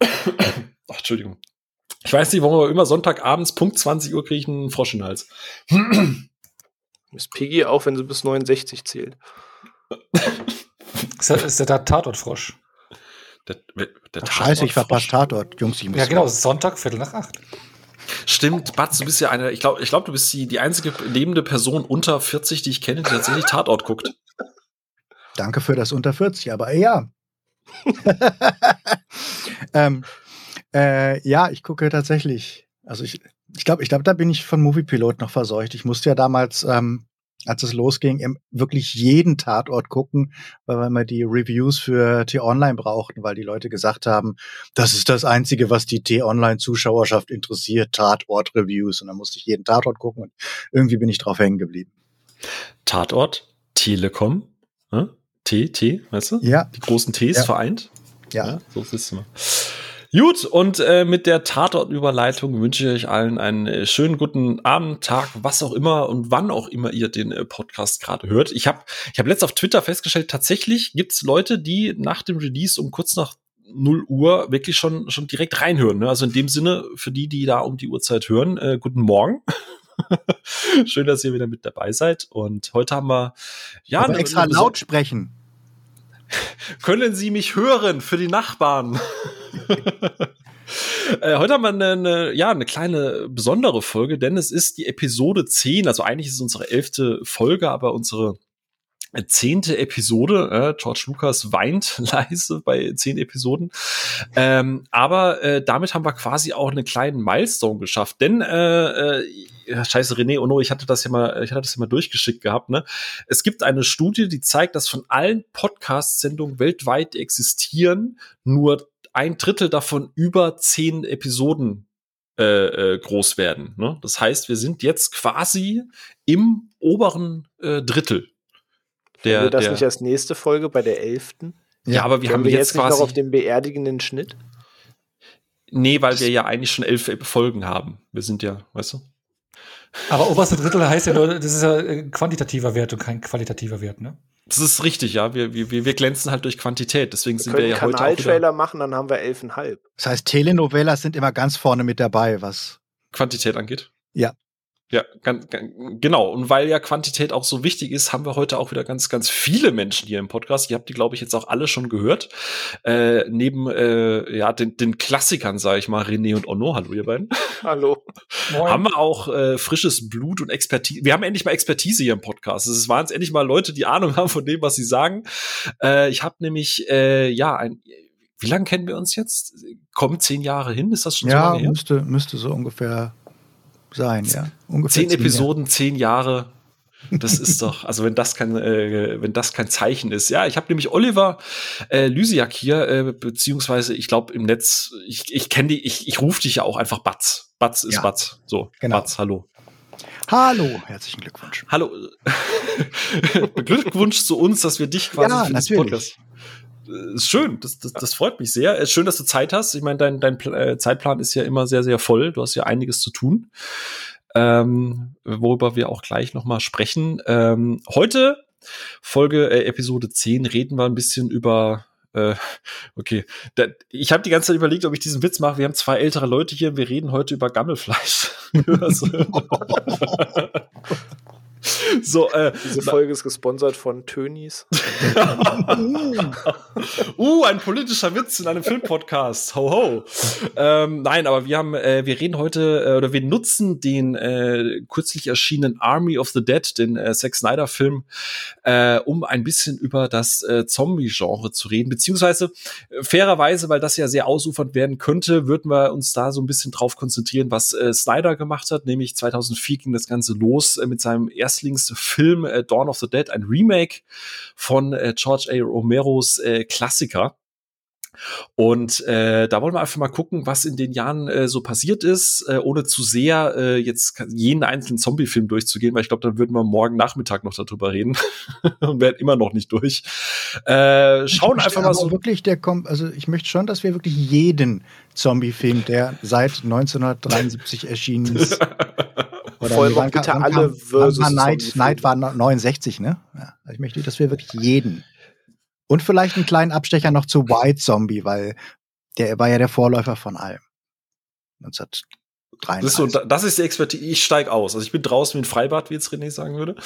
Ach, Entschuldigung. Ich weiß nicht, warum aber immer Sonntagabends, Punkt 20 Uhr, kriege ich einen Frosch in den Hals. Ist Piggy auch, wenn sie bis 69 zählt. ist, der, ist der Tatortfrosch? Der, der Ach, Scheiße, ich verpasst Tatort, Jungs. Ich muss ja, genau, Sonntag, Viertel nach acht. Stimmt, Batz, du bist ja eine, ich glaube, ich glaub, du bist die, die einzige lebende Person unter 40, die ich kenne, die tatsächlich Tatort guckt. Danke für das unter 40, aber ja. ähm, äh, ja, ich gucke tatsächlich. Also ich, ich glaube, ich glaube, da bin ich von Moviepilot noch verseucht. Ich musste ja damals, ähm, als es losging, wirklich jeden Tatort gucken, weil wir immer die Reviews für T-Online brauchten, weil die Leute gesagt haben, das ist das Einzige, was die T-Online-Zuschauerschaft interessiert, Tatort-Reviews. Und dann musste ich jeden Tatort gucken und irgendwie bin ich drauf hängen geblieben. Tatort, Telekom, ne? T, T, weißt du? Ja. Die großen Ts ja. vereint. Ja. ja so ist es immer. Gut, und äh, mit der Tatortüberleitung wünsche ich euch allen einen äh, schönen guten Abend, Tag, was auch immer und wann auch immer ihr den äh, Podcast gerade hört. Ich habe ich hab letzt auf Twitter festgestellt, tatsächlich gibt es Leute, die nach dem Release um kurz nach 0 Uhr wirklich schon, schon direkt reinhören. Ne? Also in dem Sinne, für die, die da um die Uhrzeit hören, äh, guten Morgen. Schön, dass ihr wieder mit dabei seid. Und heute haben wir ja Aber extra laut sprechen. Können Sie mich hören für die Nachbarn? äh, heute haben wir eine, eine, ja, eine kleine besondere Folge, denn es ist die Episode 10. Also eigentlich ist es unsere elfte Folge, aber unsere zehnte Episode. Äh, George Lucas weint leise bei zehn Episoden. Ähm, aber äh, damit haben wir quasi auch einen kleinen Milestone geschafft. Denn äh, äh, Scheiße, René, oh no, ich hatte das ja mal, ich hatte das ja mal durchgeschickt gehabt, ne? Es gibt eine Studie, die zeigt, dass von allen Podcast-Sendungen weltweit existieren, nur ein Drittel davon über zehn Episoden äh, äh, groß werden. Ne? Das heißt, wir sind jetzt quasi im oberen äh, Drittel der, wir das der, nicht als nächste Folge bei der elften? Ja, aber wir haben wir jetzt, jetzt quasi noch auf dem beerdigenden Schnitt. Nee, weil wir ja eigentlich schon elf Folgen haben. Wir sind ja, weißt du? Aber oberste Drittel heißt ja nur, das ist ja ein quantitativer Wert und kein qualitativer Wert, ne? Das ist richtig, ja. Wir, wir, wir glänzen halt durch Quantität. Deswegen wir sind wir ja heute auch Trailer machen, dann haben wir elfenhalb. Das heißt, Telenovelas sind immer ganz vorne mit dabei, was Quantität angeht. Ja. Ja, ganz, ganz, genau. Und weil ja Quantität auch so wichtig ist, haben wir heute auch wieder ganz, ganz viele Menschen hier im Podcast. Ihr habt die, glaube ich, jetzt auch alle schon gehört. Äh, neben äh, ja den, den Klassikern, sage ich mal, René und Onno. Hallo, ihr beiden. Hallo. haben wir auch äh, frisches Blut und Expertise. Wir haben endlich mal Expertise hier im Podcast. Es waren jetzt endlich mal Leute, die Ahnung haben von dem, was sie sagen. Äh, ich habe nämlich äh, ja ein wie lange kennen wir uns jetzt? Kommen zehn Jahre hin? Ist das schon ja, so lange her? Müsste, müsste so ungefähr sein, ja. Ungefähr zehn, zehn Episoden, Jahre. zehn Jahre. Das ist doch, also wenn das kein, äh, wenn das kein Zeichen ist. Ja, ich habe nämlich Oliver äh, Lysiak hier, äh, beziehungsweise ich glaube im Netz, ich, ich kenne die, ich, ich rufe dich ja auch einfach Batz. Batz ist ja. Batz. So, genau. Batz, hallo. Hallo, herzlichen Glückwunsch. Hallo. Glückwunsch zu uns, dass wir dich quasi ja, für natürlich. Podcast ist schön, das, das, das freut mich sehr. Ist schön, dass du Zeit hast. Ich meine, dein, dein äh, Zeitplan ist ja immer sehr, sehr voll. Du hast ja einiges zu tun, ähm, worüber wir auch gleich nochmal sprechen. Ähm, heute, Folge äh, Episode 10, reden wir ein bisschen über äh, okay. Ich habe die ganze Zeit überlegt, ob ich diesen Witz mache. Wir haben zwei ältere Leute hier, wir reden heute über Gammelfleisch. So, äh, Diese Folge ist gesponsert von Tönis. uh, ein politischer Witz in einem Filmpodcast. Ho ho. Ähm, nein, aber wir haben, äh, wir reden heute äh, oder wir nutzen den äh, kürzlich erschienenen Army of the Dead, den äh, Zack Snyder Film, äh, um ein bisschen über das äh, Zombie-Genre zu reden, beziehungsweise äh, fairerweise, weil das ja sehr ausufernd werden könnte, würden wir uns da so ein bisschen drauf konzentrieren, was äh, Snyder gemacht hat, nämlich 2004 ging das Ganze los äh, mit seinem ersten Erstlingsfilm äh, Dawn of the Dead, ein Remake von äh, George A. Romeros äh, Klassiker. Und äh, da wollen wir einfach mal gucken, was in den Jahren äh, so passiert ist, äh, ohne zu sehr äh, jetzt jeden einzelnen Zombie-Film durchzugehen, weil ich glaube, dann würden wir morgen Nachmittag noch darüber reden und werden immer noch nicht durch. Äh, schauen einfach mal so. Wirklich, der kommt, also ich möchte schon, dass wir wirklich jeden Zombie-Film, der seit 1973 erschienen ist, Oder Vollrock bitte alle kam, versus Night, Night war 69, ne? Ja, ich möchte, dass wir wirklich jeden. Und vielleicht einen kleinen Abstecher noch zu White Zombie, weil der war ja der Vorläufer von allem. 1933. Das ist, so, das ist die Expertise. Ich steige aus. Also ich bin draußen wie ein Freibad, wie jetzt René sagen würde.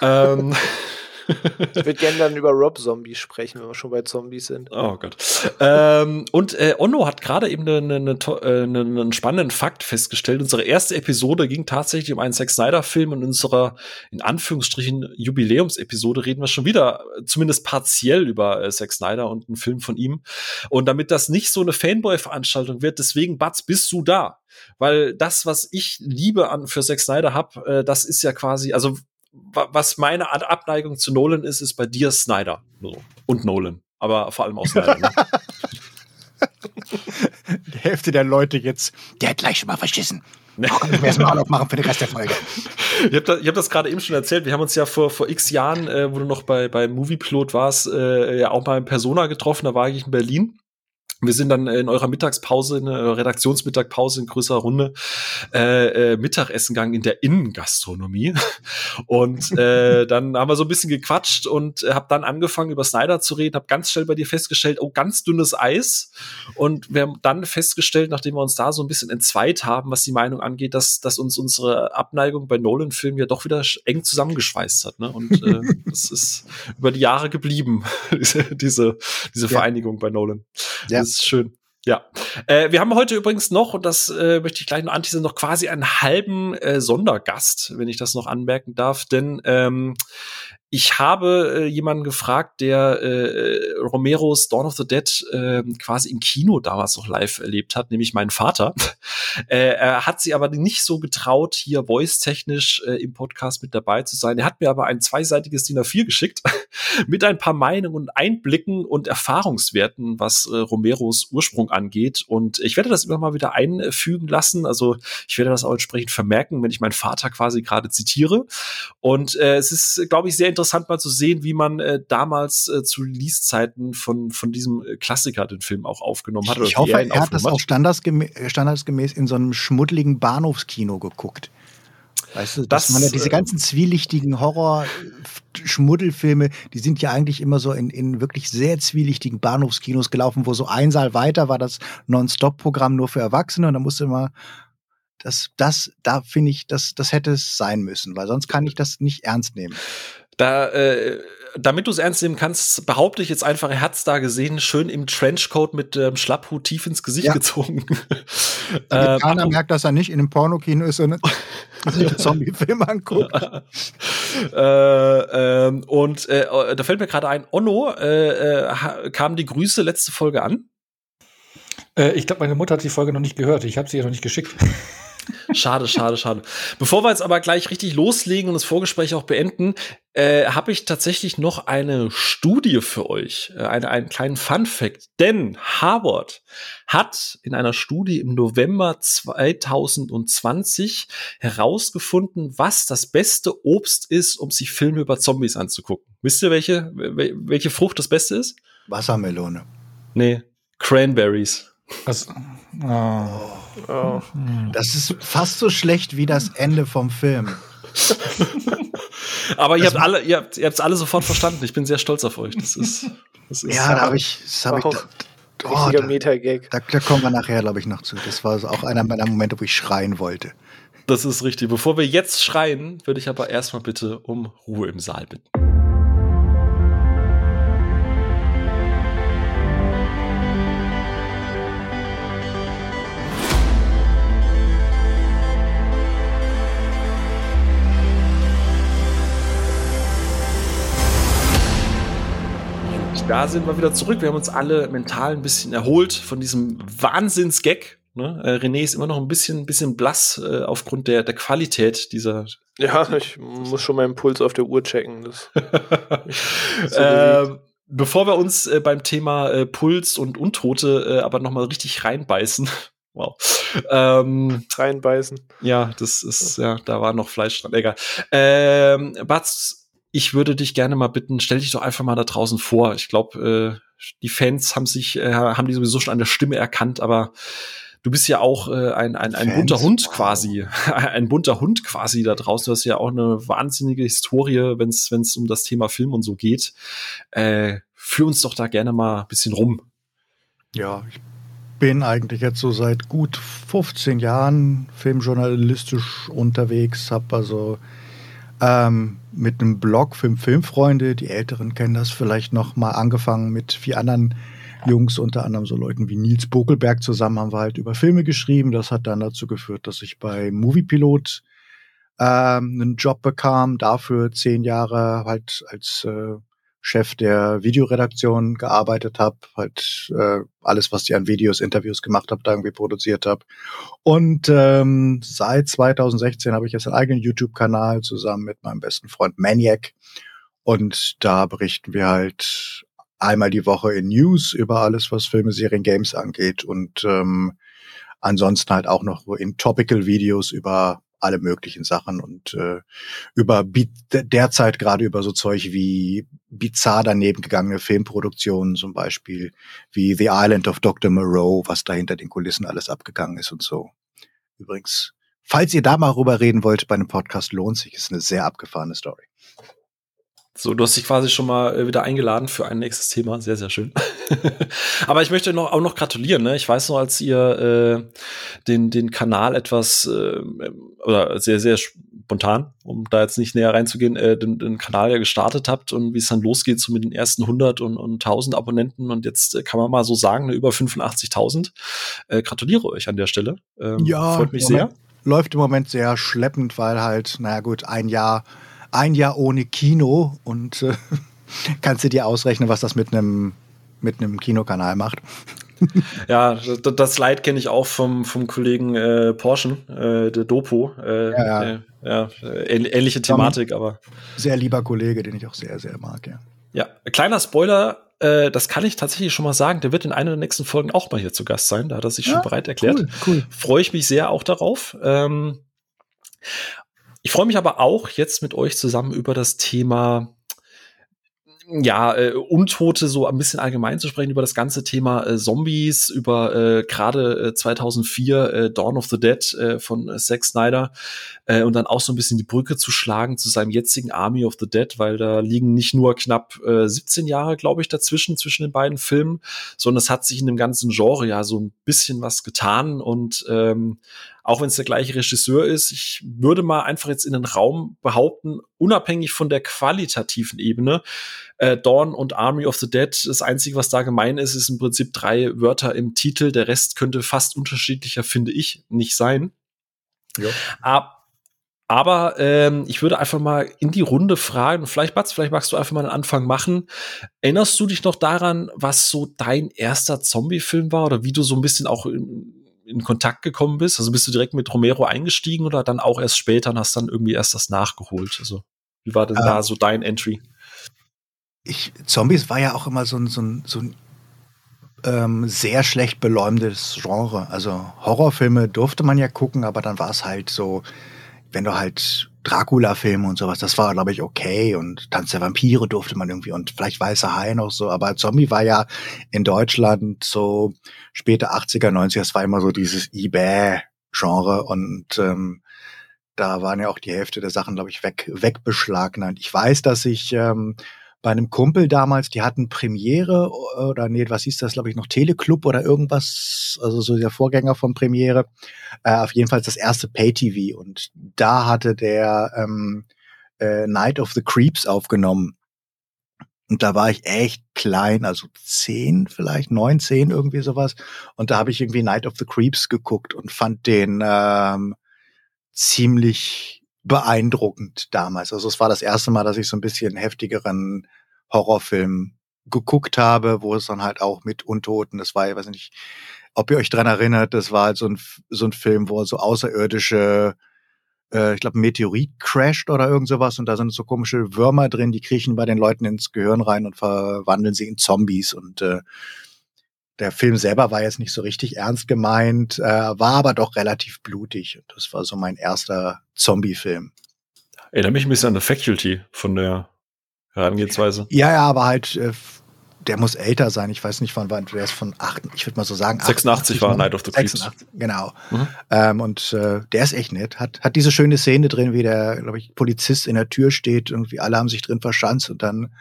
ähm, Ich würde gerne dann über Rob Zombies sprechen, wenn wir schon bei Zombies sind. Oh Gott. ähm, und äh, Onno hat gerade eben einen ne, ne, ne, ne, ne spannenden Fakt festgestellt. Unsere erste Episode ging tatsächlich um einen Zack Snyder-Film und in unserer, in Anführungsstrichen, Jubiläumsepisode reden wir schon wieder zumindest partiell über äh, Zack Snyder und einen Film von ihm. Und damit das nicht so eine Fanboy-Veranstaltung wird, deswegen, Batz, bist du da? Weil das, was ich Liebe an für Zack Snyder hab, äh, das ist ja quasi, also was meine Art Abneigung zu Nolan ist, ist bei dir Snyder. Und Nolan. Aber vor allem auch Snyder. Ne? Die Hälfte der Leute jetzt, der hat gleich schon mal verschissen. Auch können wir erstmal Urlaub machen für den Rest der Folge. ich habe das, hab das gerade eben schon erzählt. Wir haben uns ja vor, vor x Jahren, äh, wo du noch bei, bei Movieplot warst, äh, ja auch mal in Persona getroffen. Da war ich in Berlin. Wir sind dann in eurer Mittagspause, in der Redaktionsmittagpause in größerer Runde äh, äh, Mittagessen gegangen in der Innengastronomie. Und äh, dann haben wir so ein bisschen gequatscht und äh, habe dann angefangen über Snyder zu reden, habe ganz schnell bei dir festgestellt, oh, ganz dünnes Eis. Und wir haben dann festgestellt, nachdem wir uns da so ein bisschen entzweit haben, was die Meinung angeht, dass, dass uns unsere Abneigung bei Nolan-Filmen ja doch wieder eng zusammengeschweißt hat. Ne? Und äh, das ist über die Jahre geblieben, diese, diese Vereinigung ja. bei Nolan. Ja. Das ist schön. Ja, äh, wir haben heute übrigens noch, und das äh, möchte ich gleich noch anteasern, noch quasi einen halben äh, Sondergast, wenn ich das noch anmerken darf, denn ähm, ich habe äh, jemanden gefragt, der äh, Romeros Dawn of the Dead äh, quasi im Kino damals noch live erlebt hat, nämlich meinen Vater. äh, er hat sie aber nicht so getraut, hier voice-technisch äh, im Podcast mit dabei zu sein. Er hat mir aber ein zweiseitiges DIN A4 geschickt mit ein paar Meinungen und Einblicken und Erfahrungswerten, was äh, Romeros Ursprung angeht. Und ich werde das immer mal wieder einfügen lassen. Also ich werde das auch entsprechend vermerken, wenn ich meinen Vater quasi gerade zitiere. Und äh, es ist, glaube ich, sehr interessant interessant mal zu sehen, wie man äh, damals äh, zu Release-Zeiten von, von diesem äh, Klassiker den Film auch aufgenommen hat. Ich hoffe, er, er hat das auch standardsgemäß, standardsgemäß in so einem schmuddeligen Bahnhofskino geguckt. Weißt du, dass das, man ja diese äh, ganzen zwielichtigen Horror-Schmuddelfilme, die sind ja eigentlich immer so in, in wirklich sehr zwielichtigen Bahnhofskinos gelaufen, wo so ein Saal weiter war das Non-Stop-Programm nur für Erwachsene und da musste immer das, das, da finde ich, das, das hätte es sein müssen, weil sonst kann ich das nicht ernst nehmen. Da, äh, damit du es ernst nehmen kannst, behaupte ich jetzt einfach, er hat's da gesehen, schön im Trenchcoat mit ähm, Schlapphut tief ins Gesicht ja. gezogen. äh, keiner merkt, dass er nicht in einem Pornokino ist und sich einen Zombie-Film anguckt. äh, ähm, und äh, da fällt mir gerade ein, Onno, äh, äh, kam die Grüße letzte Folge an? Äh, ich glaube, meine Mutter hat die Folge noch nicht gehört. Ich habe sie ihr noch nicht geschickt. Schade, schade, schade. Bevor wir jetzt aber gleich richtig loslegen und das Vorgespräch auch beenden, äh, habe ich tatsächlich noch eine Studie für euch, äh, eine, einen kleinen Fun Fact. Denn Harvard hat in einer Studie im November 2020 herausgefunden, was das beste Obst ist, um sich Filme über Zombies anzugucken. Wisst ihr, welche, welche Frucht das Beste ist? Wassermelone. Nee, Cranberries. Also, oh. Oh. Das ist fast so schlecht wie das Ende vom Film. Aber ihr habt alle, ihr habt, ihr habt's alle sofort verstanden. Ich bin sehr stolz auf euch. Das ist, das ist ja, da habe ich, das habe ich. Da, oh, da, Meta-Gag. Da, da, kommen wir nachher, glaube ich, noch zu. Das war auch einer meiner Momente, wo ich schreien wollte. Das ist richtig. Bevor wir jetzt schreien, würde ich aber erstmal bitte um Ruhe im Saal bitten. Da sind wir wieder zurück. Wir haben uns alle mental ein bisschen erholt von diesem Wahnsinns-Gag. Ne? Äh, René ist immer noch ein bisschen, bisschen blass äh, aufgrund der, der Qualität dieser. Ja, ich muss schon meinen Puls auf der Uhr checken. Das so äh, bevor wir uns äh, beim Thema äh, Puls und Untote äh, aber noch mal richtig reinbeißen. Wow. Ähm, reinbeißen. Ja, das ist, ja, da war noch Fleisch dran. Egal. Ähm, Batz, ich würde dich gerne mal bitten, stell dich doch einfach mal da draußen vor. Ich glaube, äh, die Fans haben sich, äh, haben die sowieso schon an der Stimme erkannt, aber du bist ja auch äh, ein, ein, ein bunter Hund wow. quasi. ein bunter Hund quasi da draußen. Du hast ja auch eine wahnsinnige Historie, wenn es um das Thema Film und so geht. Äh, führ uns doch da gerne mal ein bisschen rum. Ja, ich bin eigentlich jetzt so seit gut 15 Jahren filmjournalistisch unterwegs, habe also ähm, mit einem Blog Film Filmfreunde, die Älteren kennen das vielleicht noch mal angefangen mit vier anderen Jungs, unter anderem so Leuten wie Nils Bokelberg zusammen haben wir halt über Filme geschrieben. Das hat dann dazu geführt, dass ich bei Moviepilot ähm, einen Job bekam, dafür zehn Jahre halt als äh, Chef der Videoredaktion gearbeitet habe, halt äh, alles, was ich an Videos, Interviews gemacht habe, da irgendwie produziert habe. Und ähm, seit 2016 habe ich jetzt einen eigenen YouTube-Kanal zusammen mit meinem besten Freund Maniac. Und da berichten wir halt einmal die Woche in News über alles, was Filme, Serien, Games angeht. Und ähm, ansonsten halt auch noch in Topical-Videos über alle möglichen Sachen und äh, über derzeit gerade über so Zeug wie bizarr daneben gegangene Filmproduktionen, zum Beispiel wie The Island of Dr. Moreau, was da hinter den Kulissen alles abgegangen ist und so. Übrigens, falls ihr da mal rüber reden wollt bei einem Podcast, lohnt sich, ist eine sehr abgefahrene Story. So, du hast dich quasi schon mal äh, wieder eingeladen für ein nächstes Thema. Sehr, sehr schön. Aber ich möchte noch, auch noch gratulieren. Ne? Ich weiß noch, als ihr äh, den, den Kanal etwas äh, oder sehr, sehr spontan, um da jetzt nicht näher reinzugehen, äh, den, den Kanal ja gestartet habt und wie es dann losgeht, so mit den ersten 100 und, und 1000 Abonnenten. Und jetzt äh, kann man mal so sagen, ne, über 85.000. Äh, gratuliere euch an der Stelle. Ähm, ja, freut mich sehr. Läuft im Moment sehr schleppend, weil halt, naja gut, ein Jahr ein Jahr ohne Kino und äh, kannst du dir ausrechnen, was das mit einem mit einem Kinokanal macht. ja, das Leid kenne ich auch vom, vom Kollegen äh, Porschen, äh, der Dopo. Äh, ja, ja. ja ähnliche Thematik, aber. Sehr lieber Kollege, den ich auch sehr, sehr mag, ja. Ja, kleiner Spoiler, äh, das kann ich tatsächlich schon mal sagen, der wird in einer der nächsten Folgen auch mal hier zu Gast sein. Da hat er sich ja, schon bereit erklärt. Cool, cool. Freue ich mich sehr auch darauf. Ähm, ich freue mich aber auch jetzt mit euch zusammen über das Thema ja, äh, Untote so ein bisschen allgemein zu sprechen über das ganze Thema äh, Zombies, über äh, gerade äh, 2004 äh, Dawn of the Dead äh, von äh, Zack Snyder äh, und dann auch so ein bisschen die Brücke zu schlagen zu seinem jetzigen Army of the Dead, weil da liegen nicht nur knapp äh, 17 Jahre, glaube ich, dazwischen, zwischen den beiden Filmen, sondern es hat sich in dem ganzen Genre ja so ein bisschen was getan und ähm, auch wenn es der gleiche Regisseur ist, ich würde mal einfach jetzt in den Raum behaupten, unabhängig von der qualitativen Ebene, äh, Dawn und Army of the Dead, das Einzige, was da gemein ist, ist im Prinzip drei Wörter im Titel. Der Rest könnte fast unterschiedlicher, finde ich, nicht sein. Ja. Ab aber ähm, ich würde einfach mal in die Runde fragen, vielleicht Batz, vielleicht magst du einfach mal einen Anfang machen. Erinnerst du dich noch daran, was so dein erster Zombie-Film war oder wie du so ein bisschen auch in, in, Kontakt gekommen bist? Also bist du direkt mit Romero eingestiegen oder dann auch erst später und hast dann irgendwie erst das nachgeholt? Also wie war denn äh, da so dein Entry? ich, Zombies war ja auch immer so ein, so ein, so ein ähm, sehr schlecht beleumdetes Genre. Also Horrorfilme durfte man ja gucken, aber dann war es halt so, wenn du halt Dracula-Filme und sowas, das war, glaube ich, okay. Und Tanz der Vampire durfte man irgendwie und vielleicht Weißer Hai noch so. Aber Zombie war ja in Deutschland so späte 80er, 90er, das war immer so dieses eBay-Genre und ähm, da waren ja auch die Hälfte der Sachen, glaube ich, weg, wegbeschlagnahmt. Ich weiß, dass ich ähm, bei einem Kumpel damals, die hatten Premiere oder nee, was hieß das, glaube ich, noch Teleclub oder irgendwas, also so der Vorgänger von Premiere. Äh, auf jeden Fall das erste Pay-TV und da hatte der ähm, äh, Night of the Creeps aufgenommen. Und da war ich echt klein, also zehn, vielleicht neun, zehn, irgendwie sowas. Und da habe ich irgendwie Night of the Creeps geguckt und fand den ähm, ziemlich beeindruckend damals. Also es war das erste Mal, dass ich so ein bisschen heftigeren Horrorfilm geguckt habe, wo es dann halt auch mit Untoten, das war, ich weiß nicht, ob ihr euch dran erinnert, das war halt so ein, so ein Film, wo so außerirdische, äh, ich glaube, Meteorit crasht oder irgend sowas und da sind so komische Würmer drin, die kriechen bei den Leuten ins Gehirn rein und verwandeln sie in Zombies und äh, der Film selber war jetzt nicht so richtig ernst gemeint, äh, war aber doch relativ blutig. Und das war so mein erster Zombie-Film. Erinnere mich ein bisschen an The Faculty von der Herangehensweise. Ja, ja, aber halt, äh, der muss älter sein. Ich weiß nicht, von wann, der ist von acht, ich würde mal so sagen. 86 war Night of the Creeps. 86, genau. Mhm. Ähm, und äh, der ist echt nett. Hat, hat diese schöne Szene drin, wie der, glaube ich, Polizist in der Tür steht. Irgendwie alle haben sich drin verschanzt und dann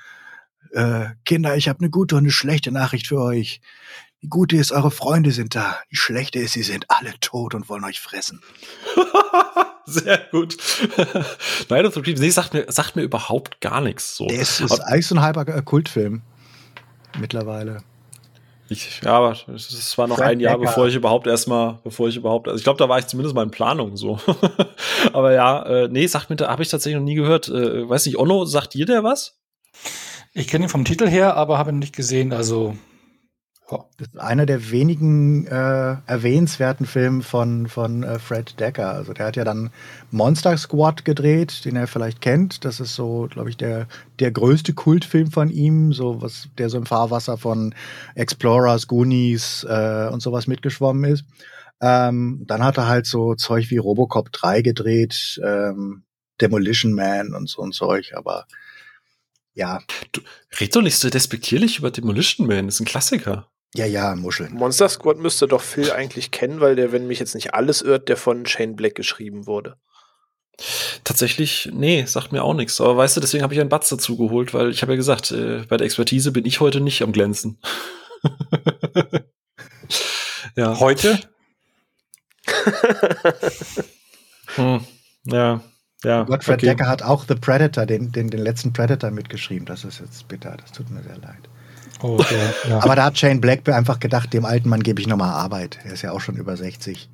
äh, Kinder, ich habe eine gute und eine schlechte Nachricht für euch Die gute ist, eure Freunde sind da. Die schlechte ist, sie sind alle tot und wollen euch fressen. Sehr gut. Night of the Creeps, nee, sagt mir, sagt mir überhaupt gar nichts. So. Der ist, eigentlich so ein halber äh, Kultfilm. Mittlerweile. Ich, ja, aber es war noch Fred ein Jahr, Decker. bevor ich überhaupt erstmal, bevor ich überhaupt, also ich glaube, da war ich zumindest mal in Planung so. aber ja, äh, nee, sagt mir, habe ich tatsächlich noch nie gehört. Äh, weiß nicht, Onno, sagt dir der was? Ich kenne ihn vom Titel her, aber habe ihn nicht gesehen. Also ja. Das ist einer der wenigen äh, erwähnenswerten Filme von, von äh, Fred Decker. Also der hat ja dann Monster Squad gedreht, den er vielleicht kennt. Das ist so, glaube ich, der, der größte Kultfilm von ihm, so was, der so im Fahrwasser von Explorers, Goonies äh, und sowas mitgeschwommen ist. Ähm, dann hat er halt so Zeug wie Robocop 3 gedreht, ähm, Demolition Man und so ein Zeug, aber ja, Red doch nicht so despektierlich über Demolition Man, das ist ein Klassiker. ja, ja, Muscheln. Monster Squad müsste doch Phil eigentlich kennen, weil der, wenn mich jetzt nicht alles irrt, der von Shane Black geschrieben wurde. Tatsächlich, nee, sagt mir auch nichts. Aber weißt du, deswegen habe ich einen Batz dazu geholt, weil ich habe ja gesagt, äh, bei der Expertise bin ich heute nicht am Glänzen. ja. Heute? Hm. Ja. Ja. Gottfried okay. Decker hat auch The Predator, den, den, den letzten Predator mitgeschrieben. Das ist jetzt bitter, das tut mir sehr leid. Oh, der, ja. Aber da hat Shane Black einfach gedacht, dem alten Mann gebe ich nochmal Arbeit. Er ist ja auch schon über 60.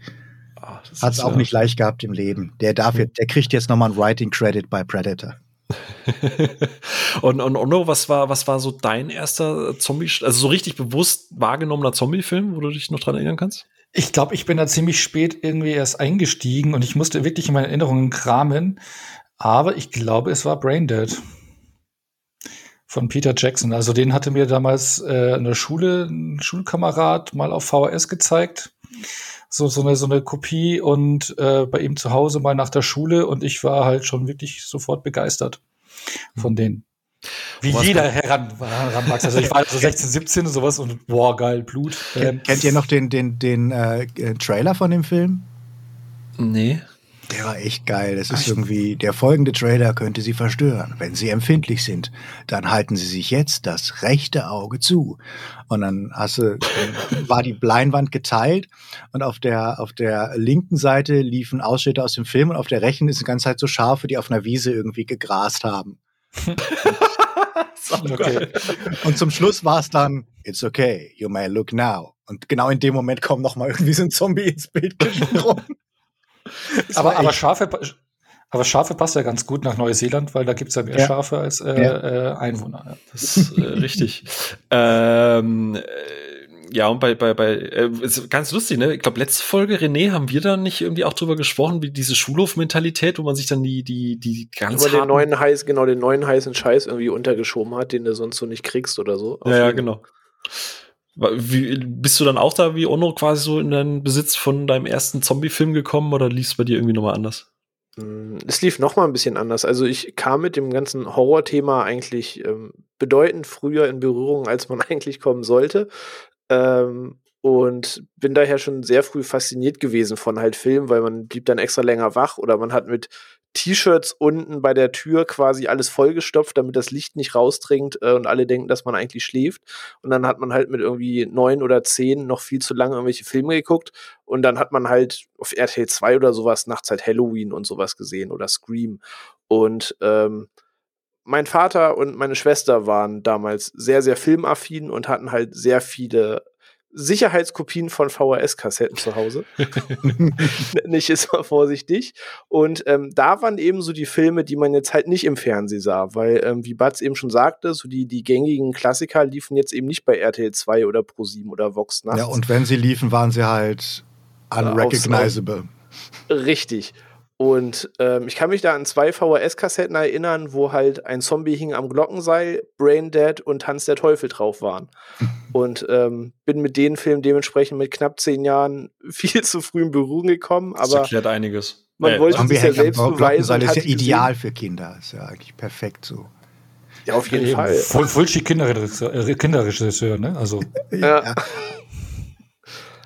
Ah, das Hat es auch ja- nicht leicht gehabt im Leben. Der darf jetzt, der kriegt jetzt nochmal einen Writing Credit bei Predator. und, und Onno, was war, was war so dein erster Zombie, also so richtig bewusst wahrgenommener Zombie-Film, wo du dich noch dran erinnern kannst? Ich glaube, ich bin da ziemlich spät irgendwie erst eingestiegen und ich musste wirklich in meine Erinnerungen kramen. Aber ich glaube, es war Braindead von Peter Jackson. Also den hatte mir damals äh, in der Schule ein Schulkamerad mal auf VHS gezeigt. So, so, eine, so eine Kopie und äh, bei ihm zu Hause mal nach der Schule und ich war halt schon wirklich sofort begeistert von denen. Wie Was jeder heran, heranwachst. Also ich war so 16, 17 und sowas und boah, geil, Blut. Ähm, Kennt ihr noch den, den, den äh, äh, Trailer von dem Film? Nee. Der war echt geil. Das ist Ach, irgendwie, der folgende Trailer könnte Sie verstören. Wenn Sie empfindlich sind, dann halten Sie sich jetzt das rechte Auge zu. Und dann hast du, war die Leinwand geteilt und auf der, auf der linken Seite liefen Ausschnitte aus dem Film und auf der rechten ist die ganze Zeit so Schafe, die auf einer Wiese irgendwie gegrast haben. okay. Und zum Schluss war es dann, it's okay, you may look now. Und genau in dem Moment kommt noch mal irgendwie so ein Zombie ins Bild gesprungen. Aber, aber Schafe, aber Schafe passt ja ganz gut nach Neuseeland, weil da gibt's ja mehr Ja. Schafe als äh, Ja. äh, Einwohner. Das ist äh, richtig. Ähm, äh, ja, und bei, bei, bei, äh, ist ganz lustig, ne? Ich glaube, letzte Folge, René, haben wir da nicht irgendwie auch drüber gesprochen, wie diese Schulhofmentalität, wo man sich dann die, die, die ganz Über den neuen heiß, genau, den neuen heißen Scheiß irgendwie untergeschoben hat, den du sonst so nicht kriegst oder so. Ja, ja, genau. Wie, bist du dann auch da wie Ono quasi so in deinen Besitz von deinem ersten Zombie-Film gekommen oder lief es bei dir irgendwie nochmal anders? Mm, Es lief noch mal ein bisschen anders. Also ich kam mit dem ganzen Horrorthema eigentlich ähm, bedeutend früher in Berührung, als man eigentlich kommen sollte. Ähm, und bin daher schon sehr früh fasziniert gewesen von halt Filmen, weil man blieb dann extra länger wach oder man hat mit T-Shirts unten bei der Tür quasi alles vollgestopft, damit das Licht nicht rausdringt äh, und alle denken, dass man eigentlich schläft. Und dann hat man halt mit irgendwie neun oder zehn noch viel zu lange irgendwelche Filme geguckt und dann hat man halt auf RTL 2 oder sowas nachts halt Halloween und sowas gesehen oder Scream. Und ähm, mein Vater und meine Schwester waren damals sehr, sehr filmaffin und hatten halt sehr viele Sicherheitskopien von VHS-Kassetten zu Hause. nicht ist mal vorsichtig. Und ähm, da waren eben so die Filme, die man jetzt halt nicht im Fernsehen sah, weil, ähm, wie Batz eben schon sagte, so die, die gängigen Klassiker liefen jetzt eben nicht bei RTL 2 oder Pro7 oder Vox nachts. Ja, und wenn sie liefen, waren sie halt unrecognizable. Richtig. Und ähm, ich kann mich da an zwei VHS-Kassetten erinnern, wo halt ein Zombie hing am Glockenseil, Brain Dead und Hans der Teufel drauf waren. und ähm, bin mit den Filmen dementsprechend mit knapp zehn Jahren viel zu früh in Berührung gekommen. Das Aber erklärt einiges. man Äh, wollte Zombie sich ja selbst beweisen und ist ja gesehen- ideal für Kinder. Ist ja eigentlich perfekt so. Ja, auf jeden. Fall. Voll, äh, Kinderregisseur, ne? Also, Ja.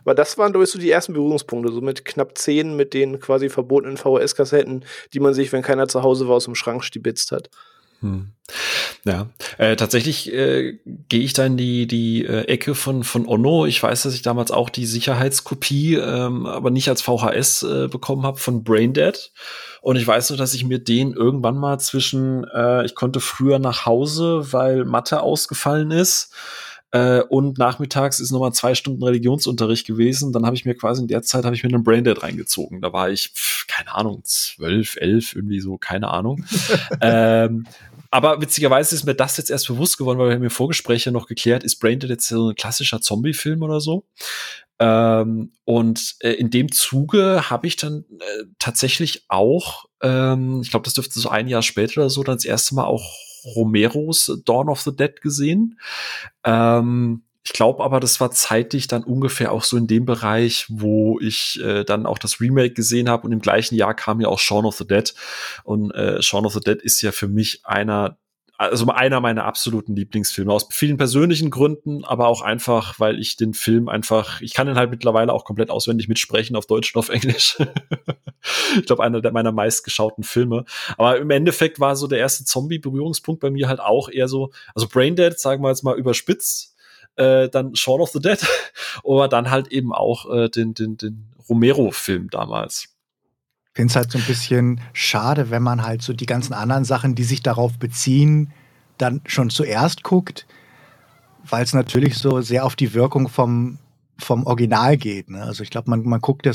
Aber das waren, glaube ich, so die ersten Berührungspunkte, so mit knapp zehn mit den quasi verbotenen VHS-Kassetten, die man sich, wenn keiner zu Hause war, aus dem Schrank stibitzt hat. Hm. Ja, äh, tatsächlich äh, gehe ich da in die, die äh, Ecke von, von Ono. Ich weiß, dass ich damals auch die Sicherheitskopie, ähm, aber nicht als VHS äh, bekommen habe von Braindead. Und ich weiß nur, dass ich mir den irgendwann mal zwischen, äh, ich konnte früher nach Hause, weil Mathe ausgefallen ist. Äh, und nachmittags ist nochmal zwei Stunden Religionsunterricht gewesen. Dann habe ich mir quasi in der Zeit habe ich mir einen Braindead reingezogen. Da war ich, pf, keine Ahnung, zwölf, elf, irgendwie so, keine Ahnung. ähm, aber witzigerweise ist mir das jetzt erst bewusst geworden, weil wir haben mir Vorgespräche noch geklärt, ist Braindead jetzt so ein klassischer Zombie-Film oder so? Ähm, und äh, in dem Zuge habe ich dann äh, tatsächlich auch, ähm, ich glaube, das dürfte so ein Jahr später oder so, dann das erste Mal auch Romeros Dawn of the Dead gesehen. Ähm, ich glaube aber, das war zeitlich dann ungefähr auch so in dem Bereich, wo ich äh, dann auch das Remake gesehen habe und im gleichen Jahr kam ja auch Shaun of the Dead und äh, Shaun of the Dead ist ja für mich einer also einer meiner absoluten Lieblingsfilme aus vielen persönlichen Gründen, aber auch einfach, weil ich den Film einfach, ich kann ihn halt mittlerweile auch komplett auswendig mitsprechen auf Deutsch und auf Englisch. ich glaube, einer der meiner meistgeschauten Filme. Aber im Endeffekt war so der erste Zombie-Berührungspunkt bei mir halt auch eher so, also Braindead, sagen wir jetzt mal überspitzt, äh, dann Shaun of the Dead, aber dann halt eben auch äh, den, den, den Romero-Film damals. Finde es halt so ein bisschen schade, wenn man halt so die ganzen anderen Sachen, die sich darauf beziehen, dann schon zuerst guckt, weil es natürlich so sehr auf die Wirkung vom, vom Original geht. Ne? Also ich glaube, man, man guckt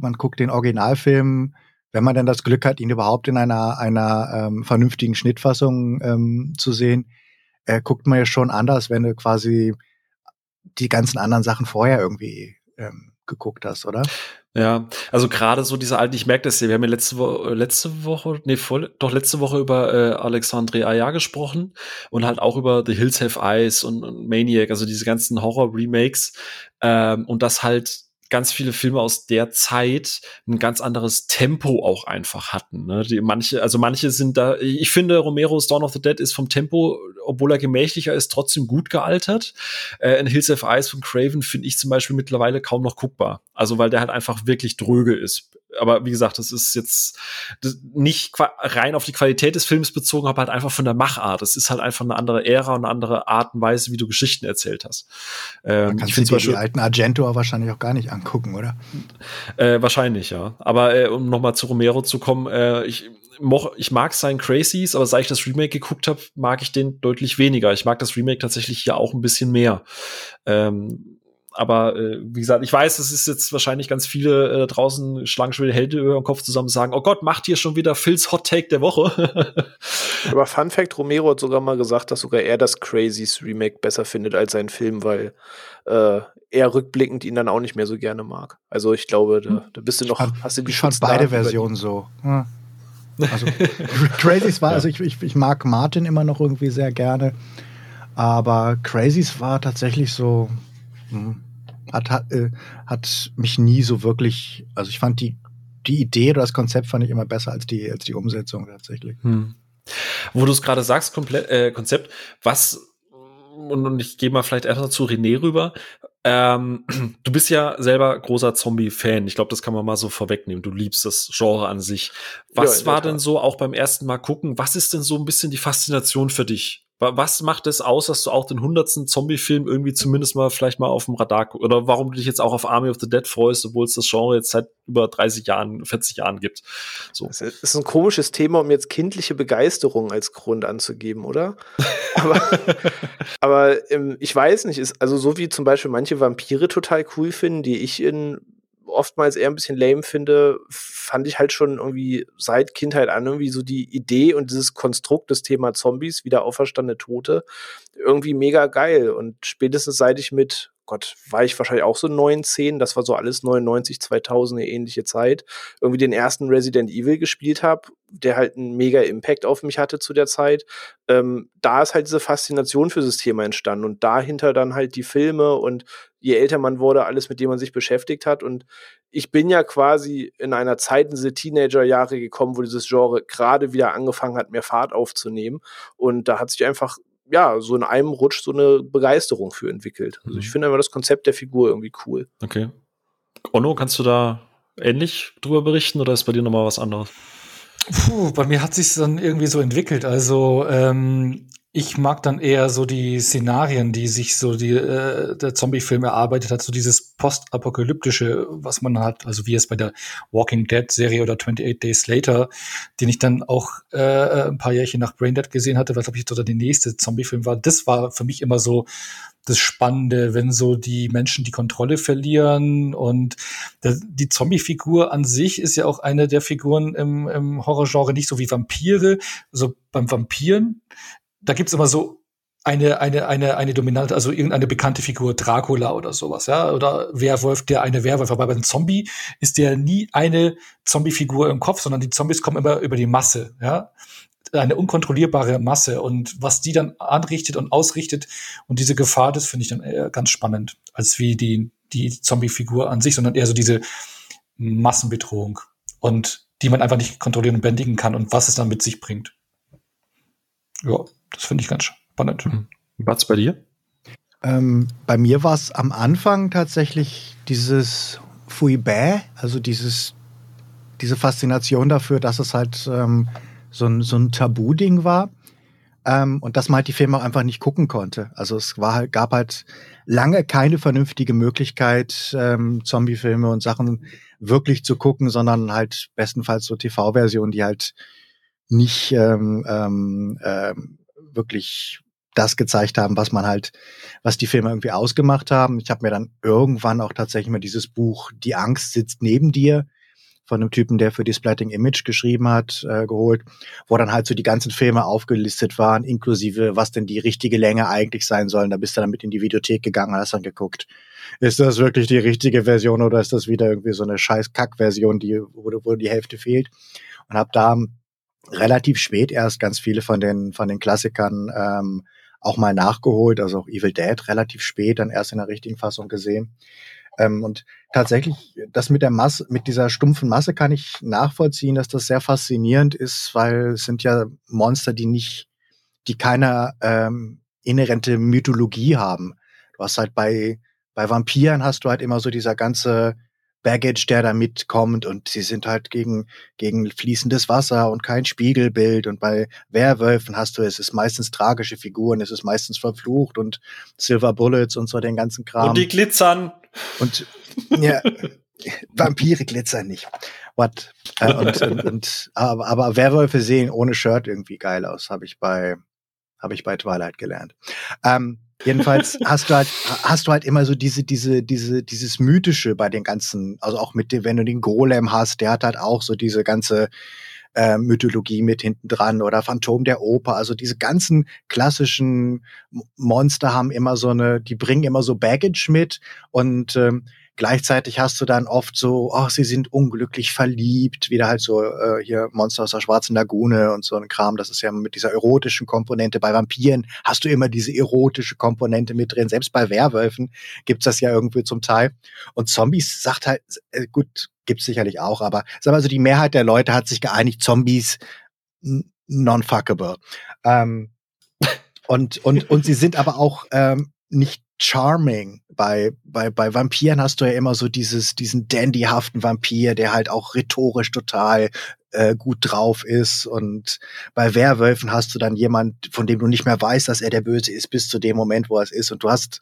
man guckt den Originalfilm, wenn man dann das Glück hat, ihn überhaupt in einer, einer ähm, vernünftigen Schnittfassung ähm, zu sehen, äh, guckt man ja schon anders, wenn du quasi die ganzen anderen Sachen vorher irgendwie ähm, geguckt hast, oder? Ja, also gerade so diese alten, ich merke das ja, wir haben ja letzte Woche, letzte Woche, nee, voll, doch letzte Woche über äh, Alexandre Aya gesprochen und halt auch über The Hills Have Eyes und, und Maniac, also diese ganzen Horror-Remakes ähm, und das halt ganz viele Filme aus der Zeit ein ganz anderes Tempo auch einfach hatten. Ne? Die, manche, also manche sind da, ich finde, Romero's Dawn of the Dead ist vom Tempo, obwohl er gemächlicher ist, trotzdem gut gealtert. Äh, in Hills of Ice von Craven finde ich zum Beispiel mittlerweile kaum noch guckbar. Also weil der halt einfach wirklich dröge ist aber wie gesagt, das ist jetzt nicht rein auf die Qualität des Films bezogen, aber halt einfach von der Machart. Es ist halt einfach eine andere Ära und eine andere Art und Weise, wie du Geschichten erzählt hast. Ähm, kannst du dir die alten Argento wahrscheinlich auch gar nicht angucken, oder? Äh, wahrscheinlich, ja. Aber äh, um nochmal zu Romero zu kommen, äh, ich, ich mag seinen Crazies, aber seit ich das Remake geguckt habe, mag ich den deutlich weniger. Ich mag das Remake tatsächlich hier auch ein bisschen mehr. Ähm, aber äh, wie gesagt, ich weiß, es ist jetzt wahrscheinlich ganz viele äh, draußen Schlangenschwelle Hände über den Kopf zusammen sagen, oh Gott, macht hier schon wieder Phils Hot Take der Woche. aber Fun Fact, Romero hat sogar mal gesagt, dass sogar er das Crazies Remake besser findet als seinen Film, weil äh, er rückblickend ihn dann auch nicht mehr so gerne mag. Also ich glaube, da, da bist du noch, fand, hast du die Ich fand beide Versionen so. Ja. Also Crazies war, also ich, ich, ich mag Martin immer noch irgendwie sehr gerne. Aber Crazies war tatsächlich so, hm. Hat, hat, äh, hat mich nie so wirklich, also ich fand die, die Idee oder das Konzept fand ich immer besser als die, als die Umsetzung tatsächlich. Hm. Wo du es gerade sagst, komplett, äh, Konzept, was, und, und ich gehe mal vielleicht erstmal zu René rüber, ähm, du bist ja selber großer Zombie-Fan. Ich glaube, das kann man mal so vorwegnehmen. Du liebst das Genre an sich. Was ja, war denn so auch beim ersten Mal gucken? Was ist denn so ein bisschen die Faszination für dich? Was macht es aus, dass du auch den hundertsten Zombie-Film irgendwie zumindest mal vielleicht mal auf dem Radar guckst? Oder warum du dich jetzt auch auf Army of the Dead freust, obwohl es das Genre jetzt seit über 30 Jahren, 40 Jahren gibt? So. Das ist ein komisches Thema, um jetzt kindliche Begeisterung als Grund anzugeben, oder? aber, aber ähm, ich weiß nicht, ist, also so wie zum Beispiel manche Vampire total cool finden, die ich in oftmals eher ein bisschen lame finde, fand ich halt schon irgendwie seit Kindheit an irgendwie so die Idee und dieses Konstrukt des Thema Zombies, wieder auferstandene Tote, irgendwie mega geil. Und spätestens seit ich mit Gott, war ich wahrscheinlich auch so 9, 10, das war so alles 99, 2000, eine ähnliche Zeit, irgendwie den ersten Resident Evil gespielt habe, der halt einen mega Impact auf mich hatte zu der Zeit. Ähm, da ist halt diese Faszination für das Thema entstanden und dahinter dann halt die Filme und je älter man wurde, alles, mit dem man sich beschäftigt hat. Und ich bin ja quasi in einer Zeit in diese Teenager-Jahre gekommen, wo dieses Genre gerade wieder angefangen hat, mehr Fahrt aufzunehmen. Und da hat sich einfach ja, so in einem Rutsch so eine Begeisterung für entwickelt. Also ich mhm. finde einfach das Konzept der Figur irgendwie cool. Okay. Onno, kannst du da ähnlich drüber berichten oder ist bei dir nochmal was anderes? Puh, bei mir hat sich dann irgendwie so entwickelt. Also ähm, ich mag dann eher so die Szenarien, die sich so die äh, der Zombie-Film erarbeitet hat, so dieses postapokalyptische, was man hat, also wie es bei der Walking Dead-Serie oder 28 Days Later, den ich dann auch äh, ein paar Jährchen nach Braindead gesehen hatte, was glaube ich sogar der nächste Zombie-Film war. Das war für mich immer so das Spannende, wenn so die Menschen die Kontrolle verlieren und die Zombie-Figur an sich ist ja auch eine der Figuren im, im Horrorgenre, nicht so wie Vampire. So beim Vampiren da gibt's immer so eine, eine, eine, eine dominante, also irgendeine bekannte Figur, Dracula oder sowas, ja, oder Werwolf, der eine Werwolf, aber bei einem Zombie ist der nie eine Zombie-Figur im Kopf, sondern die Zombies kommen immer über die Masse, ja, eine unkontrollierbare Masse und was die dann anrichtet und ausrichtet und diese Gefahr, das finde ich dann eher ganz spannend, als wie die, die Zombie-Figur an sich, sondern eher so diese Massenbedrohung und die man einfach nicht kontrollieren und bändigen kann und was es dann mit sich bringt. Ja. Das finde ich ganz spannend. Mhm. Was bei dir? Ähm, bei mir war es am Anfang tatsächlich dieses Fouibert, also dieses, diese Faszination dafür, dass es halt ähm, so ein, so ein Tabu-Ding war. Ähm, und dass man halt die Filme einfach nicht gucken konnte. Also es war halt, gab halt lange keine vernünftige Möglichkeit, ähm, Zombie-Filme und Sachen wirklich zu gucken, sondern halt bestenfalls so TV-Versionen, die halt nicht ähm, ähm, ähm wirklich das gezeigt haben, was man halt, was die Filme irgendwie ausgemacht haben. Ich habe mir dann irgendwann auch tatsächlich mal dieses Buch Die Angst sitzt neben dir von einem Typen, der für die Splatting Image geschrieben hat, äh, geholt, wo dann halt so die ganzen Filme aufgelistet waren, inklusive was denn die richtige Länge eigentlich sein sollen. Da bist du dann mit in die Videothek gegangen und hast dann geguckt, ist das wirklich die richtige Version oder ist das wieder irgendwie so eine scheiß Kack-Version, die, wo, wo die Hälfte fehlt? Und habe da relativ spät erst ganz viele von den, von den Klassikern ähm, auch mal nachgeholt, also auch Evil Dead relativ spät, dann erst in der richtigen Fassung gesehen. Ähm, und tatsächlich, das mit der Masse, mit dieser stumpfen Masse kann ich nachvollziehen, dass das sehr faszinierend ist, weil es sind ja Monster, die nicht, die keine ähm, inhärente Mythologie haben. Du hast halt bei, bei Vampiren hast du halt immer so dieser ganze Baggage, der da mitkommt und sie sind halt gegen, gegen fließendes Wasser und kein Spiegelbild und bei Werwölfen hast du, es ist meistens tragische Figuren, es ist meistens verflucht und Silver Bullets und so den ganzen Kram. Und die glitzern. Und, ja, Vampire glitzern nicht. What? Äh, und, und, und, aber, aber Werwölfe sehen ohne Shirt irgendwie geil aus, habe ich bei, habe ich bei Twilight gelernt. Ähm, Jedenfalls hast du halt, hast du halt immer so diese, diese, diese, dieses Mythische bei den ganzen, also auch mit dem, wenn du den Golem hast, der hat halt auch so diese ganze äh, Mythologie mit hinten dran oder Phantom der Oper. Also diese ganzen klassischen Monster haben immer so eine, die bringen immer so Baggage mit und ähm, Gleichzeitig hast du dann oft so, oh, sie sind unglücklich verliebt, wieder halt so äh, hier Monster aus der Schwarzen Lagune und so ein Kram. Das ist ja mit dieser erotischen Komponente. Bei Vampiren hast du immer diese erotische Komponente mit drin. Selbst bei Werwölfen gibt's das ja irgendwie zum Teil. Und Zombies sagt halt, äh, gut, gibt's sicherlich auch, aber sag mal so, die Mehrheit der Leute hat sich geeinigt, Zombies non-fuckable. Ähm, und, und, und sie sind aber auch ähm, nicht charming. Bei, bei, bei Vampiren hast du ja immer so dieses, diesen dandyhaften Vampir, der halt auch rhetorisch total äh, gut drauf ist. Und bei Werwölfen hast du dann jemand, von dem du nicht mehr weißt, dass er der Böse ist, bis zu dem Moment, wo er ist. Und du hast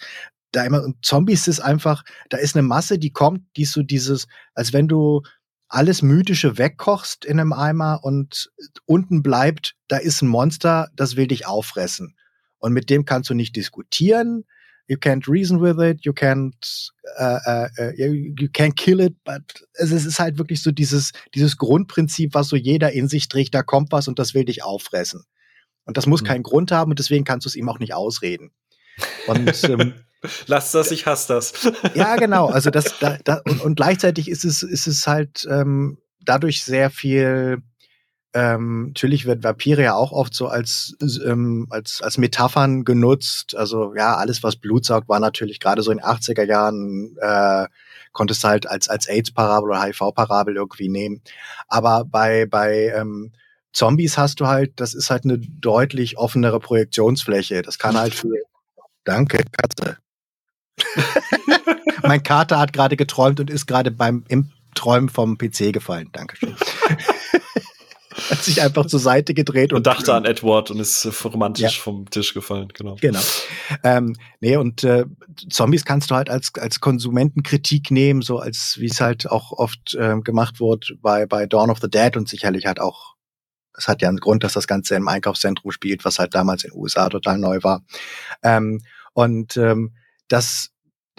da immer, und Zombies ist einfach, da ist eine Masse, die kommt, die ist so dieses, als wenn du alles Mythische wegkochst in einem Eimer und unten bleibt, da ist ein Monster, das will dich auffressen. Und mit dem kannst du nicht diskutieren, you can't reason with it, you can't, uh, uh, uh, you can't kill it, but es ist halt wirklich so dieses, dieses Grundprinzip, was so jeder in sich trägt, da kommt was und das will dich auffressen. Und das muss mhm. keinen Grund haben und deswegen kannst du es ihm auch nicht ausreden. Und ähm, Lass das, ich hasse das. ja, genau. Also das, da, da, und, und gleichzeitig ist es, ist es halt ähm, dadurch sehr viel ähm, natürlich wird Vampire ja auch oft so als, ähm, als, als Metaphern genutzt. Also ja, alles, was Blut saugt, war natürlich gerade so in den 80er Jahren, äh, konntest du halt als, als AIDS-Parabel oder HIV-Parabel irgendwie nehmen. Aber bei, bei ähm, Zombies hast du halt, das ist halt eine deutlich offenere Projektionsfläche. Das kann halt für. Danke, Katze. mein Kater hat gerade geträumt und ist gerade beim im Träumen vom PC gefallen. Dankeschön. Hat sich einfach zur Seite gedreht und, und dachte an Edward und ist romantisch ja. vom Tisch gefallen, genau. Genau. Ähm, nee, und äh, Zombies kannst du halt als, als Konsumentenkritik nehmen, so als wie es halt auch oft äh, gemacht wurde bei, bei Dawn of the Dead und sicherlich halt auch es hat ja einen Grund, dass das Ganze im Einkaufszentrum spielt, was halt damals in den USA total neu war. Ähm, und ähm, das,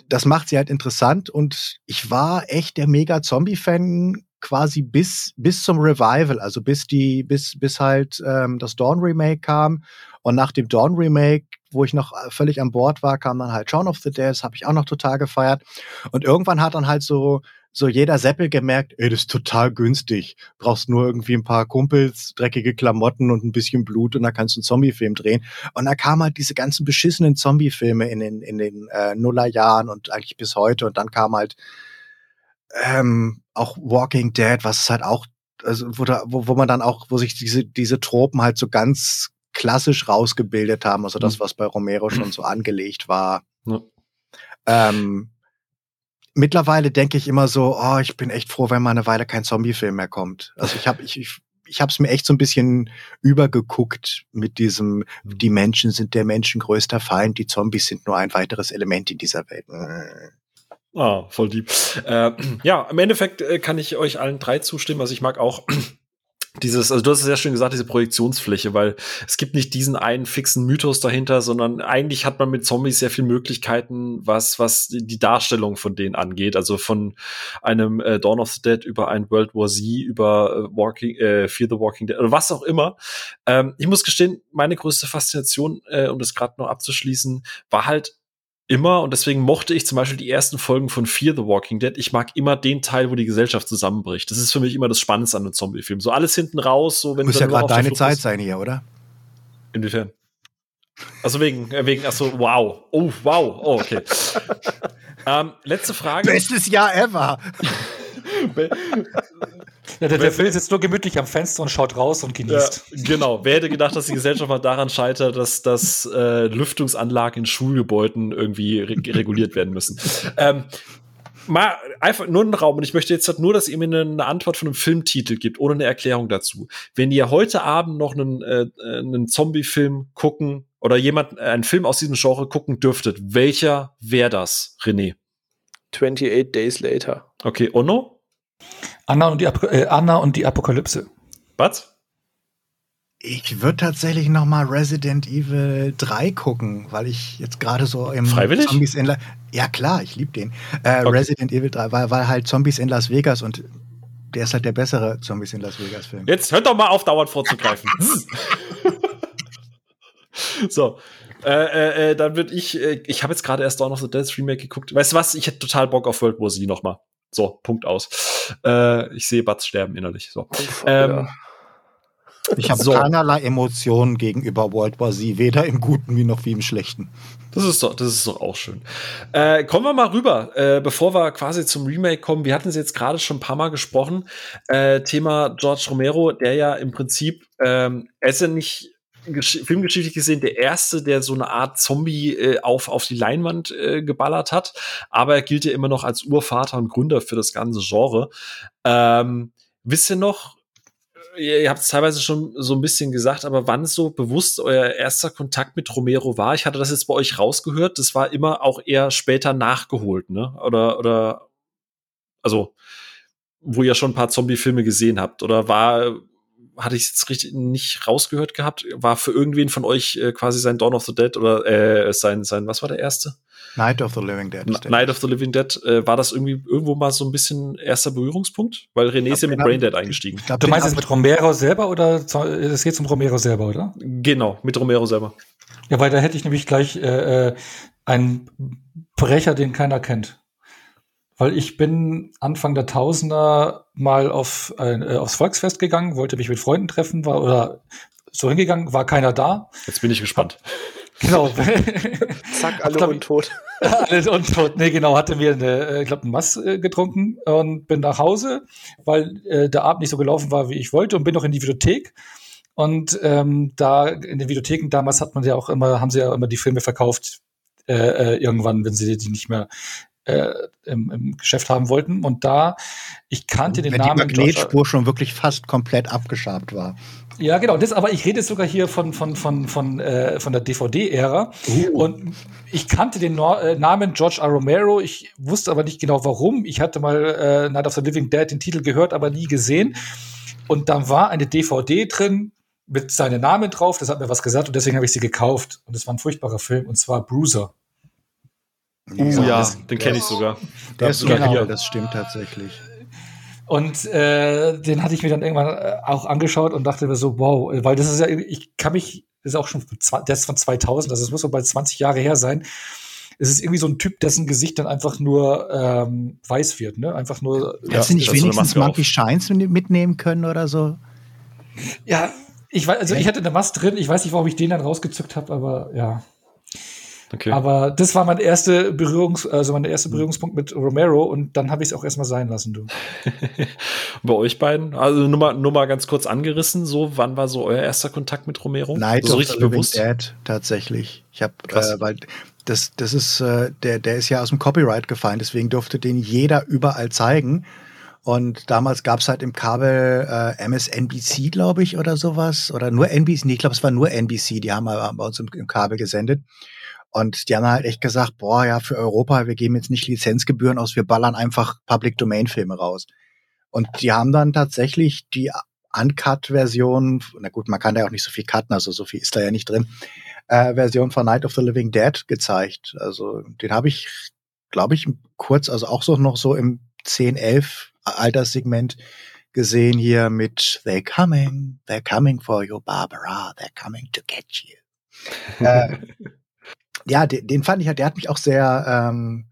das macht sie halt interessant. Und ich war echt der mega Zombie-Fan quasi bis bis zum Revival, also bis die bis bis halt ähm, das Dawn Remake kam und nach dem Dawn Remake, wo ich noch äh, völlig an Bord war, kam dann halt Shaun of the Dead, habe ich auch noch total gefeiert und irgendwann hat dann halt so so jeder Seppel gemerkt, ey, das ist total günstig. Brauchst nur irgendwie ein paar Kumpels, dreckige Klamotten und ein bisschen Blut und dann kannst du einen Zombie-Film drehen. Und da kamen halt diese ganzen beschissenen Zombie-Filme in den, in den äh, Nullerjahren und eigentlich bis heute. Und dann kam halt ähm, auch Walking Dead, was halt auch, also wo, da, wo, wo man dann auch, wo sich diese, diese Tropen halt so ganz klassisch rausgebildet haben, also das, mhm. was bei Romero schon so angelegt war. Ja. Ähm, mittlerweile denke ich immer so, oh, ich bin echt froh, wenn mal eine Weile kein Zombie-Film mehr kommt. Also ich habe ich, ich, ich habe es mir echt so ein bisschen übergeguckt mit diesem, mhm. die Menschen sind der Menschen größter Feind, die Zombies sind nur ein weiteres Element in dieser Welt. Ah, voll lieb. Äh, ja, im Endeffekt äh, kann ich euch allen drei zustimmen. Also ich mag auch dieses, also du hast es ja schön gesagt, diese Projektionsfläche, weil es gibt nicht diesen einen fixen Mythos dahinter, sondern eigentlich hat man mit Zombies sehr viele Möglichkeiten, was, was die Darstellung von denen angeht. Also von einem äh, Dawn of the Dead über ein World War Z, über äh, Walking, äh, Fear the Walking Dead oder was auch immer. Ähm, ich muss gestehen, meine größte Faszination, äh, um das gerade noch abzuschließen, war halt immer und deswegen mochte ich zum Beispiel die ersten Folgen von Fear the Walking Dead. Ich mag immer den Teil, wo die Gesellschaft zusammenbricht. Das ist für mich immer das Spannendste an einem Zombie-Film. So alles hinten raus, so wenn Muss ja gerade deine Zeit ist. sein hier, oder? Inwiefern? Also wegen, äh, wegen, achso, wow. Oh, wow. Oh, okay. ähm, letzte Frage. Bestes Jahr ever. Ja, der, der Phil sitzt nur gemütlich am Fenster und schaut raus und genießt. Ja, genau. Wer hätte gedacht, dass die Gesellschaft mal daran scheitert, dass, dass äh, Lüftungsanlagen in Schulgebäuden irgendwie re reguliert werden müssen? Ähm, mal einfach nur einen Raum und ich möchte jetzt halt nur, dass ihr mir eine, eine, Antwort von einem Filmtitel gibt, ohne eine Erklärung dazu. Wenn ihr heute Abend noch einen, äh, einen Zombie-Film gucken oder jemand äh, einen Film aus diesem Genre gucken dürftet, welcher wäre das, René? 28 Days Later. Okay, Ono? Anna und die, Ap äh, Anna und die Apokalypse. Was? Ich würde tatsächlich noch mal Resident Evil 3 gucken, weil ich jetzt gerade so im Freiwillig? Zombies in La Ja klar, ich liebe den. Äh, okay. Resident Evil 3, weil, weil halt Zombies in Las Vegas und der ist halt der bessere Zombies in Las Vegas Film. Jetzt hört doch mal auf, dauernd vorzugreifen. so. Äh, äh, äh, dann würde ich, äh, ich habe jetzt gerade erst Dawn of the Dead Remake geguckt. Weißt du was? Ich hätte total Bock auf World War Z noch mal. So, Punkt aus. Äh, ich sehe Batz sterben innerlich. So. Ähm, ich habe so. keinerlei Emotionen gegenüber World War Z, weder im Guten wie noch wie im Schlechten. Das ist doch, das ist doch auch schön. Äh, kommen wir mal rüber, äh, bevor wir quasi zum Remake kommen. Wir hatten es jetzt gerade schon ein paar Mal gesprochen. Äh, Thema George Romero, der ja im Prinzip, ähm, er ist ja nicht filmgeschichtlich gesehen der erste, der so eine Art Zombie äh, auf, auf die Leinwand äh, geballert hat. Aber er gilt ja immer noch als Urvater und Gründer für das ganze Genre. Ähm, wisst ihr noch, ihr habt es teilweise schon so ein bisschen gesagt, aber wann so bewusst euer erster Kontakt mit Romero war? Ich hatte das jetzt bei euch rausgehört. Das war immer auch eher später nachgeholt, ne? Oder, oder, also, wo ihr schon ein paar Zombie-Filme gesehen habt. Oder war hatte ich jetzt richtig nicht rausgehört gehabt. War für irgendwen von euch äh, quasi sein Dawn of the Dead oder äh, sein, sein, was war der erste? Night of the Living Dead. Night of the Living Dead. Äh, war das irgendwie irgendwo mal so ein bisschen erster Berührungspunkt? Weil René ist ja mit Brain Dead eingestiegen. Glaub, du meinst jetzt mit Romero selber oder es geht um Romero selber, oder? Genau, mit Romero selber. Ja, weil da hätte ich nämlich gleich äh, äh einen Brecher, den keiner kennt. Weil ich bin Anfang der Tausender mal auf äh, aufs Volksfest gegangen, wollte mich mit Freunden treffen, war oder so hingegangen, war keiner da. Jetzt bin ich gespannt. Genau. Zack, alle untot. alle untot. Nee, genau, hatte mir eine, äh, ich glaube, ein Mass äh, getrunken und bin nach Hause, weil äh, der Abend nicht so gelaufen war, wie ich wollte und bin noch in die Videothek. Und ähm, da in den Videotheken damals hat man ja auch immer, haben sie ja immer die Filme verkauft, äh, äh irgendwann, wenn sie die nicht mehr äh, im, im, Geschäft haben wollten. Und da, ich kannte den Wenn Namen. Die Magnetspur schon wirklich fast komplett abgeschabt war. Ja, genau. Das, aber ich rede sogar hier von, von, von, von, äh, von der DVD-Ära. Uh. Und ich kannte den no äh, Namen George R. Romero. Ich wusste aber nicht genau warum. Ich hatte mal äh, Night of the Living Dead den Titel gehört, aber nie gesehen. Und dann war eine DVD drin mit seinem Namen drauf. Das hat mir was gesagt und deswegen habe ich sie gekauft. Und es war ein furchtbarer Film und zwar Bruiser. Uh, ja, ja den kenne ich sogar. Der ist sogar genau. hier, das stimmt tatsächlich. Und äh, den hatte ich mir dann irgendwann äh, auch angeschaut und dachte mir so, wow, weil das ist ja, ich kann mich, das ist auch schon, der ist von 2000, also es muss so bald 20 Jahre her sein. Es ist irgendwie so ein Typ, dessen Gesicht dann einfach nur ähm, weiß wird, ne? Einfach nur. Hättest ja, du nicht wenigstens Monkey Shines mitnehmen können oder so? Ja, ich weiß, also ich hatte eine Mast drin, ich weiß nicht, warum ich den dann rausgezückt habe, aber ja. Okay. Aber das war mein erster Berührungs, also mein erster Berührungspunkt mit Romero und dann habe ich es auch erstmal sein lassen, du. Bei euch beiden, also nur mal, nur mal ganz kurz angerissen, so wann war so euer erster Kontakt mit Romero? Night so of richtig bewusst? Dead, tatsächlich. Ich habe, äh, weil das, das ist, äh, der, der ist ja aus dem Copyright gefallen, deswegen durfte den jeder überall zeigen. Und damals gab es halt im Kabel äh, MSNBC, glaube ich, oder sowas. Oder nur NBC. Nee, ich glaube, es war nur NBC, die haben mal bei uns im, im Kabel gesendet. Und die haben halt echt gesagt, boah, ja, für Europa, wir geben jetzt nicht Lizenzgebühren aus, wir ballern einfach Public Domain Filme raus. Und die haben dann tatsächlich die Uncut-Version, na gut, man kann da ja auch nicht so viel cutten, also so viel ist da ja nicht drin, äh, Version von Night of the Living Dead gezeigt. Also den habe ich, glaube ich, kurz, also auch so noch so im 10, 11 Alterssegment gesehen hier mit They're coming, they're coming for you, Barbara, they're coming to get you. äh, ja, den, den, fand ich halt, der hat mich auch sehr ähm,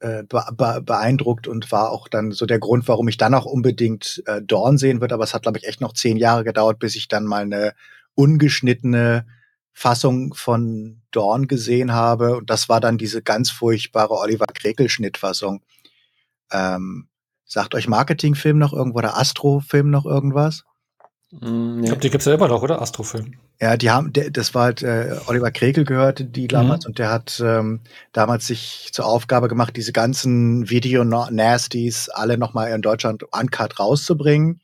äh, be beeindruckt und war auch dann so der Grund, warum ich dann auch unbedingt äh, Dawn sehen würde. Aber es hat, glaube ich, echt noch zehn Jahre gedauert, bis ich dann mal eine ungeschnittene Fassung von Dawn gesehen habe. Und das war dann diese ganz furchtbare Oliver Krekel-Schnittfassung. Ähm, sagt euch Marketingfilm noch irgendwo oder Astrofilm noch irgendwas? Mm, ich glaube, die gibt's ja immer noch, oder? Astrofilm. Ja, die haben, der, das war halt, äh, Oliver Krekel gehörte die mhm. damals mhm. und der hat ähm, damals sich zur Aufgabe gemacht, diese ganzen Video-Nasties alle nochmal in Deutschland uncut rauszubringen.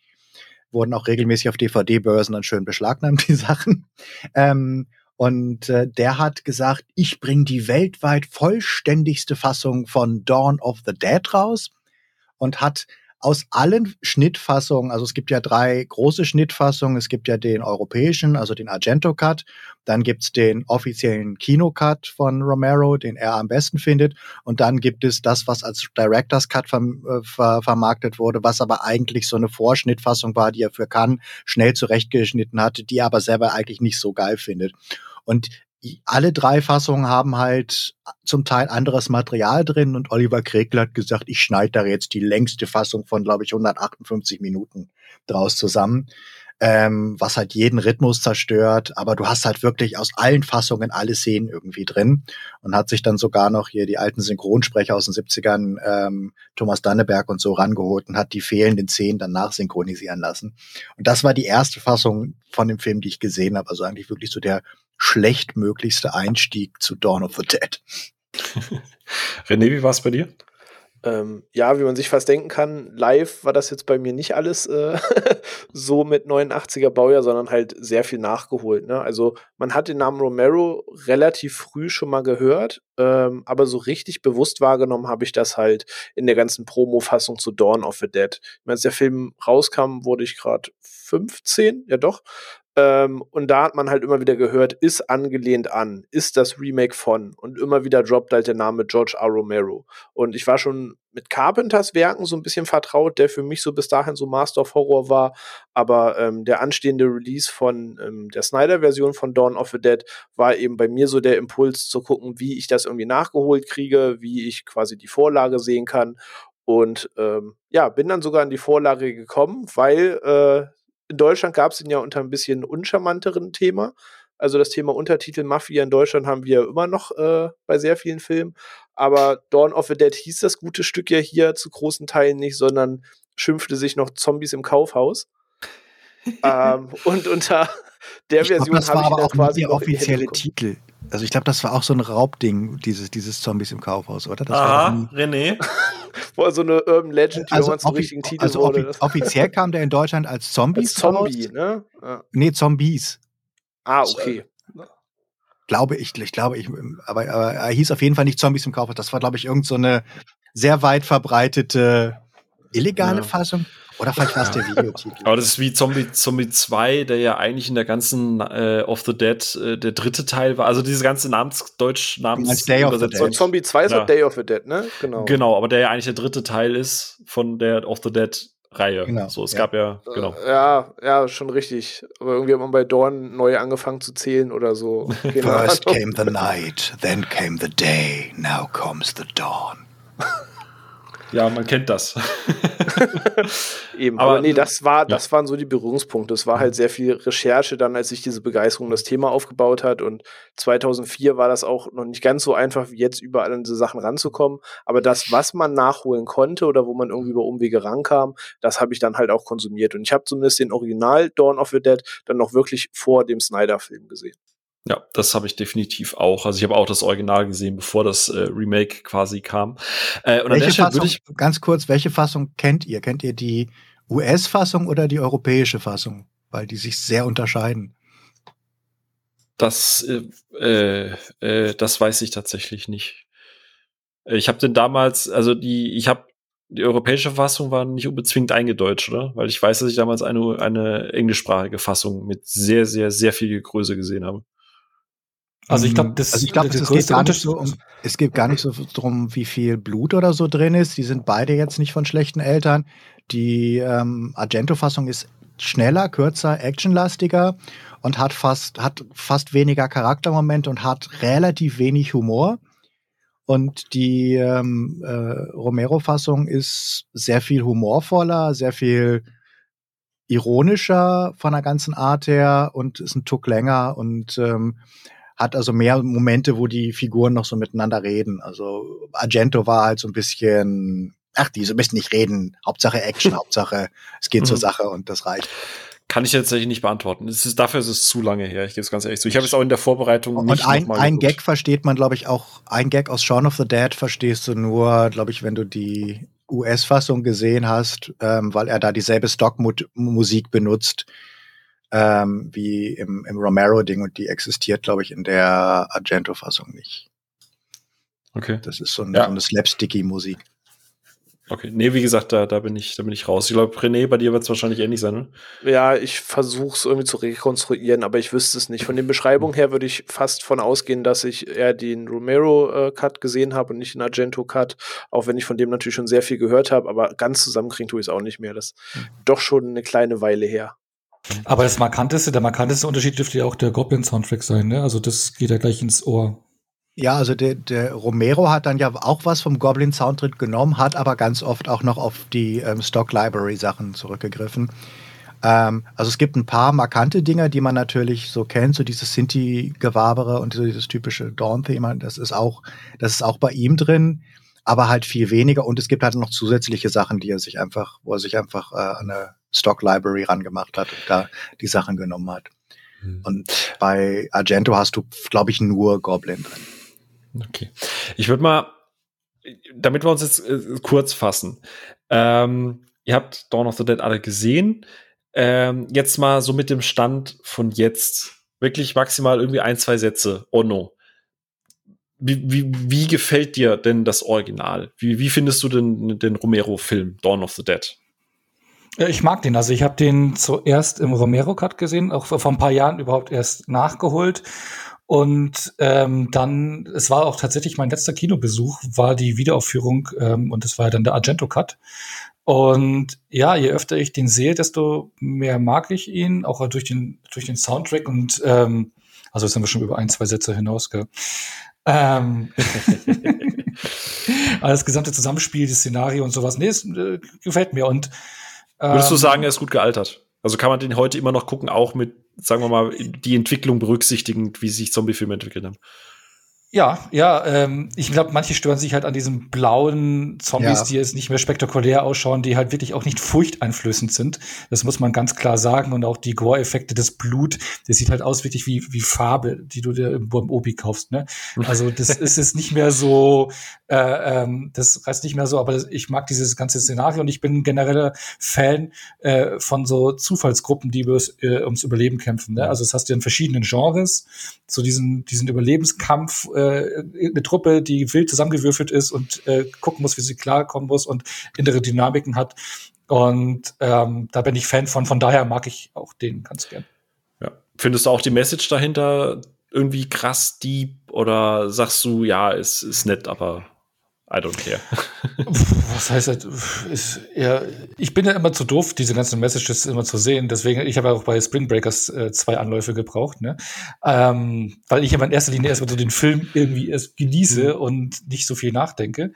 Wurden auch regelmäßig auf DVD-Börsen dann schön beschlagnahmt, die Sachen. Ähm, und äh, der hat gesagt, ich bringe die weltweit vollständigste Fassung von Dawn of the Dead raus und hat aus allen Schnittfassungen, also es gibt ja drei große Schnittfassungen, es gibt ja den europäischen, also den Argento Cut, dann gibt's den offiziellen Kino Cut von Romero, den er am besten findet, und dann gibt es das, was als Director's Cut ver äh, ver vermarktet wurde, was aber eigentlich so eine Vorschnittfassung war, die er für Cannes schnell zurechtgeschnitten hatte, die er aber selber eigentlich nicht so geil findet. Und alle drei Fassungen haben halt zum Teil anderes Material drin und Oliver Kregler hat gesagt, ich schneide da jetzt die längste Fassung von, glaube ich, 158 Minuten draus zusammen, ähm, was halt jeden Rhythmus zerstört, aber du hast halt wirklich aus allen Fassungen alle Szenen irgendwie drin und hat sich dann sogar noch hier die alten Synchronsprecher aus den 70ern, ähm, Thomas Danneberg und so rangeholt und hat die fehlenden Szenen dann nachsynchronisieren lassen. Und das war die erste Fassung von dem Film, die ich gesehen habe, also eigentlich wirklich so der schlechtmöglichste Einstieg zu Dawn of the Dead. René, wie war es bei dir? Ähm, ja, wie man sich fast denken kann, live war das jetzt bei mir nicht alles äh, so mit 89er Baujahr, sondern halt sehr viel nachgeholt. Ne? Also man hat den Namen Romero relativ früh schon mal gehört, ähm, aber so richtig bewusst wahrgenommen habe ich das halt in der ganzen Promo-Fassung zu Dawn of the Dead. Als der Film rauskam, wurde ich gerade 15, ja doch. Ähm, und da hat man halt immer wieder gehört, ist angelehnt an, ist das Remake von. Und immer wieder droppt halt der Name George R. Romero. Und ich war schon mit Carpenters Werken so ein bisschen vertraut, der für mich so bis dahin so Master of Horror war. Aber ähm, der anstehende Release von ähm, der Snyder-Version von Dawn of the Dead war eben bei mir so der Impuls zu gucken, wie ich das irgendwie nachgeholt kriege, wie ich quasi die Vorlage sehen kann. Und ähm, ja, bin dann sogar an die Vorlage gekommen, weil äh, in Deutschland gab es ihn ja unter ein bisschen uncharmanteren Thema. Also das Thema Untertitel Mafia in Deutschland haben wir ja immer noch äh, bei sehr vielen Filmen. Aber Dawn of the Dead hieß das gute Stück ja hier zu großen Teilen nicht, sondern schimpfte sich noch Zombies im Kaufhaus. ähm, und unter der ich Version habe ich aber auch quasi der offizielle Titel. Also ich glaube, das war auch so ein Raubding, dieses, dieses Zombies im Kaufhaus, oder? Das Aha, René. Wo so eine Urban Legend, die also also zum richtigen Titel also wurde. offi offiziell kam der in Deutschland als Zombies Als Zombie, raus. ne? Ja. Nee, Zombies. Ah, okay. Glaube ich, ich glaube ich, aber, aber er hieß auf jeden Fall nicht Zombies im Kaufhaus. Das war, glaube ich, irgend so eine sehr weit verbreitete illegale Ja. Fassung. Oder vielleicht war es der Videotitel. Aber das ist wie Zombie, Zombie 2, der ja eigentlich in der ganzen äh, of the Dead äh, der dritte Teil war. Also diese ganze Namens, Deutsch Namens meinst Day of the So Dead. Zombie 2 ist Ja. auch Day of the Dead, ne? Genau. Genau, aber der ja eigentlich der dritte Teil ist von der of the Dead Reihe. Genau, So, es ja. gab ja, genau. Äh, Ja, ja, schon richtig. Aber irgendwie hat man bei Dorn neu angefangen zu zählen oder so. First came the night, then came the day, now comes the dawn. Ja, man kennt das. Eben, Aber- aber, nee, das war, das waren so die Berührungspunkte. Es war halt sehr viel Recherche dann, als sich diese Begeisterung das Thema aufgebaut hat. Und 2004 war das auch noch nicht ganz so einfach, wie jetzt überall an diese Sachen ranzukommen. Aber das, was man nachholen konnte oder wo man irgendwie über Umwege rankam, das habe ich dann halt auch konsumiert. Und ich habe zumindest den Original Dawn of the Dead dann noch wirklich vor dem Snyder-Film gesehen. Ja, das habe ich definitiv auch. Also ich habe auch das Original gesehen, bevor das äh, Remake quasi kam. Äh, und an der Welche Fassung, ich, ganz kurz, welche Fassung kennt ihr? Kennt ihr die US-Fassung oder die europäische Fassung? Weil die sich sehr unterscheiden. das, äh, äh, äh, das weiß ich tatsächlich nicht. Äh, Ich habe den damals, also die, ich habe die europäische Fassung war nicht unbezwingend eingedeutscht, oder? Weil ich weiß, dass ich damals eine, eine englischsprachige Fassung mit sehr, sehr, sehr viel Größe gesehen habe. Also ich glaube, das also ich glaube, der es geht gar nicht so um, es geht gar nicht so drum, wie viel Blut oder so drin ist. Die sind beide jetzt nicht von schlechten Eltern. Die ähm, Argento-Fassung ist schneller, kürzer, actionlastiger und hat fast, hat fast weniger Charaktermomente und hat relativ wenig Humor. Und die ähm, äh, Romero-Fassung ist sehr viel humorvoller, sehr viel ironischer von der ganzen Art her und ist ein Tuck länger und ähm, hat also mehr Momente, wo die Figuren noch so miteinander reden. Also Argento war halt so ein bisschen, ach, die so müssen nicht reden. Hauptsache Action, Hauptsache es geht zur Mhm. Sache und das reicht. Kann ich tatsächlich nicht beantworten. Es ist, dafür ist es zu lange her. Ich gebe es ganz ehrlich zu. Ich habe es auch in der Vorbereitung nicht Und ein, mal ein geguckt. Gag versteht man, glaube ich, auch, ein Gag aus Shaun of the Dead verstehst du nur, glaube ich, wenn du die US-Fassung gesehen hast, ähm, weil er da dieselbe Stockmusik benutzt ähm, wie im, im Romero-Ding und die existiert, glaube ich, in der Argento-Fassung nicht. Okay. Das ist so eine, Ja. so eine Slapsticky-Musik. Okay. Nee, wie gesagt, da, da bin ich, da bin ich raus. Ich glaube, René, bei dir wird es wahrscheinlich ähnlich sein, ne? Ja, ich versuche es irgendwie zu rekonstruieren, aber ich wüsste es nicht. Von den Beschreibungen her würde ich fast von ausgehen, dass ich eher den Romero-Cut gesehen habe und nicht den Argento-Cut, auch wenn ich von dem natürlich schon sehr viel gehört habe, aber ganz zusammenkriegen tue ich es auch nicht mehr. Das ist doch schon eine kleine Weile her. Aber das markanteste, der markanteste Unterschied dürfte ja auch der Goblin-Soundtrack sein, ne? Also das geht ja gleich ins Ohr. Ja, also der, der Romero hat dann ja auch was vom Goblin Soundtrack genommen, hat aber ganz oft auch noch auf die ähm, Stock Library Sachen zurückgegriffen. Ähm, also es gibt ein paar markante Dinger, die man natürlich so kennt, so dieses Sinti-Gewabere und so dieses typische Dawn-Thema. Das ist auch, das ist auch bei ihm drin, aber halt viel weniger. Und es gibt halt noch zusätzliche Sachen, die er sich einfach, wo er sich einfach äh, an eine Stock Library rangemacht hat und da die Sachen genommen hat. Und bei Argento hast du, glaube ich, nur Goblin drin. Okay. Ich würde mal, damit wir uns jetzt äh, kurz fassen. Ähm, ihr habt Dawn of the Dead alle gesehen. Ähm, jetzt mal so mit dem Stand von jetzt. Wirklich maximal irgendwie ein, zwei Sätze. Oh no. Wie, wie, wie gefällt dir denn das Original? Wie, wie findest du denn den Romero-Film Dawn of the Dead? Ja, ich mag den. Also ich habe den zuerst im Romero-Cut gesehen, auch vor ein paar Jahren überhaupt erst nachgeholt. Und ähm, dann, es war auch tatsächlich mein letzter Kinobesuch, war die Wiederaufführung ähm, und das war dann der Argento-Cut. Und ja, je öfter ich den sehe, desto mehr mag ich ihn, auch durch den, durch den Soundtrack und ähm, also jetzt sind wir schon über ein, zwei Sätze hinaus, gell? Ähm, aber das gesamte Zusammenspiel, das Szenario und sowas, nee, es äh, gefällt mir. Und Würdest du ähm, sagen, er ist gut gealtert? Also kann man den heute immer noch gucken, auch mit, sagen wir mal, die Entwicklung berücksichtigend, wie sich Zombiefilme entwickelt haben? Ja, ja, ähm, ich glaube, manche stören sich halt an diesen blauen Zombies, ja. die jetzt nicht mehr spektakulär ausschauen, die halt wirklich auch nicht furchteinflößend sind. Das muss man ganz klar sagen. Und auch die Gore-Effekte, das Blut, das sieht halt aus wirklich wie, wie Farbe, die du dir im, im Obi kaufst. Ne? Also das ist es nicht mehr so, äh, ähm, das reißt nicht mehr so, aber ich mag dieses ganze Szenario und ich bin genereller Fan äh, von so Zufallsgruppen, die äh, ums Überleben kämpfen. Ne? Also das hast du in verschiedenen Genres, so diesen, diesen Überlebenskampf, äh, äh, eine Truppe, die wild zusammengewürfelt ist und äh, gucken muss, wie sie klarkommen muss und innere Dynamiken hat. Und ähm, da bin ich Fan von. Von daher mag ich auch den ganz gern. Ja. Findest du auch die Message dahinter irgendwie krass deep oder sagst du, ja, es ist nett, aber I don't care. Was heißt das? Ist ja, ich bin ja immer zu doof, diese ganzen Messages immer zu sehen. Deswegen, ich habe ja auch bei Spring Breakers äh, zwei Anläufe gebraucht, ne? Ähm, weil ich immer in erster Linie erstmal so den Film irgendwie erst genieße mhm. und nicht so viel nachdenke.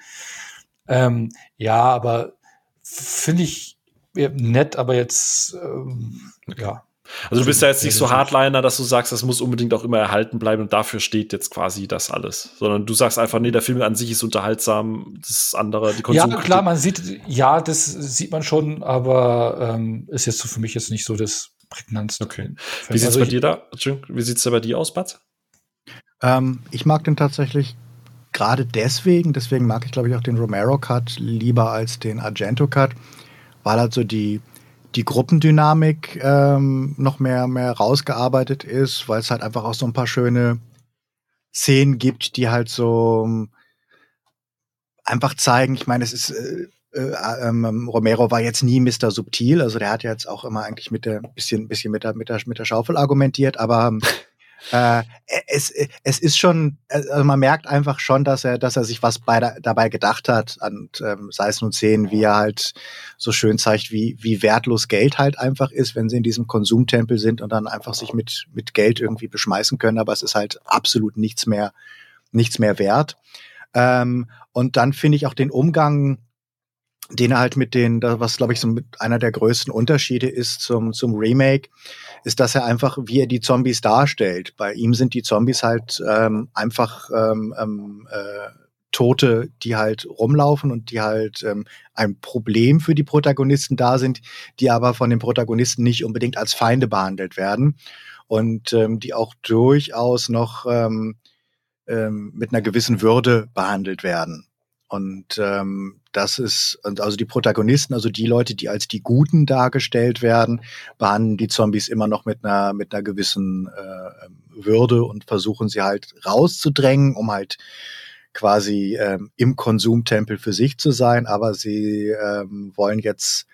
Ähm, ja, aber finde ich nett, aber jetzt ähm, okay. ja. Also du bist ja jetzt nicht so Hardliner, dass du sagst, das muss unbedingt auch immer erhalten bleiben und dafür steht jetzt quasi das alles. Sondern du sagst einfach, nee, der Film an sich ist unterhaltsam, das andere, die Konsum Ja, klar, man sieht, ja, das sieht man schon, aber ähm, ist jetzt so für mich jetzt nicht so das prägnantste. Okay. Wie sieht's also bei dir da? Wie sieht's da bei dir aus, Bad? Ähm, ich mag den tatsächlich gerade deswegen, deswegen mag ich glaube ich auch den Romero Cut lieber als den Argento Cut, weil halt so die die Gruppendynamik ähm, noch mehr, mehr rausgearbeitet ist, weil es halt einfach auch so ein paar schöne Szenen gibt, die halt so ähm, einfach zeigen, ich meine, es ist äh, äh, ähm, Romero war jetzt nie Mr. Subtil, also der hat jetzt auch immer eigentlich mit der bisschen bisschen mit der mit der mit der Schaufel argumentiert, aber ähm, äh, es, es ist schon, also man merkt einfach schon, dass er, dass er sich was bei, dabei gedacht hat, und ähm, sei es nun Szenen, wie er halt so schön zeigt, wie, wie wertlos Geld halt einfach ist, wenn sie in diesem Konsumtempel sind und dann einfach sich mit, mit Geld irgendwie beschmeißen können, aber es ist halt absolut nichts mehr, nichts mehr wert. Ähm, und dann finde ich auch den Umgang den er halt mit den, was glaube ich so mit einer der größten Unterschiede ist zum, zum Remake, ist, dass er einfach, wie er die Zombies darstellt. Bei ihm sind die Zombies halt ähm, einfach ähm, ähm, äh, Tote, die halt rumlaufen und die halt ähm, ein Problem für die Protagonisten da sind, die aber von den Protagonisten nicht unbedingt als Feinde behandelt werden und ähm, die auch durchaus noch ähm, ähm, mit einer gewissen Würde behandelt werden. Und ähm, das ist, also die Protagonisten, also die Leute, die als die Guten dargestellt werden, behandeln die Zombies immer noch mit einer, mit einer gewissen äh, Würde und versuchen sie halt rauszudrängen, um halt quasi ähm, im Konsumtempel für sich zu sein, aber sie ähm, wollen jetzt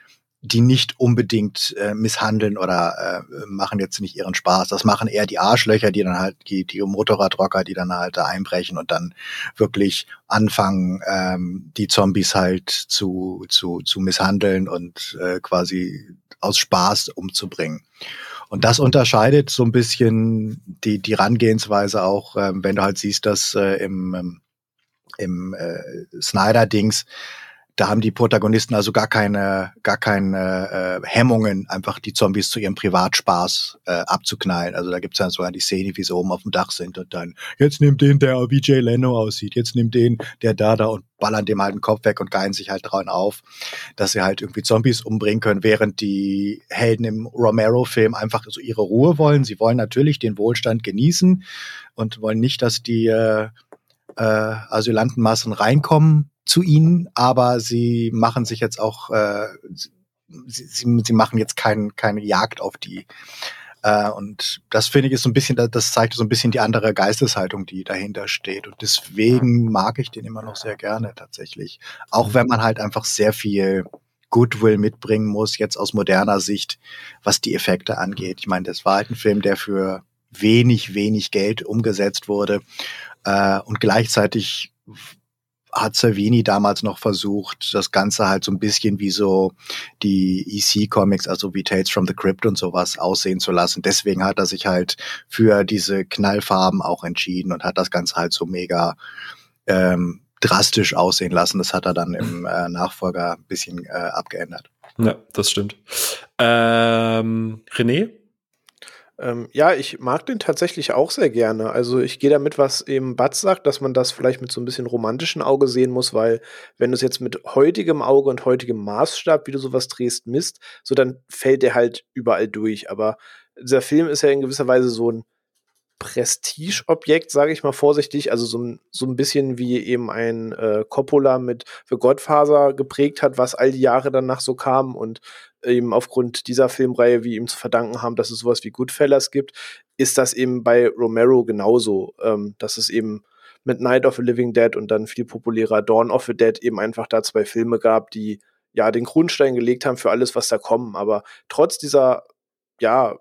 die nicht unbedingt äh, misshandeln oder äh, machen jetzt nicht ihren Spaß. Das machen eher die Arschlöcher, die dann halt, die, die Motorradrocker, die dann halt da einbrechen und dann wirklich anfangen, ähm, die Zombies halt zu, zu, zu misshandeln und äh, quasi aus Spaß umzubringen. Und das unterscheidet so ein bisschen die, die Rangehensweise auch, ähm, wenn du halt siehst, dass äh, im, ähm, im äh, Snyder-Dings da haben die Protagonisten also gar keine, gar keine äh, Hemmungen, einfach die Zombies zu ihrem Privatspaß äh, abzuknallen. Also da gibt's dann sogar die Szene, wie sie oben auf dem Dach sind und dann, jetzt nimmt den, der wie Jay Leno aussieht, jetzt nimmt den, der da da und ballern dem halt den Kopf weg und geilen sich halt dran auf, dass sie halt irgendwie Zombies umbringen können, während die Helden im Romero-Film einfach so ihre Ruhe wollen. Sie wollen natürlich den Wohlstand genießen und wollen nicht, dass die äh, äh, Asylantenmassen reinkommen zu ihnen, aber sie machen sich jetzt auch, äh, sie, sie, sie machen jetzt kein, keine Jagd auf die. Äh, und das finde ich ist so ein bisschen, das zeigt so ein bisschen die andere Geisteshaltung, die dahinter steht. Und deswegen mag ich den immer noch sehr gerne tatsächlich. Auch wenn man halt einfach sehr viel Goodwill mitbringen muss, jetzt aus moderner Sicht, was die Effekte angeht. Ich meine, das war halt ein Film, der für wenig, wenig Geld umgesetzt wurde äh, und gleichzeitig hat Savini damals noch versucht, das Ganze halt so ein bisschen wie so die EC-Comics, also wie Tales from the Crypt und sowas aussehen zu lassen. Deswegen hat er sich halt für diese Knallfarben auch entschieden und hat das Ganze halt so mega ähm, drastisch aussehen lassen. Das hat er dann im äh, Nachfolger ein bisschen äh, abgeändert. Ja, das stimmt. Ähm, René? Ähm, ja, ich mag den tatsächlich auch sehr gerne. Also ich gehe damit, was eben Bud sagt, dass man das vielleicht mit so ein bisschen romantischen Auge sehen muss, weil wenn du es jetzt mit heutigem Auge und heutigem Maßstab, wie du sowas drehst, misst, so dann fällt der halt überall durch. Aber dieser Film ist ja in gewisser Weise so ein Prestigeobjekt, sage ich mal vorsichtig, also so ein, so ein bisschen wie eben ein äh, Coppola mit The Godfather geprägt hat, was all die Jahre danach so kam und eben aufgrund dieser Filmreihe wie ihm zu verdanken haben, dass es sowas wie Goodfellas gibt, ist das eben bei Romero genauso, ähm, dass es eben mit Night of the Living Dead und dann viel populärer Dawn of the Dead eben einfach da zwei Filme gab, die ja den Grundstein gelegt haben für alles, was da kommen. Aber trotz dieser ja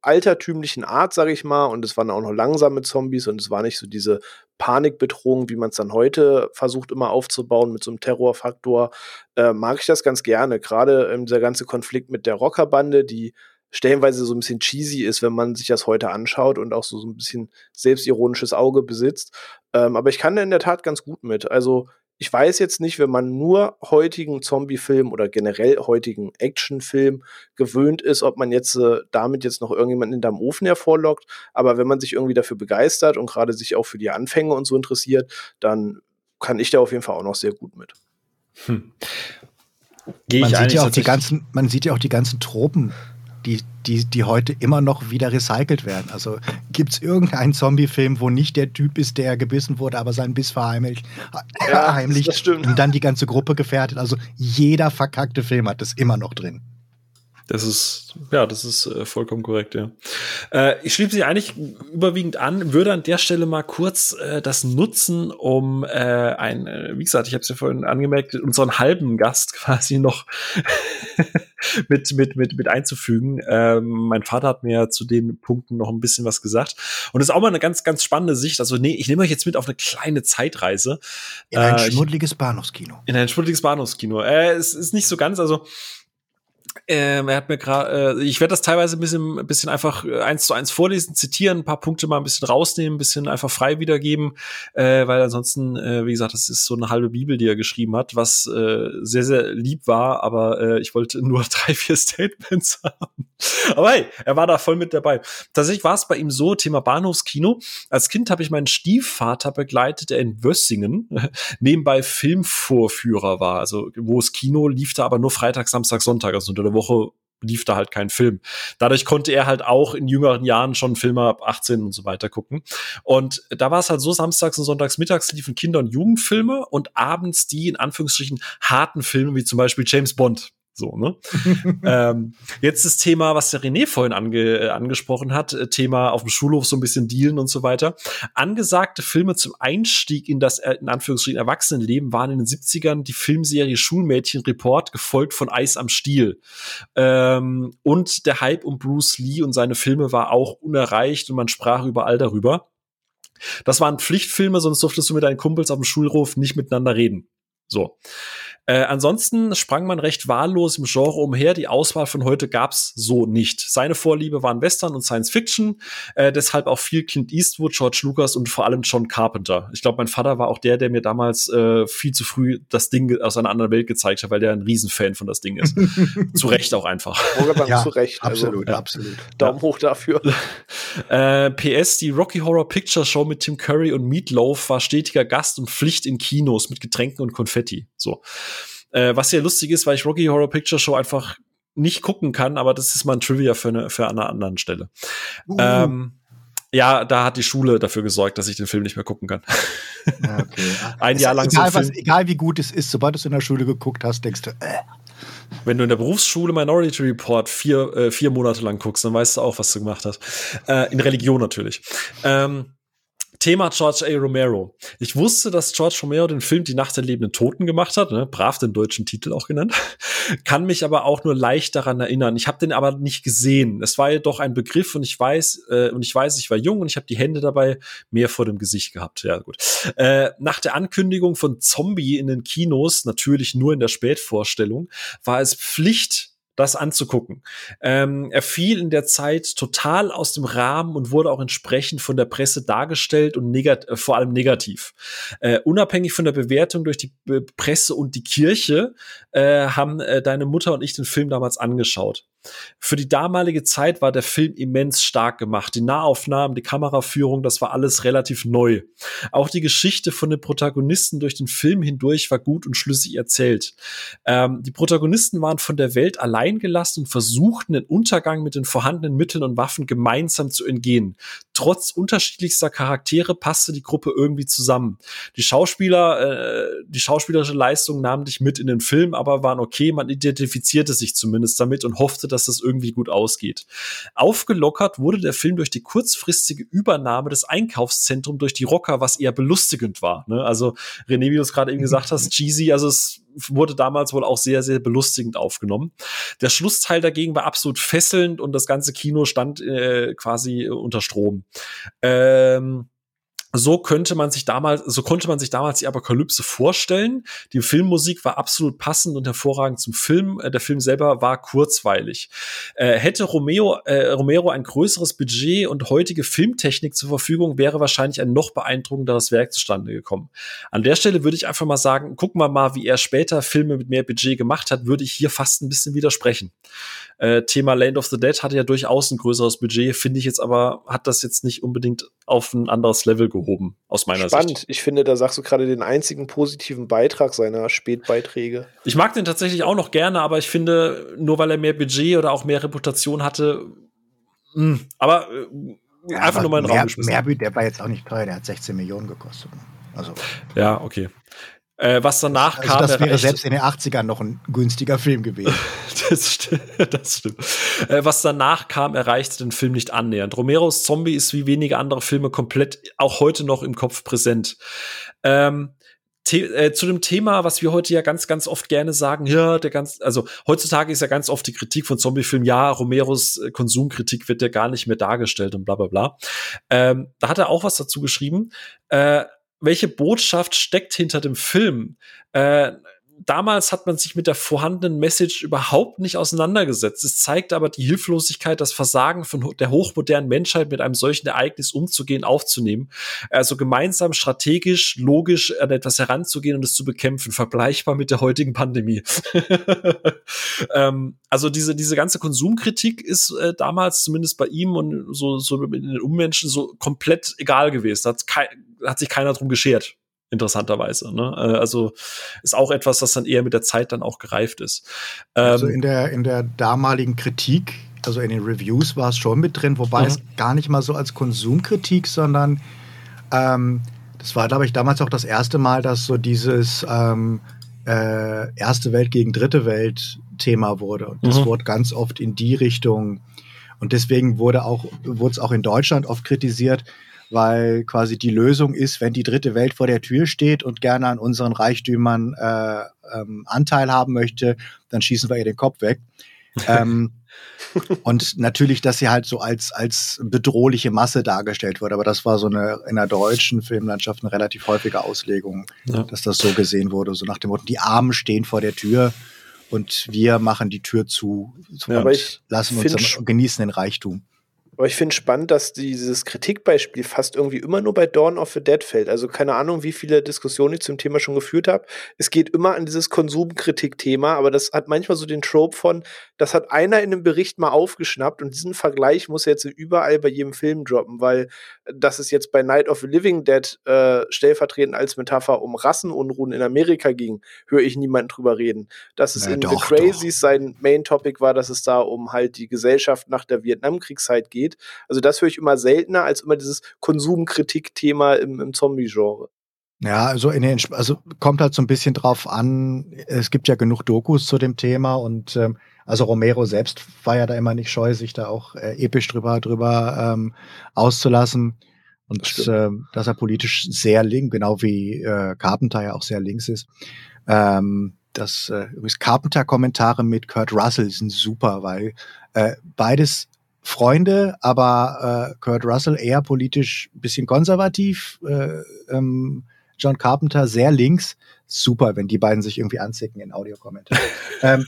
altertümlichen Art, sag ich mal, und es waren auch noch langsame Zombies und es war nicht so diese Panikbedrohung, wie man es dann heute versucht immer aufzubauen mit so einem Terrorfaktor, äh, mag ich das ganz gerne. Gerade ähm, dieser ganze Konflikt mit der Rockerbande, die stellenweise so ein bisschen cheesy ist, wenn man sich das heute anschaut und auch so, so ein bisschen selbstironisches Auge besitzt. Ähm, aber ich kann da in der Tat ganz gut mit. Also ich weiß jetzt nicht, wenn man nur heutigen Zombie-Film oder generell heutigen Action-Film gewöhnt ist, ob man jetzt äh, damit jetzt noch irgendjemanden hinterm Ofen hervorlockt. Aber wenn man sich irgendwie dafür begeistert und gerade sich auch für die Anfänge und so interessiert, dann kann ich da auf jeden Fall auch noch sehr gut mit. Hm. Man sieht, ja auch die ganzen, man sieht ja auch die ganzen Tropen die, die, die heute immer noch wieder recycelt werden. Also gibt es irgendeinen Zombie-Film, wo nicht der Typ ist, der gebissen wurde, aber seinen Biss verheimlicht, ja, heimlich und dann die ganze Gruppe gefährdet. Also jeder verkackte Film hat das immer noch drin. Das ist, ja, das ist äh, vollkommen korrekt, ja. Äh, ich schließe sich eigentlich überwiegend an, würde an der Stelle mal kurz äh, das nutzen, um äh, ein, äh, wie gesagt, ich habe es ja vorhin angemerkt, unseren halben Gast quasi noch mit, mit, mit, mit einzufügen. Ähm, mein Vater hat mir zu den Punkten noch ein bisschen was gesagt. Und das ist auch mal eine ganz, ganz spannende Sicht. Also, nee, ich nehme euch jetzt mit auf eine kleine Zeitreise. In ein äh, schmuddeliges Bahnhofskino. In ein schmuddeliges Bahnhofskino. Es ist nicht so ganz, also ähm, er hat mir gerade, äh, ich werde das teilweise ein bisschen, ein bisschen einfach äh, eins zu eins vorlesen, zitieren, ein paar Punkte mal ein bisschen rausnehmen, ein bisschen einfach frei wiedergeben, äh, weil ansonsten, äh, wie gesagt, das ist so eine halbe Bibel, die er geschrieben hat, was äh, sehr, sehr lieb war, aber äh, ich wollte nur drei, vier Statements haben. Aber hey, er war da voll mit dabei. Tatsächlich war es bei ihm so, Thema Bahnhofskino. Als Kind habe ich meinen Stiefvater begleitet, der in Wössingen nebenbei Filmvorführer war. Also wo es Kino lief da aber nur Freitag, Samstag, Sonntag, also unter Woche lief da halt kein Film. Dadurch konnte er halt auch in jüngeren Jahren schon Filme ab 18 und so weiter gucken. Und da war es halt so, samstags und sonntags mittags liefen Kinder- und Jugendfilme und abends die in Anführungsstrichen harten Filme, wie zum Beispiel James Bond. So, ne? ähm, jetzt das Thema, was der René vorhin ange äh, angesprochen hat, äh, Thema auf dem Schulhof so ein bisschen dealen und so weiter. Angesagte Filme zum Einstieg in das, äh, in Anführungsstrichen, Erwachsenenleben waren in den 70ern die Filmserie Schulmädchen Report, gefolgt von Eis am Stiel. Ähm, und der Hype um Bruce Lee und seine Filme war auch unerreicht und man sprach überall darüber. Das waren Pflichtfilme, sonst durftest du mit deinen Kumpels auf dem Schulhof nicht miteinander reden. So. Äh, ansonsten sprang man recht wahllos im Genre umher. Die Auswahl von heute gab's so nicht. Seine Vorliebe waren Western und Science Fiction, äh, deshalb auch viel Clint Eastwood, George Lucas und vor allem John Carpenter. Ich glaube, mein Vater war auch der, der mir damals äh, viel zu früh das Ding aus einer anderen Welt gezeigt hat, weil der ein Riesenfan von das Ding ist. zu Recht auch einfach. ja, zu Recht. Absolut, also, absolut. Daumen hoch dafür. äh, PS, die Rocky Horror Picture Show mit Tim Curry und Meatloaf war stetiger Gast und Pflicht in Kinos mit Getränken und Konfetti. So. Äh, was sehr lustig ist, weil ich Rocky Horror Picture Show einfach nicht gucken kann, aber das ist mal ein Trivia für eine, für eine anderen Stelle. Uh. Ähm, ja, da hat die Schule dafür gesorgt, dass ich den Film nicht mehr gucken kann. okay. ein Jahr lang egal, so was, egal wie gut es ist, sobald du es in der Schule geguckt hast, denkst du, äh. Wenn du in der Berufsschule Minority Report vier, äh, vier Monate lang guckst, dann weißt du auch, was du gemacht hast. Äh, in Religion natürlich. Ähm, Thema George A. Romero. Ich wusste, dass George Romero den Film Die Nacht der lebenden Toten gemacht hat, ne? brav den deutschen Titel auch genannt, kann mich aber auch nur leicht daran erinnern. Ich habe den aber nicht gesehen. Es war jedoch ein Begriff und ich weiß, äh, und ich weiß, ich war jung und ich habe die Hände dabei mehr vor dem Gesicht gehabt. Ja, gut. Äh, nach der Ankündigung von Zombie in den Kinos, natürlich nur in der Spätvorstellung, war es Pflicht, das anzugucken. Ähm, er fiel in der Zeit total aus dem Rahmen und wurde auch entsprechend von der Presse dargestellt und negat äh, vor allem negativ. Äh, unabhängig von der Bewertung durch die äh, Presse und die Kirche äh, haben äh, deine Mutter und ich den Film damals angeschaut. Für die damalige Zeit war der Film immens stark gemacht. Die Nahaufnahmen, die Kameraführung, das war alles relativ neu. Auch die Geschichte von den Protagonisten durch den Film hindurch war gut und schlüssig erzählt. Ähm, die Protagonisten waren von der Welt allein gelassen und versuchten den Untergang mit den vorhandenen Mitteln und Waffen gemeinsam zu entgehen. Trotz unterschiedlichster Charaktere passte die Gruppe irgendwie zusammen. Die Schauspieler, äh, die schauspielerische Leistung nahmen dich mit in den Film, aber waren okay. Man identifizierte sich zumindest damit und hoffte, dass das irgendwie gut ausgeht. Aufgelockert wurde der Film durch die kurzfristige Übernahme des Einkaufszentrums durch die Rocker, was eher belustigend war. Ne? Also René, wie du es gerade eben gesagt hast, cheesy, also es wurde damals wohl auch sehr, sehr belustigend aufgenommen. Der Schlussteil dagegen war absolut fesselnd und das ganze Kino stand äh, quasi unter Strom. Ähm, so könnte man sich damals, so konnte man sich damals die Apokalypse vorstellen. Die Filmmusik war absolut passend und hervorragend zum Film. Äh, der Film selber war kurzweilig. Äh, hätte Romeo, äh, Romero ein größeres Budget und heutige Filmtechnik zur Verfügung, wäre wahrscheinlich ein noch beeindruckenderes Werk zustande gekommen. An der Stelle würde ich einfach mal sagen, gucken wir mal, wie er später Filme mit mehr Budget gemacht hat, würde ich hier fast ein bisschen widersprechen. Äh, Thema Land of the Dead hatte ja durchaus ein größeres Budget, finde ich jetzt aber, hat das jetzt nicht unbedingt auf ein anderes Level gehoben, aus meiner Spannend. Sicht. Spannend. Ich finde, da sagst du gerade den einzigen positiven Beitrag seiner Spätbeiträge. Ich mag den tatsächlich auch noch gerne, aber ich finde, nur weil er mehr Budget oder auch mehr Reputation hatte, mh, hm, aber äh, ja, einfach aber nur mal in den Raum geschmissen. Mehr, der war jetzt auch nicht teuer, der hat 16 Millionen gekostet. Also. Ja, okay. Äh, was danach also kam. Das wäre selbst in den 80ern noch ein günstiger Film gewesen. das, st das stimmt. Äh, was danach kam, erreichte den Film nicht annähernd. Romeros Zombie ist wie wenige andere Filme komplett auch heute noch im Kopf präsent. Ähm, äh, zu dem Thema, was wir heute ja ganz, ganz oft gerne sagen, ja, der ganz, also heutzutage ist ja ganz oft die Kritik von Zombiefilmen, ja, Romeros äh, Konsumkritik wird ja gar nicht mehr dargestellt und bla bla bla. Ähm, da hat er auch was dazu geschrieben. Äh, welche Botschaft steckt hinter dem Film? Äh, damals hat man sich mit der vorhandenen Message überhaupt nicht auseinandergesetzt. Es zeigt aber die Hilflosigkeit, das Versagen von der hochmodernen Menschheit mit einem solchen Ereignis umzugehen, aufzunehmen. Also gemeinsam strategisch, logisch an etwas heranzugehen und es zu bekämpfen, vergleichbar mit der heutigen Pandemie. ähm, also diese, diese ganze Konsumkritik ist äh, damals zumindest bei ihm und so, so in den Ummenschen so komplett egal gewesen. Hat kein, hat sich keiner drum geschert interessanterweise. Ne? Äh, also ist auch etwas, das dann eher mit der Zeit dann auch gereift ist. also ähm, in der, in der damaligen Kritik, also in den Reviews war es schon mit drin, wobei mhm. es gar nicht mal so als Konsumkritik, sondern ähm, das war, glaube ich, damals auch das erste Mal, dass so dieses ähm, äh, erste Welt gegen dritte Welt Thema wurde. Und das mhm. wurde ganz oft in die Richtung. Und deswegen wurde auch, wurde es auch in Deutschland oft kritisiert, weil quasi die Lösung ist, wenn die dritte Welt vor der Tür steht und gerne an unseren Reichtümern äh, ähm, Anteil haben möchte, dann schießen wir ihr den Kopf weg. ähm, und natürlich, dass sie halt so als, als bedrohliche Masse dargestellt wurde. Aber das war so eine in der deutschen Filmlandschaft eine relativ häufige Auslegung, ja. dass das so gesehen wurde. So nach dem Motto, die Armen stehen vor der Tür und wir machen die Tür zu ja, und lassen uns genießen den Reichtum. Aber ich finde spannend, dass dieses Kritikbeispiel fast irgendwie immer nur bei Dawn of the Dead fällt. Also keine Ahnung, wie viele Diskussionen ich zum Thema schon geführt habe. Es geht immer an dieses Konsumkritik-Thema, aber das hat manchmal so den Trope von, das hat einer in einem Bericht mal aufgeschnappt und diesen Vergleich muss er jetzt überall bei jedem Film droppen, weil das ist jetzt bei Night of the Living Dead äh, stellvertretend als Metapher um Rassenunruhen in Amerika ging, höre ich niemanden drüber reden. Dass es Na, in doch, The Crazies doch. sein Main Topic war, dass es da um halt die Gesellschaft nach der Vietnamkriegszeit geht geht. Also das höre ich immer seltener als immer dieses Konsumkritik-Thema im, im Zombie-Genre. Ja, also, in den, also kommt halt so ein bisschen drauf an. Es gibt ja genug Dokus zu dem Thema und ähm, also Romero selbst war ja da immer nicht scheu, sich da auch äh, episch drüber drüber ähm, auszulassen und das äh, dass er politisch sehr link, genau wie äh, Carpenter ja auch sehr links ist. Ähm, das äh, übrigens Carpenter-Kommentare mit Kurt Russell sind super, weil äh, beides Freunde, aber äh, Kurt Russell eher politisch bisschen konservativ, äh, ähm, John Carpenter sehr links. Super, wenn die beiden sich irgendwie anzicken in Audiokommentaren. ähm,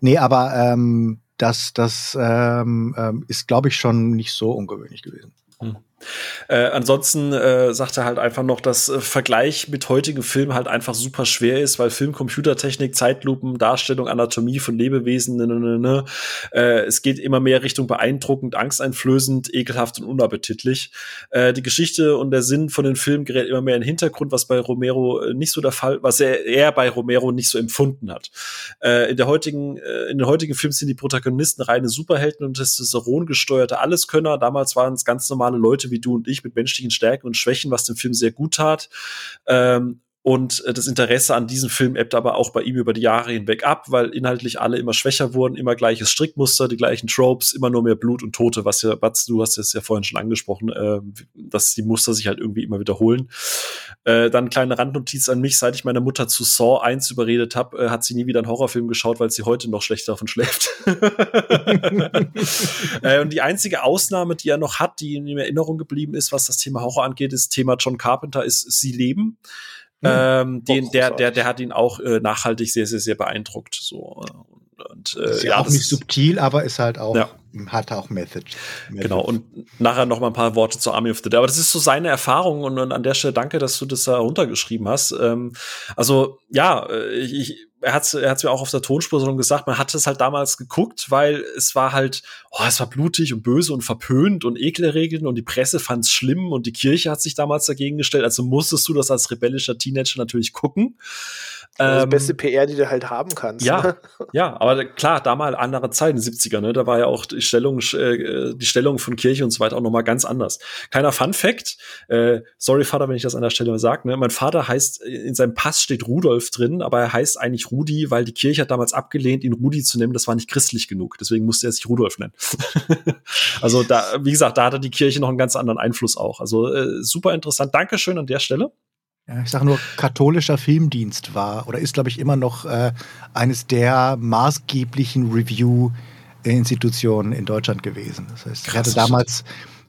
nee, aber ähm, das, das ähm, ähm, ist, glaube ich, schon nicht so ungewöhnlich gewesen. Hm. Äh, ansonsten äh, sagt er halt einfach noch, dass äh, Vergleich mit heutigen Filmen halt einfach super schwer ist, weil Film, Computertechnik, Zeitlupen, Darstellung, Anatomie von Lebewesen, ne, ne, ne, ne, äh, es geht immer mehr Richtung beeindruckend, angsteinflößend, ekelhaft und unappetitlich. Äh, die Geschichte und der Sinn von den Filmen gerät immer mehr in den Hintergrund, was bei Romero äh, nicht so der Fall, was er eher bei Romero nicht so empfunden hat. Äh, in der heutigen, äh, in den heutigen Filmen sind die Protagonisten reine Superhelden und Testosteron gesteuerte Alleskönner. Damals waren es ganz normale Leute wie du und ich mit menschlichen Stärken und Schwächen, was dem Film sehr gut tat. Ähm, und äh, das Interesse an diesem Film ebbt aber auch bei ihm über die Jahre hinweg ab, weil inhaltlich alle immer schwächer wurden, immer gleiches Strickmuster, die gleichen Tropes, immer nur mehr Blut und Tote, was ja, Batz, du hast es ja vorhin schon angesprochen, äh, dass die Muster sich halt irgendwie immer wiederholen. Äh, dann kleine Randnotiz an mich, seit ich meine Mutter zu Saw 1 überredet habe, äh, hat sie nie wieder einen Horrorfilm geschaut, weil sie heute noch schlechter davon schläft. äh, und die einzige Ausnahme, die er noch hat, die in Erinnerung geblieben ist, was das Thema Horror angeht, ist Thema John Carpenter, ist Sie leben. Hm. Ähm, den, der, der, der hat ihn auch äh, nachhaltig sehr, sehr, sehr beeindruckt. So. Und, äh, ist ja, auch nicht subtil, aber ist halt auch, ja. hat auch Method. Method. Genau, und nachher noch mal ein paar Worte zur Army of the Dead. Aber das ist so seine Erfahrung und, und an der Stelle danke, dass du das da runtergeschrieben hast. Ähm, also, ja, äh, ich, ich er hat er hat's mir auch auf der Tonspur so gesagt, man hat es halt damals geguckt, weil es war halt, oh, es war blutig und böse und verpönt und ekelerregend und die Presse fand es schlimm und die Kirche hat sich damals dagegen gestellt, also musstest du das als rebellischer Teenager natürlich gucken. Das ähm, beste PR, die du halt haben kannst. Ja, ne? ja, aber klar, damals andere Zeiten, 70er, ne, da war ja auch die Stellung, äh, die Stellung von Kirche und so weiter auch nochmal ganz anders. Keiner Fun Fact, äh, sorry Vater, wenn ich das an der Stelle sage, ne, mein Vater heißt, in seinem Pass steht Rudolf drin, aber er heißt eigentlich Rudi, weil die Kirche hat damals abgelehnt, ihn Rudi zu nennen, das war nicht christlich genug, deswegen musste er sich Rudolf nennen. also da, wie gesagt, da hatte die Kirche noch einen ganz anderen Einfluss auch. Also äh, super interessant. Dankeschön an der Stelle. Ja, ich sage nur, katholischer Filmdienst war oder ist, glaube ich, immer noch äh, eines der maßgeblichen Review-Institutionen in Deutschland gewesen. Das heißt, Krass, ich hatte damals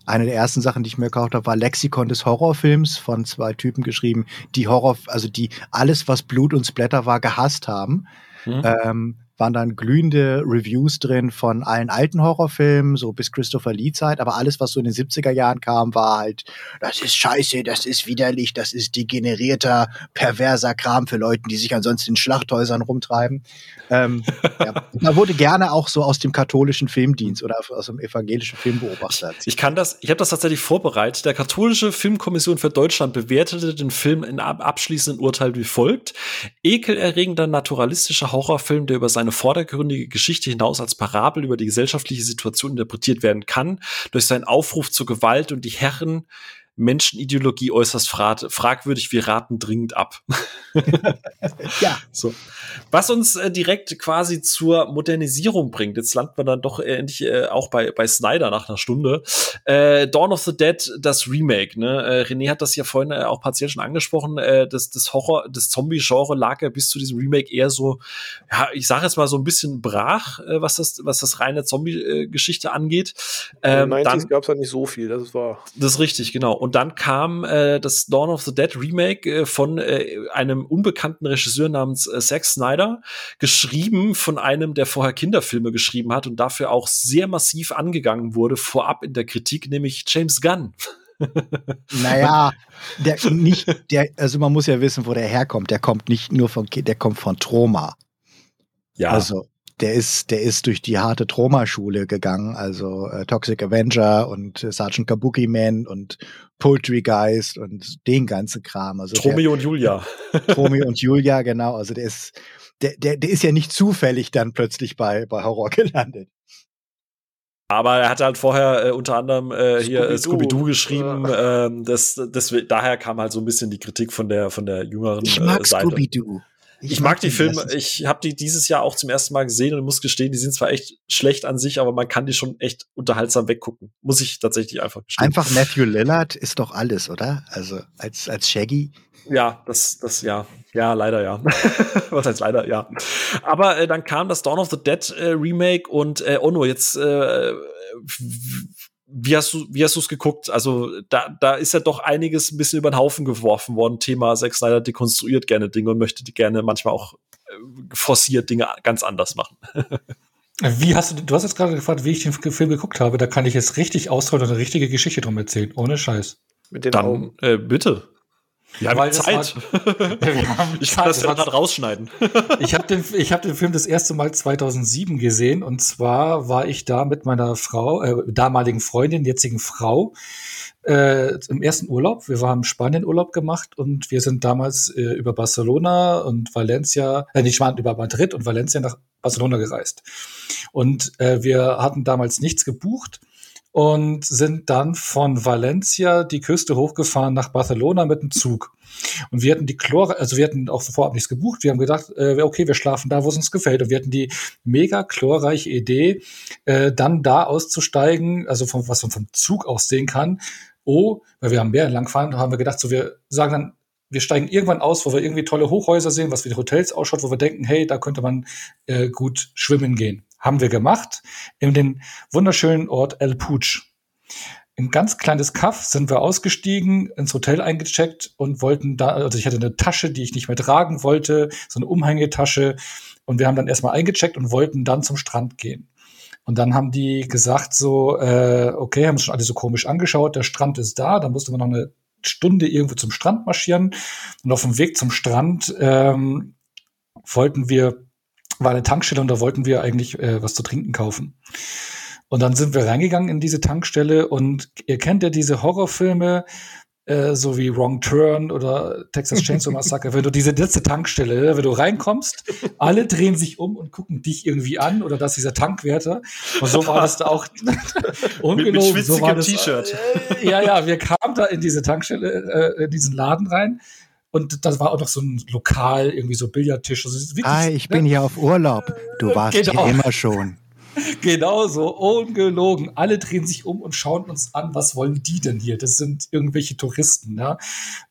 eine der ersten Sachen, die ich mir gekauft habe, war Lexikon des Horrorfilms von zwei Typen geschrieben, die Horror, also die alles, was Blut und Splatter war, gehasst haben. Mhm. Ähm, waren dann glühende Reviews drin von allen alten Horrorfilmen, so bis Christopher Lee Zeit, aber alles, was so in den 70er Jahren kam, war halt, das ist scheiße, das ist widerlich, das ist degenerierter, perverser Kram für Leute, die sich ansonsten in Schlachthäusern rumtreiben. Ähm, ja, da wurde gerne auch so aus dem katholischen Filmdienst oder aus dem evangelischen Filmbeobachter. Ich kann das, ich habe das tatsächlich vorbereitet. Der katholische Filmkommission für Deutschland bewertete den Film in abschließenden Urteil wie folgt. Ekelerregender naturalistischer Horrorfilm, der über seine vordergründige Geschichte hinaus als Parabel über die gesellschaftliche Situation interpretiert werden kann, durch seinen Aufruf zur Gewalt und die Herren Menschenideologie äußerst fragwürdig. Wir raten dringend ab. ja. So. Was uns äh, direkt quasi zur Modernisierung bringt. Jetzt landen wir dann doch endlich äh, auch bei, bei Snyder nach einer Stunde. Äh, Dawn of the Dead, das Remake. Ne? Äh, René hat das ja vorhin äh, auch partiell schon angesprochen. Äh, das, das Horror, das Zombie-Genre lag ja bis zu diesem Remake eher so, ja, ich sage jetzt mal so ein bisschen brach, was das, was das reine Zombie-Geschichte angeht. Ähm, In den 90 gab es ja nicht so viel, das war. Das ist richtig, genau. Und dann kam äh, das Dawn of the Dead Remake äh, von äh, einem unbekannten Regisseur namens äh, Zack Snyder, geschrieben von einem, der vorher Kinderfilme geschrieben hat und dafür auch sehr massiv angegangen wurde, vorab in der Kritik, nämlich James Gunn. naja, der nicht, der, also man muss ja wissen, wo der herkommt. Der kommt nicht nur von, der kommt von Troma. Ja. Also der ist, der ist durch die harte Trauma-Schule gegangen, also äh, Toxic Avenger und äh, Sergeant Kabuki Man und Poetry Geist und den ganzen Kram. Also Tromeo und Julia. Tromeo und Julia, genau. Also der ist, der, der, der ist ja nicht zufällig dann plötzlich bei, bei Horror gelandet. Aber er hat halt vorher äh, unter anderem äh, hier äh, Scooby-Doo Scooby geschrieben. Ja. Ähm, das, das, daher kam halt so ein bisschen die Kritik von der, von der jüngeren ich mag äh, Seite. Scooby-Doo. Ich, ich mag die Filme, ich habe die dieses Jahr auch zum ersten Mal gesehen und muss gestehen, die sind zwar echt schlecht an sich, aber man kann die schon echt unterhaltsam weggucken. Muss ich tatsächlich einfach gestehen. Einfach Matthew Lillard ist doch alles, oder? Also als, als Shaggy. Ja, das, das, ja. Ja, leider ja. Was heißt leider, ja. Aber äh, dann kam das Dawn of the Dead äh, Remake und äh, Ono, jetzt äh, wie hast du, wie hast du es geguckt? Also da, da ist ja doch einiges ein bisschen über den Haufen geworfen worden. Thema Zack Snyder dekonstruiert gerne Dinge und möchte die gerne manchmal auch äh, forciert Dinge ganz anders machen. Wie hast du, du hast jetzt gerade gefragt, wie ich den Film geguckt habe. Da kann ich jetzt richtig ausholen und eine richtige Geschichte drum erzählen. Ohne Scheiß. Mit den Dann, Augen. äh, bitte. Ja, Weil mit das Zeit. Wir haben ich kann das ja gerade rausschneiden. Ich habe den, ich hab den Film das erste Mal 2007 gesehen und zwar war ich da mit meiner Frau, äh, damaligen Freundin, jetzigen Frau, äh, im ersten Urlaub. Wir haben Spanien Urlaub gemacht und wir sind damals äh, über Barcelona und Valencia, äh, nicht Spanien, über Madrid und Valencia nach Barcelona gereist. Und äh, wir hatten damals nichts gebucht und sind dann von Valencia die Küste hochgefahren nach Barcelona mit dem Zug. Und wir hatten die Chlor, also wir hatten auch vorab nichts gebucht. Wir haben gedacht, äh, okay, wir schlafen da, wo es uns gefällt. Und wir hatten die mega chlorreiche Idee, äh, dann da auszusteigen, also vom, was man vom Zug aus sehen kann. Oh, weil wir am Meer entlang fahren, haben wir gedacht, so wir sagen dann, wir steigen irgendwann aus, wo wir irgendwie tolle Hochhäuser sehen, was wie Hotels ausschaut, wo wir denken, hey, da könnte man äh, gut schwimmen gehen. Haben wir gemacht in den wunderschönen Ort El Puig. Ein ganz kleines Kaff sind wir ausgestiegen, ins Hotel eingecheckt und wollten da, also ich hatte eine Tasche, die ich nicht mehr tragen wollte, so eine Umhängetasche. Und wir haben dann erstmal eingecheckt und wollten dann zum Strand gehen. Und dann haben die gesagt so, äh, okay, haben uns schon alle so komisch angeschaut, der Strand ist da, dann musste man noch eine Stunde irgendwo zum Strand marschieren. Und auf dem Weg zum Strand ähm, wollten wir, war eine Tankstelle und da wollten wir eigentlich äh, was zu trinken kaufen. Und dann sind wir reingegangen in diese Tankstelle und ihr kennt ja diese Horrorfilme, äh, so wie Wrong Turn oder Texas Chainsaw Massacre, wenn du diese letzte Tankstelle, wenn du reinkommst, alle drehen sich um und gucken dich irgendwie an oder das ist dieser Tankwärter. Und so war das da auch mit, mit so das, T-Shirt. äh, ja, ja, wir kamen da in diese Tankstelle, äh, in diesen Laden rein. Und da war auch noch so ein Lokal, irgendwie so Billardtisch. Also wirklich, Ah, ich bin hier auf Urlaub. Du warst Genau. hier immer schon. Genau so, ungelogen. Alle drehen sich um und schauen uns an, was wollen die denn hier? Das sind irgendwelche Touristen, ja.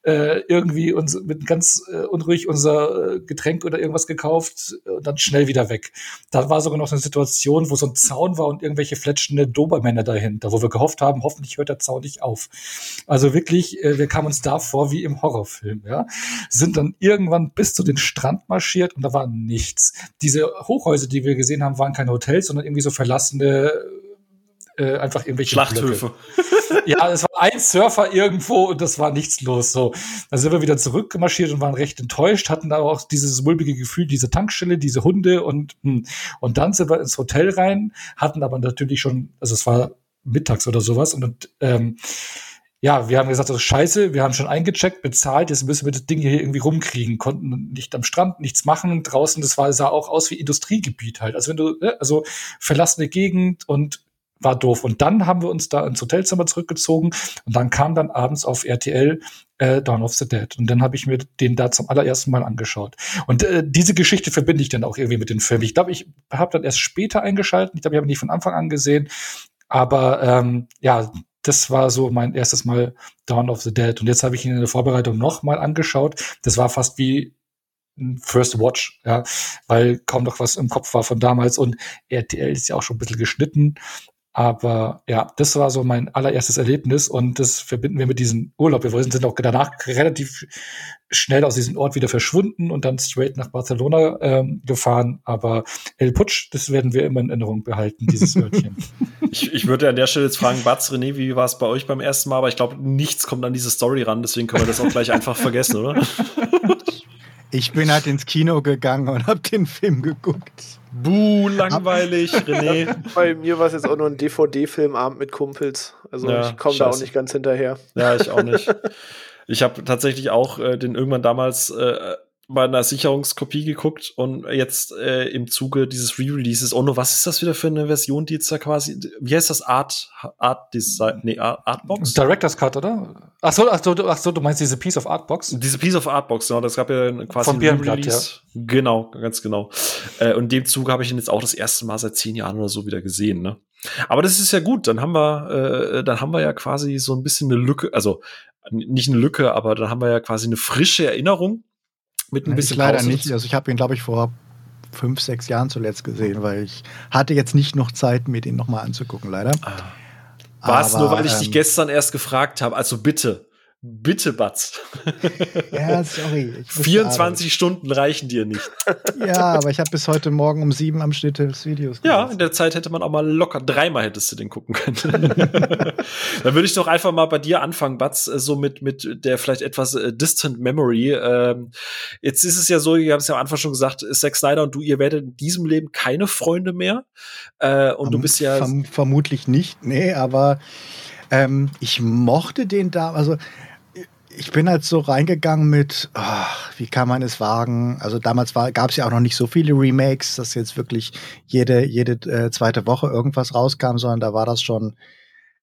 Äh, irgendwie uns mit ganz äh, unruhig unser äh, Getränk oder irgendwas gekauft äh, und dann schnell wieder weg. Da war sogar noch eine Situation, wo so ein Zaun war und irgendwelche fletschende Dobermänner dahinter, wo wir gehofft haben, hoffentlich hört der Zaun nicht auf. Also wirklich, äh, wir kamen uns da vor wie im Horrorfilm, ja. Sind dann irgendwann bis zu den Strand marschiert und da war nichts. Diese Hochhäuser, die wir gesehen haben, waren keine Hotels, sondern irgendwie so verlassene, äh, einfach irgendwelche Schlachthöfe. Blöcke. Ja, es war ein Surfer irgendwo und das war nichts los. So, dann sind wir wieder zurückgemarschiert und waren recht enttäuscht, hatten aber auch dieses mulmige Gefühl, diese Tankstelle, diese Hunde und hm. und dann sind wir ins Hotel rein, hatten aber natürlich schon, also es war mittags oder sowas und ähm, ja, wir haben gesagt, das ist scheiße, wir haben schon eingecheckt, bezahlt, jetzt müssen wir das Ding hier irgendwie rumkriegen, konnten nicht am Strand nichts machen, draußen, das war, sah auch aus wie Industriegebiet halt, also wenn du, ne, also verlassene Gegend und war doof. Und dann haben wir uns da ins Hotelzimmer zurückgezogen und dann kam dann abends auf RTL äh, Dawn of the Dead. Und dann habe ich mir den da zum allerersten Mal angeschaut. Und äh, diese Geschichte verbinde ich dann auch irgendwie mit dem Film. Ich glaube, ich habe dann erst später eingeschaltet. Ich glaube, ich habe ihn nicht von Anfang an gesehen. Aber ähm, ja, das war so mein erstes Mal Dawn of the Dead. Und jetzt habe ich ihn in der Vorbereitung noch mal angeschaut. Das war fast wie First Watch, ja, weil kaum noch was im Kopf war von damals. Und RTL ist ja auch schon ein bisschen geschnitten. Aber ja, das war so mein allererstes Erlebnis und das verbinden wir mit diesem Urlaub. Wir sind auch danach relativ schnell aus diesem Ort wieder verschwunden und dann straight nach Barcelona ähm, gefahren. Aber El Putsch, das werden wir immer in Erinnerung behalten, dieses Örtchen. Ich, ich würde an der Stelle jetzt fragen, Batz, René, wie war es bei euch beim ersten Mal? Aber ich glaube, nichts kommt an diese Story ran, deswegen können wir das auch gleich einfach vergessen, oder? Ich bin halt ins Kino gegangen und habe den Film geguckt. Buh, langweilig, René. Bei mir war es jetzt auch nur ein DVD-Filmabend mit Kumpels. Also Ja, ich komme da auch nicht ganz hinterher. Ja, ich auch nicht. Ich habe tatsächlich auch äh, den irgendwann damals äh, bei einer Sicherungskopie geguckt und jetzt äh, im Zuge dieses Re-Releases, oh no, was ist das wieder für eine Version, die jetzt da quasi, wie heißt das, Art, Art Design, nee, Art, Artbox? Director's Cut, oder? Ach so, ach so, du- ach so, du meinst diese Piece of Art Box? Diese Piece of Artbox, genau, das gab ja quasi Von ein Birnblatt, Re-Release. Genau, ganz genau. Äh, und in dem Zuge habe ich ihn jetzt auch das erste Mal seit zehn Jahren oder so wieder gesehen, ne? Aber das ist ja gut, dann haben wir, äh, dann haben wir ja quasi so ein bisschen eine Lücke, also nicht eine Lücke, aber dann haben wir ja quasi eine frische Erinnerung mit ein Ich bisschen leider Pause nicht. Also ich habe ihn, glaube ich, vor fünf, sechs Jahren zuletzt gesehen, weil ich hatte jetzt nicht noch Zeit, mir den nochmal anzugucken, leider. Was, Aber, nur weil ich dich ähm, gestern erst gefragt habe, also bitte. Bitte, Batz. Ja, sorry. 24 Stunden reichen dir nicht. Ja, aber ich habe bis heute Morgen um sieben am Schnitt des Videos. Ja, in der Zeit hätte man auch mal locker dreimal hättest du den gucken können. Dann würde ich doch einfach mal bei dir anfangen, Batz, äh, so mit, mit der vielleicht etwas äh, distant Memory. Ähm, jetzt ist es ja so, ihr habt es ja am Anfang schon gesagt, Zack Snyder und du, ihr werdet in diesem Leben keine Freunde mehr. Äh, und Verm du bist ja. Verm vermutlich nicht, nee, aber ähm, ich mochte den da, also ich bin halt so reingegangen mit, oh, wie kann man es wagen? Also damals gab es ja auch noch nicht so viele Remakes, dass jetzt wirklich jede, jede äh, zweite Woche irgendwas rauskam, sondern da war das schon,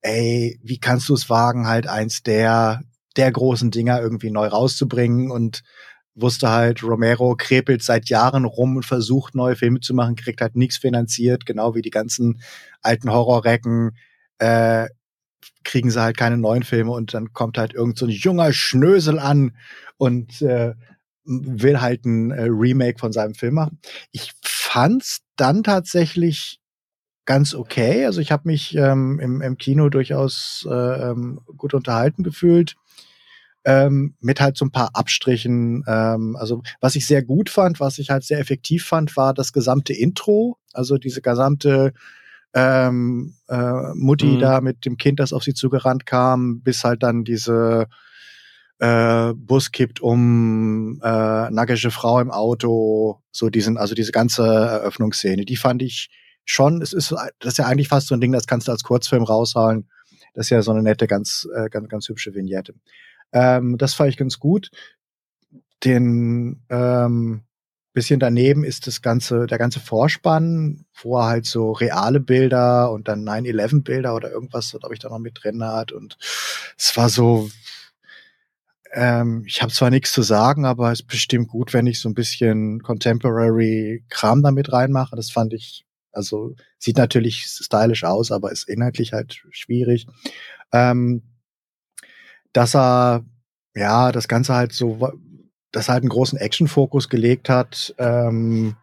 ey, wie kannst du es wagen, halt eins der, der großen Dinger irgendwie neu rauszubringen und wusste halt, Romero krepelt seit Jahren rum und versucht neue Filme zu machen, kriegt halt nichts finanziert, genau wie die ganzen alten Horrorrecken. Äh, kriegen sie halt keine neuen Filme und dann kommt halt irgend so ein junger Schnösel an und äh, will halt ein äh, Remake von seinem Film machen. Ich fand's dann tatsächlich ganz okay. Also ich habe mich ähm, im, im Kino durchaus äh, ähm, gut unterhalten gefühlt. Ähm, mit halt so ein paar Abstrichen. Ähm, also was ich sehr gut fand, was ich halt sehr effektiv fand, war das gesamte Intro. Also diese gesamte ähm, äh, Mutti mhm. da mit dem Kind, das auf sie zugerannt kam, bis halt dann diese äh, Bus kippt um, äh, nackische Frau im Auto, so diesen, also diese ganze Eröffnungsszene, die fand ich schon, es ist, das ist ja eigentlich fast so ein Ding, das kannst du als Kurzfilm raushauen. Das ist ja so eine nette, ganz, äh, ganz, ganz hübsche Vignette. Ähm, das fand ich ganz gut. Den, ähm, bisschen daneben ist das ganze, der ganze Vorspann, wo er halt so reale Bilder und dann 9-11 Bilder oder irgendwas, glaube ich, da noch mit drin hat. Und es war so, ähm, ich habe zwar nichts zu sagen, aber es ist bestimmt gut, wenn ich so ein bisschen Contemporary Kram damit reinmache. Das fand ich, also sieht natürlich stylisch aus, aber ist inhaltlich halt schwierig. Ähm, dass er ja das Ganze halt so das halt einen großen Action-Fokus gelegt hat. Ähm,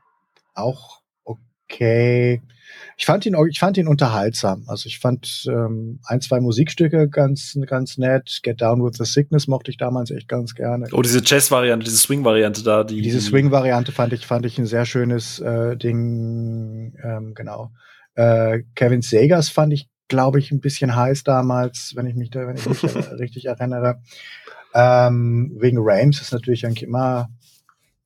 auch okay. Ich fand ihn, ich fand ihn unterhaltsam. Also ich fand ähm, ein, zwei Musikstücke ganz, ganz nett. Get Down with the Sickness mochte ich damals echt ganz gerne. Oh, diese Jazz-Variante, diese Swing-Variante da, die. Diese Swing-Variante fand ich, fand ich ein sehr schönes äh, Ding. Ähm, genau. Äh, Kevin Sagers fand ich, glaube ich, ein bisschen heiß damals, wenn ich mich da, wenn ich mich richtig erinnere. Ähm, wegen Rames ist natürlich eigentlich immer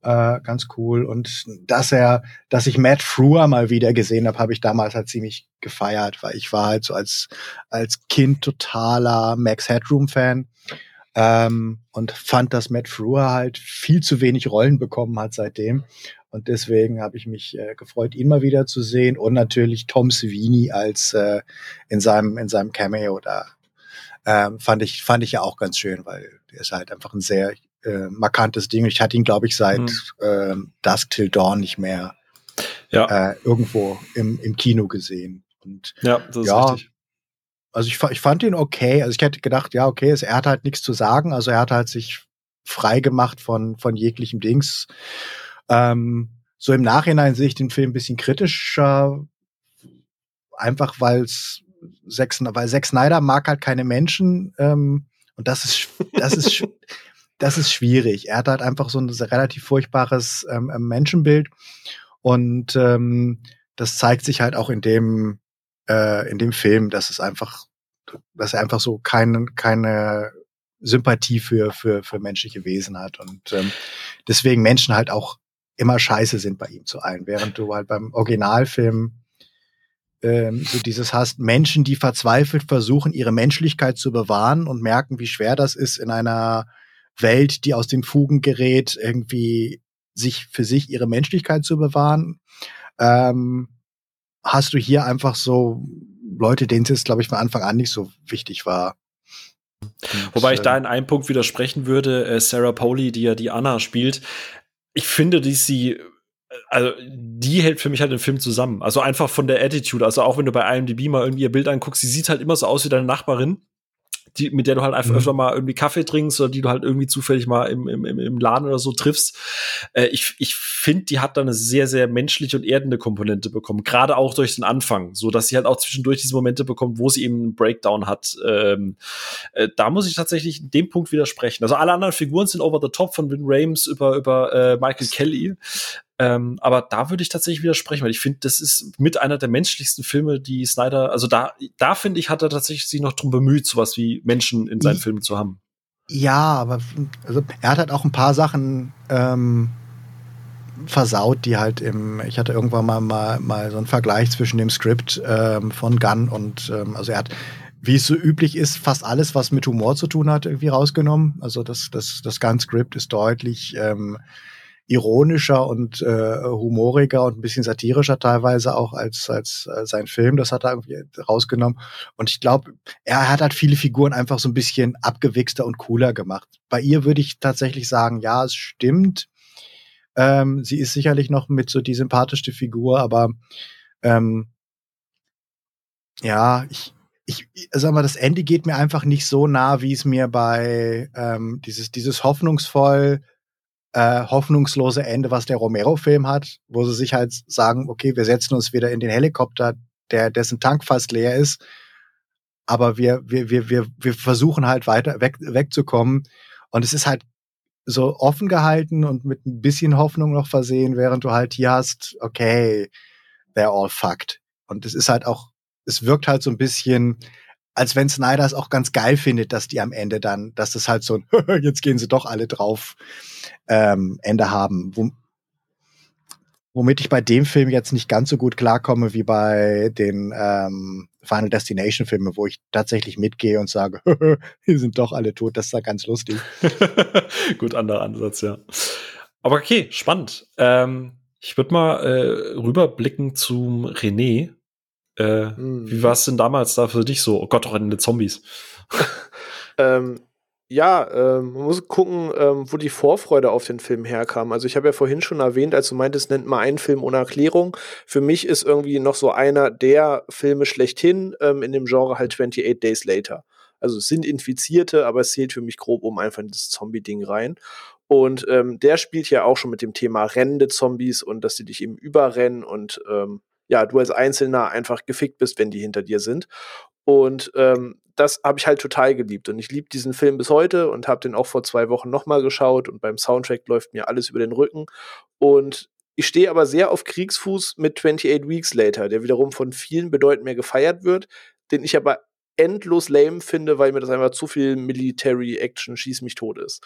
äh, ganz cool. Und dass er, dass ich Matt Frewer mal wieder gesehen habe, habe ich damals halt ziemlich gefeiert, weil ich war halt so als, als Kind totaler Max Headroom-Fan. Ähm, und fand, dass Matt Frewer halt viel zu wenig Rollen bekommen hat seitdem. Und deswegen habe ich mich äh, gefreut, ihn mal wieder zu sehen. Und natürlich Tom Savini als äh, in seinem in seinem Cameo da ähm, fand ich fand ich ja auch ganz schön, weil der ist halt einfach ein sehr äh, markantes Ding. Ich hatte ihn, glaube ich, seit mhm. äh, Dusk Till Dawn nicht mehr ja. äh, irgendwo im, im Kino gesehen. Und ja, das ist ja, richtig. Also ich, ich fand ihn okay. Also ich hätte gedacht, ja, okay, er hat halt nichts zu sagen. Also er hat halt sich frei gemacht von, von jeglichem Dings. Ähm, so im Nachhinein sehe ich den Film ein bisschen kritischer, einfach weil es Zack, weil Zack Snyder mag halt keine Menschen ähm, und das ist das ist das ist schwierig. Er hat halt einfach so ein relativ furchtbares ähm, ähm, Menschenbild. Und ähm, das zeigt sich halt auch in dem äh, in dem Film, dass es einfach dass er einfach so keine keine Sympathie für für für menschliche Wesen hat. Und ähm, deswegen Menschen halt auch immer scheiße sind bei ihm zu allen, während du halt beim Originalfilm ähm, so dieses hast Menschen, die verzweifelt versuchen, ihre Menschlichkeit zu bewahren und merken, wie schwer das ist in einer Welt, die aus den Fugen gerät, irgendwie sich für sich ihre Menschlichkeit zu bewahren. Ähm, hast du hier einfach so Leute, denen es jetzt, glaube ich, von Anfang an nicht so wichtig war. Und, Wobei ich da in einem Punkt widersprechen würde, äh, Sarah Pauli, die ja die Anna spielt, ich finde, dass sie also die hält für mich halt den Film zusammen. Also einfach von der Attitude. Also auch wenn du bei IMDb mal irgendwie ihr Bild anguckst, sie sieht halt immer so aus wie deine Nachbarin. die, mit der du halt einfach Mhm. öfter mal irgendwie Kaffee trinkst oder die du halt irgendwie zufällig mal im, im, im Laden oder so triffst. Äh, ich ich finde, die hat da eine sehr, sehr menschliche und erdende Komponente bekommen. Gerade auch durch den Anfang, so dass sie halt auch zwischendurch diese Momente bekommt, wo sie eben einen Breakdown hat. Ähm, äh, da muss ich tatsächlich in dem Punkt widersprechen. Also alle anderen Figuren sind over the top von Vin Rames über, über äh, Michael Kelly. Ähm, aber da würde ich tatsächlich widersprechen, weil ich finde, das ist mit einer der menschlichsten Filme, die Snyder, also da, da finde ich, hat er tatsächlich sich noch drum bemüht, sowas wie Menschen in seinen I- Filmen zu haben. Ja, aber also, er hat halt auch ein paar Sachen ähm, versaut, die halt im, ich hatte irgendwann mal, mal, mal so einen Vergleich zwischen dem Skript ähm, von Gunn und, ähm, also er hat, wie es so üblich ist, fast alles, was mit Humor zu tun hat, irgendwie rausgenommen. Also das, das, das Gunn-Skript ist deutlich ähm, ironischer und äh, humoriger und ein bisschen satirischer teilweise auch als, als äh, sein Film. Das hat er irgendwie rausgenommen. Und ich glaube, er hat halt viele Figuren einfach so ein bisschen abgewichster und cooler gemacht. Bei ihr würde ich tatsächlich sagen, ja, es stimmt. Ähm, sie ist sicherlich noch mit so die sympathischste Figur, aber ähm, ja, ich, ich sag mal, das Ende geht mir einfach nicht so nah, wie es mir bei ähm, dieses, dieses hoffnungsvoll, äh, hoffnungslose Ende, was der Romero-Film hat, wo sie sich halt sagen, okay, wir setzen uns wieder in den Helikopter, der, dessen Tank fast leer ist, aber wir, wir, wir, wir, wir versuchen halt weiter weg, wegzukommen. Und es ist halt so offen gehalten und mit ein bisschen Hoffnung noch versehen, während du halt hier hast, okay, they're all fucked. Und es ist halt auch, es wirkt halt so ein bisschen, als wenn Snyder es auch ganz geil findet, dass die am Ende dann, dass das halt so ein, jetzt gehen sie doch alle drauf, ähm, Ende haben. Wo, womit ich bei dem Film jetzt nicht ganz so gut klarkomme wie bei den ähm, Final Destination Filmen, wo ich tatsächlich mitgehe und sage, die sind doch alle tot, das ist ja ganz lustig. Gut, anderer Ansatz, ja. Aber okay, spannend. Ähm, ich würde mal äh, rüberblicken zum René. Äh, Mhm. Wie war es denn damals da für dich so? Oh Gott, doch Rennen Zombies. Ähm, ja, ähm, man muss gucken, ähm, wo die Vorfreude auf den Film herkam. Also ich habe ja vorhin schon erwähnt, als du meintest, nennt mal einen Film ohne Erklärung. Für mich ist irgendwie noch so einer der Filme schlechthin ähm, in dem Genre halt 28 Days Later. Also es sind Infizierte, aber es zählt für mich grob um einfach in das Zombie-Ding rein. Und ähm, der spielt ja auch schon mit dem Thema rennende Zombies und dass sie dich eben überrennen und ähm, ja, du als Einzelner einfach gefickt bist, wenn die hinter dir sind. Und ähm, das habe ich halt total geliebt. Und ich liebe diesen Film bis heute und habe den auch vor zwei Wochen nochmal geschaut. Und beim Soundtrack läuft mir alles über den Rücken. Und ich stehe aber sehr auf Kriegsfuß mit 28 Weeks Later, der wiederum von vielen bedeutend mehr gefeiert wird, den ich aber endlos lame finde, weil mir das einfach zu viel Military Action schieß mich tot ist.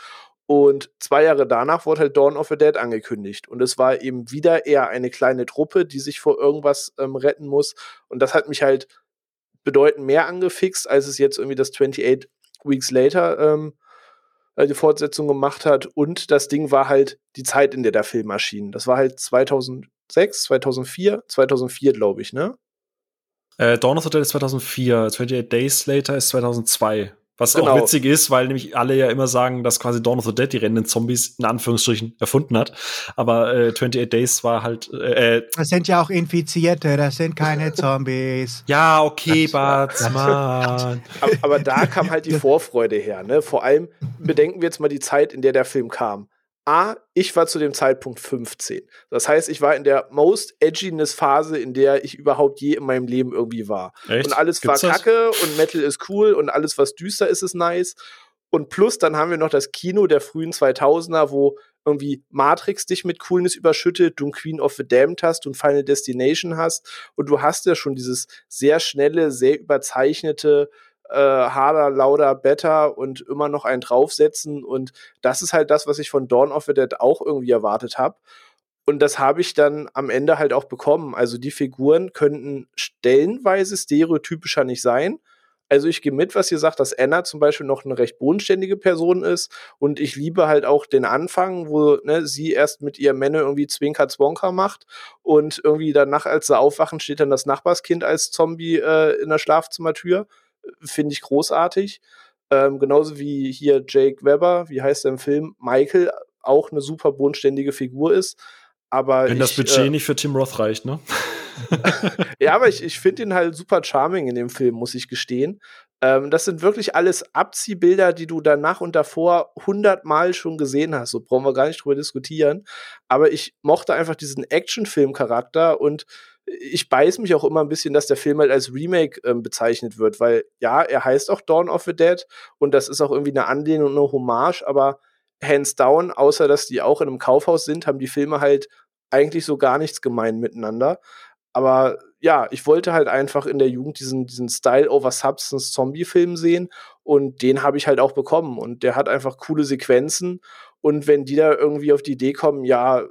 Und zwei Jahre danach wurde halt Dawn of the Dead angekündigt. Und es war eben wieder eher eine kleine Truppe, die sich vor irgendwas ähm, retten muss. Und das hat mich halt bedeutend mehr angefixt, als es jetzt irgendwie das 28 Weeks Later ähm, äh, die Fortsetzung gemacht hat. Und das Ding war halt die Zeit, in der der Film erschien. Das war halt 2006, 2004, 2004 glaube ich, ne? Äh, Dawn of the Dead ist 2004, 28 Days Later ist 2002. Was Genau. auch witzig ist, weil nämlich alle ja immer sagen, dass quasi Dawn of the Dead die rennenden Zombies in Anführungsstrichen erfunden hat. Aber äh, 28 Days war halt. Äh, äh, Das sind ja auch Infizierte, das sind keine Zombies. ja, okay, Das war- Bats, Mann. Aber, aber da kam halt die Vorfreude her. Ne? Vor allem bedenken wir jetzt mal die Zeit, in der der Film kam. A, ich war zu dem Zeitpunkt 15. Das heißt, ich war in der most edginess Phase, in der ich überhaupt je in meinem Leben irgendwie war. Echt? Und alles Gibt's war das? kacke und Metal ist cool und alles, was düster ist, ist nice. Und plus, dann haben wir noch das Kino der frühen 2000er, wo irgendwie Matrix dich mit Coolness überschüttet, du ein Queen of the Damned hast und Final Destination hast. Und du hast ja schon dieses sehr schnelle, sehr überzeichnete, äh, harder, lauter, better und immer noch einen draufsetzen. Und das ist halt das, was ich von Dawn of the Dead auch irgendwie erwartet habe. Und das habe ich dann am Ende halt auch bekommen. Also die Figuren könnten stellenweise stereotypischer nicht sein. Also ich gehe mit, was ihr sagt, dass Anna zum Beispiel noch eine recht bodenständige Person ist. Und ich liebe halt auch den Anfang, wo ne, sie erst mit ihrem Männer irgendwie Zwinker Zwonker macht und irgendwie danach, als sie aufwachen, steht dann das Nachbarskind als Zombie äh, in der Schlafzimmertür. Finde ich großartig. Ähm, genauso wie hier Jake Weber, wie heißt er im Film, Michael, auch eine super bodenständige Figur ist. Aber Wenn das ich, Budget äh, nicht für Tim Roth reicht, ne? ja, aber ich, ich finde ihn halt super charming in dem Film, muss ich gestehen. Ähm, das sind wirklich alles Abziehbilder, die du danach und davor hundertmal schon gesehen hast. So brauchen wir gar nicht drüber diskutieren. Aber ich mochte einfach diesen Actionfilm-Charakter und ich beiß mich auch immer ein bisschen, dass der Film halt als Remake ähm, bezeichnet wird, weil ja, er heißt auch Dawn of the Dead und das ist auch irgendwie eine Anlehnung und eine Hommage, aber hands down, außer dass die auch in einem Kaufhaus sind, haben die Filme halt eigentlich so gar nichts gemein miteinander. Aber ja, ich wollte halt einfach in der Jugend diesen, diesen Style over Substance Zombie-Film sehen und den habe ich halt auch bekommen und der hat einfach coole Sequenzen und wenn die da irgendwie auf die Idee kommen, ja,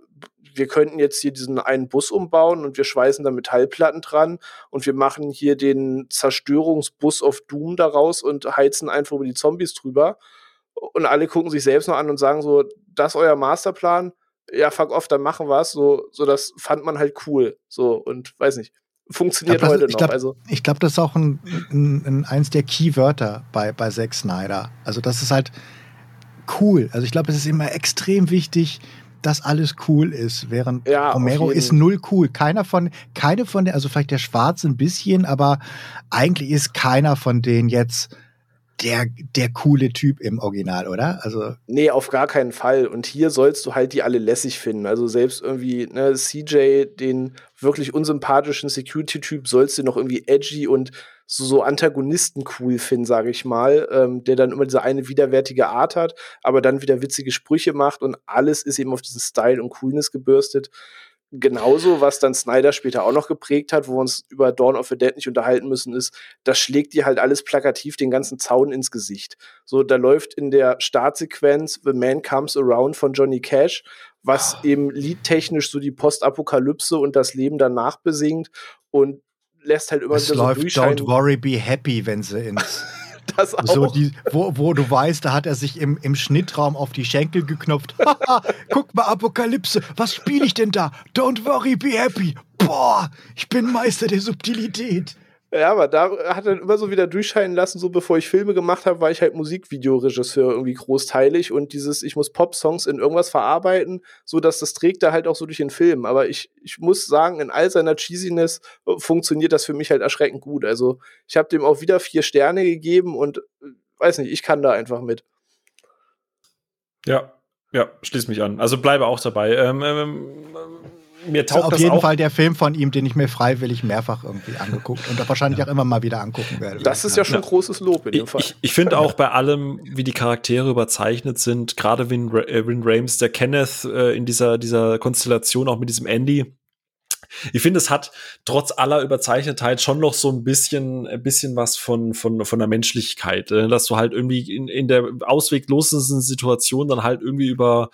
wir könnten jetzt hier diesen einen Bus umbauen und wir schweißen da Metallplatten dran und wir machen hier den Zerstörungsbus of Doom daraus und heizen einfach über die Zombies drüber und alle gucken sich selbst noch an und sagen so, das ist euer Masterplan? ja, fuck off, dann machen wir es. So, so, das fand man halt cool. So, und weiß nicht, funktioniert glaub, heute das, noch. Glaub, also. Ich glaube, das ist auch ein, ein, ein, eins der Keywörter bei, bei Zack Snyder. Also, das ist halt cool. Also, ich glaube, es ist immer extrem wichtig, dass alles cool ist, während ja, Romero ist null cool. Keiner von, keine von den, also vielleicht der Schwarze ein bisschen, aber eigentlich ist keiner von denen jetzt der, der coole Typ im Original, oder? Also nee, auf gar keinen Fall. Und hier sollst du halt die alle lässig finden. Also selbst irgendwie, ne, CJ, den wirklich unsympathischen Security-Typ, sollst du noch irgendwie edgy und so, so Antagonisten cool finden, sage ich mal, ähm, der dann immer diese eine widerwärtige Art hat, aber dann wieder witzige Sprüche macht und alles ist eben auf diesen Style und Coolness gebürstet genauso, was dann Snyder später auch noch geprägt hat, wo wir uns über Dawn of the Dead nicht unterhalten müssen, ist, das schlägt dir halt alles plakativ den ganzen Zaun ins Gesicht. So, da läuft in der Startsequenz The Man Comes Around von Johnny Cash, was oh. eben liedtechnisch so die Postapokalypse und das Leben danach besingt und lässt halt immer es wieder läuft so Don't worry, be happy, wenn sie ins das auch. So die, wo, wo du weißt, da hat er sich im, im Schnittraum auf die Schenkel geknopft. Guck mal, Apokalypse, was spiele ich denn da? Don't worry, be happy. Boah, ich bin Meister der Subtilität. Ja, aber da hat er immer so wieder durchscheinen lassen, so bevor ich Filme gemacht habe, war ich halt Musikvideoregisseur irgendwie großteilig und dieses, ich muss Pop-Songs in irgendwas verarbeiten, so dass das trägt da halt auch so durch den Film. Aber ich, ich muss sagen, in all seiner Cheesiness äh, funktioniert das für mich halt erschreckend gut. Also ich habe dem auch wieder vier Sterne gegeben und äh, weiß nicht, ich kann da einfach mit. Ja, ja, schließ mich an. Also bleibe auch dabei. Ähm, ähm, mir taugt das auf jeden Fall der Film von ihm, den ich mir freiwillig mehrfach irgendwie angeguckt und wahrscheinlich ja. auch immer mal wieder angucken werde. Das ist ja schon ja. großes Lob in dem Fall. Ich, ich finde auch bei allem, wie die Charaktere überzeichnet sind, gerade Win, äh, Win Rames, der Kenneth äh, in dieser, dieser Konstellation, auch mit diesem Andy, ich finde, es hat trotz aller Überzeichnetheit schon noch so ein bisschen, ein bisschen was von, von, von der Menschlichkeit, äh, dass du halt irgendwie in, in der ausweglosesten Situation dann halt irgendwie über,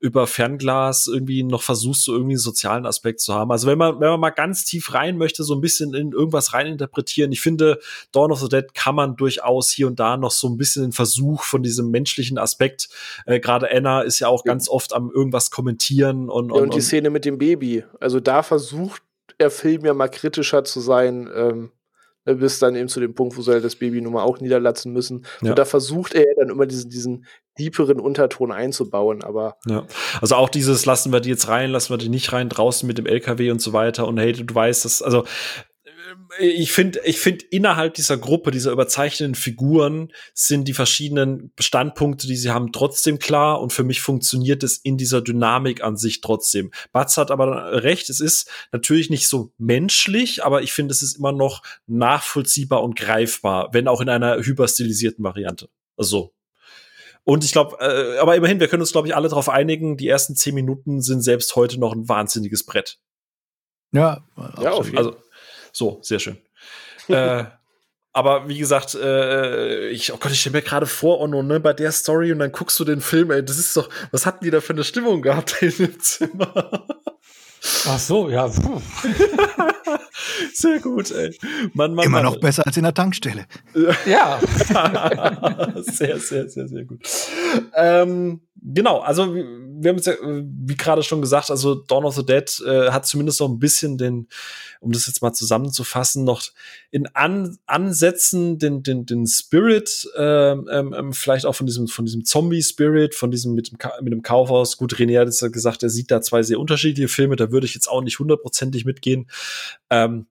über Fernglas irgendwie noch versuchst, so irgendwie einen sozialen Aspekt zu haben. Also wenn man, wenn man mal ganz tief rein möchte, so ein bisschen in irgendwas reininterpretieren, ich finde, Dawn of the Dead kann man durchaus hier und da noch so ein bisschen den Versuch von diesem menschlichen Aspekt, äh, gerade Anna ist ja auch ganz oft am irgendwas kommentieren und, und, ja, und die Szene mit dem Baby. Also da versucht versucht der Film ja mal kritischer zu sein, ähm, ne, bis dann eben zu dem Punkt, wo sie halt das Baby nun mal auch niederlassen müssen. Ja. Und da versucht er dann immer diesen, diesen tieferen Unterton einzubauen, aber. Ja. Also auch dieses, lassen wir die jetzt rein, lassen wir die nicht rein, draußen mit dem LKW und so weiter. Und hey, du weißt, das, also ich finde, ich finde innerhalb dieser Gruppe, dieser überzeichneten Figuren, sind die verschiedenen Standpunkte, die sie haben, trotzdem klar. Und für mich funktioniert es in dieser Dynamik an sich trotzdem. Batz hat aber recht, es ist natürlich nicht so menschlich, aber ich finde, es ist immer noch nachvollziehbar und greifbar, wenn auch in einer hyperstilisierten Variante. Also und ich glaube, äh, aber immerhin, wir können uns, glaube ich, alle darauf einigen, die ersten zehn Minuten sind selbst heute noch ein wahnsinniges Brett. Ja, ja auf jeden. Also, so, sehr schön. äh, aber wie gesagt, äh, ich, oh Gott, ich stelle mir gerade vor, Onno, ne, bei der Story und dann guckst du den Film, ey, das ist doch, was hatten die da für eine Stimmung gehabt in dem Zimmer? Ach so, ja. Sehr gut, ey. Mann, Mann, Immer Mann. noch besser als in der Tankstelle. Ja. sehr, sehr, sehr, sehr gut. Ähm, genau, also wir haben es ja, wie gerade schon gesagt, also Dawn of the Dead äh, hat zumindest noch ein bisschen den, um das jetzt mal zusammenzufassen, noch in An Ansätzen den, den, den Spirit, ähm, ähm, ähm vielleicht auch von diesem, von diesem Zombie-Spirit, von diesem mit dem, mit dem Kaufhaus. Gut, René hat jetzt gesagt, er sieht da zwei sehr unterschiedliche Filme, da würde ich jetzt auch nicht hundertprozentig mitgehen. Ähm,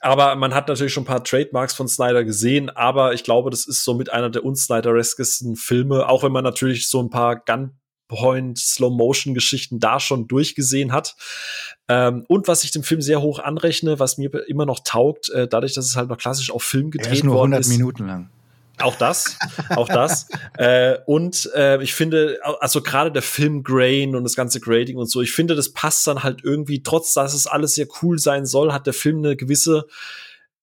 aber man hat natürlich schon ein paar Trademarks von Snyder gesehen, aber ich glaube, das ist so mit einer der unsnydereskesten Filme, auch wenn man natürlich so ein paar Gunpoint Slow-Motion-Geschichten da schon durchgesehen hat. Ähm, und was ich dem Film sehr hoch anrechne, was mir immer noch taugt, äh, dadurch, dass es halt noch klassisch auf Film gedreht er ist nur worden 100 ist. Minuten lang. Auch das, auch das. äh, und äh, ich finde, also gerade der Film Grain und das ganze Grading und so, ich finde, das passt dann halt irgendwie, trotz dass es alles sehr cool sein soll, hat der Film eine gewisse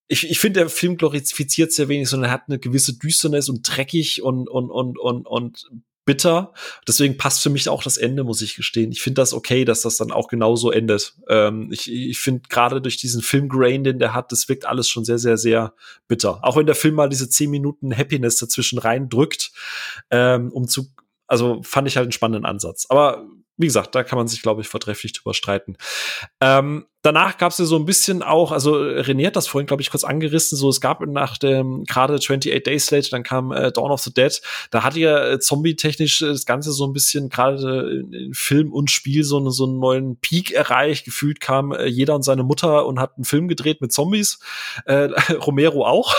ich, ich finde, der Film glorifiziert sehr wenig, sondern er hat eine gewisse Düsternis und dreckig und, und, und, und, und bitter. Deswegen passt für mich auch das Ende, muss ich gestehen. Ich finde das okay, dass das dann auch genauso endet. Ähm, ich ich finde gerade durch diesen Filmgrain, den der hat, das wirkt alles schon sehr, sehr, sehr bitter. Auch wenn der Film mal diese zehn Minuten Happiness dazwischen reindrückt, ähm, um zu, also fand ich halt einen spannenden Ansatz. Aber wie gesagt, da kann man sich, glaube ich, vortrefflich drüber streiten. Ähm, danach gab es ja so ein bisschen auch, also René hat das vorhin, glaube ich, kurz angerissen, so es gab nach dem gerade 28 Days Later, dann kam äh, Dawn of the Dead, da hat ja äh, zombie-technisch das Ganze so ein bisschen gerade in, in, Film und Spiel so, so einen neuen Peak erreicht. Gefühlt kam äh, jeder und seine Mutter und hat einen Film gedreht mit Zombies. Äh, Romero auch.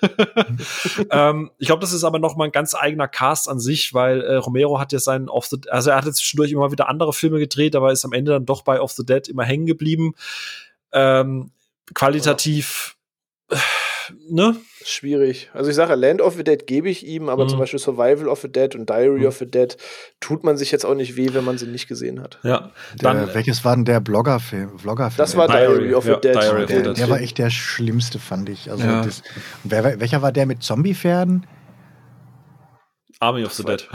ähm, ich glaube, das ist aber noch mal ein ganz eigener Cast an sich, weil äh, Romero hat ja seinen Off the, also er hat jetzt zwischendurch immer wieder andere Filme gedreht, aber ist am Ende dann doch bei Off the Dead immer hängen geblieben. Ähm, qualitativ, ne? Schwierig. Also ich sage, Land of the Dead gebe ich ihm, aber mhm. zum Beispiel Survival of the Dead und Diary mhm. of the Dead tut man sich jetzt auch nicht weh, wenn man sie nicht gesehen hat. Ja. Dann, der, welches war denn der Blogger-Film? Vlogger das war Diary, Diary of the Dead. Ja, der, der, war echt der schlimmste, fand ich. Also ja. das, wer, welcher war der mit Zombie-Pferden? Army of the Dead.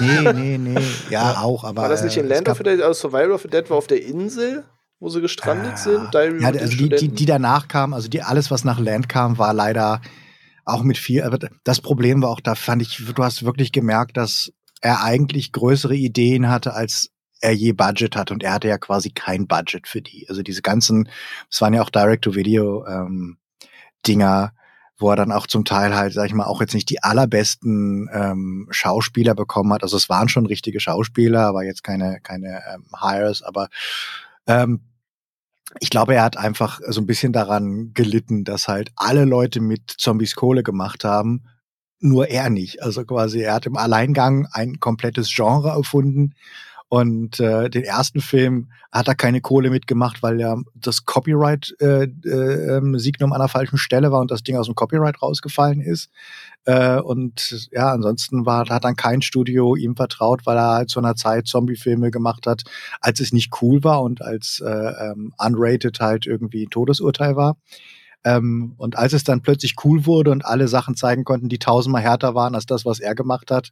nee, nee, nee. Ja, ja, auch, aber. War das nicht in äh, Land of the Dead? Also Survival of the Dead war auf der Insel? Wo sie gestrandet ah, sind. Diary ja, also die, die, die, danach kamen, also die alles, was nach Land kam, war leider auch mit viel. Aber das Problem war auch, da fand ich, du hast wirklich gemerkt, dass er eigentlich größere Ideen hatte, als er je Budget hat. Und er hatte ja quasi kein Budget für die. Also diese ganzen, es waren ja auch Direct-to-Video-Dinger. Ähm, wo er dann auch zum Teil halt, sag ich mal, auch jetzt nicht die allerbesten ähm, Schauspieler bekommen hat. Also es waren schon richtige Schauspieler, aber jetzt keine, keine ähm, Hires, aber ähm, ich glaube, er hat einfach so ein bisschen daran gelitten, dass halt alle Leute mit Zombies Kohle gemacht haben, nur er nicht. Also quasi, er hat im Alleingang ein komplettes Genre erfunden und äh, den ersten Film hat er keine Kohle mitgemacht, weil ja das Copyright äh, äh, Signum an der falschen Stelle war und das Ding aus dem Copyright rausgefallen ist. Äh, und ja, ansonsten war, hat dann kein Studio ihm vertraut, weil er halt zu einer Zeit Zombie-Filme gemacht hat, als es nicht cool war und als äh, ähm, unrated halt irgendwie Todesurteil war. Ähm, und als es dann plötzlich cool wurde und alle Sachen zeigen konnten, die tausendmal härter waren als das, was er gemacht hat,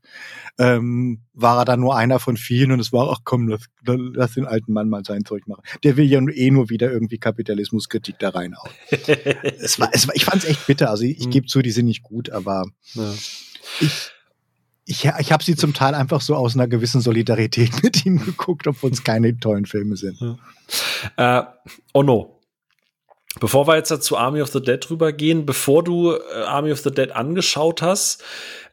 ähm, war er dann nur einer von vielen und es war, ach komm, lass, lass den alten Mann mal sein Zeug machen. Der will ja eh nur wieder irgendwie Kapitalismuskritik da reinhauen. es war, es war, ich fand es echt bitter. Also ich, ich hm. gebe zu, die sind nicht gut, aber ja. ich, ich, ich habe sie zum Teil einfach so aus einer gewissen Solidarität mit ihm geguckt, obwohl es keine tollen Filme sind. Ja. Äh, oh no, Bevor wir jetzt zu Army of the Dead rübergehen, bevor du äh, Army of the Dead angeschaut hast,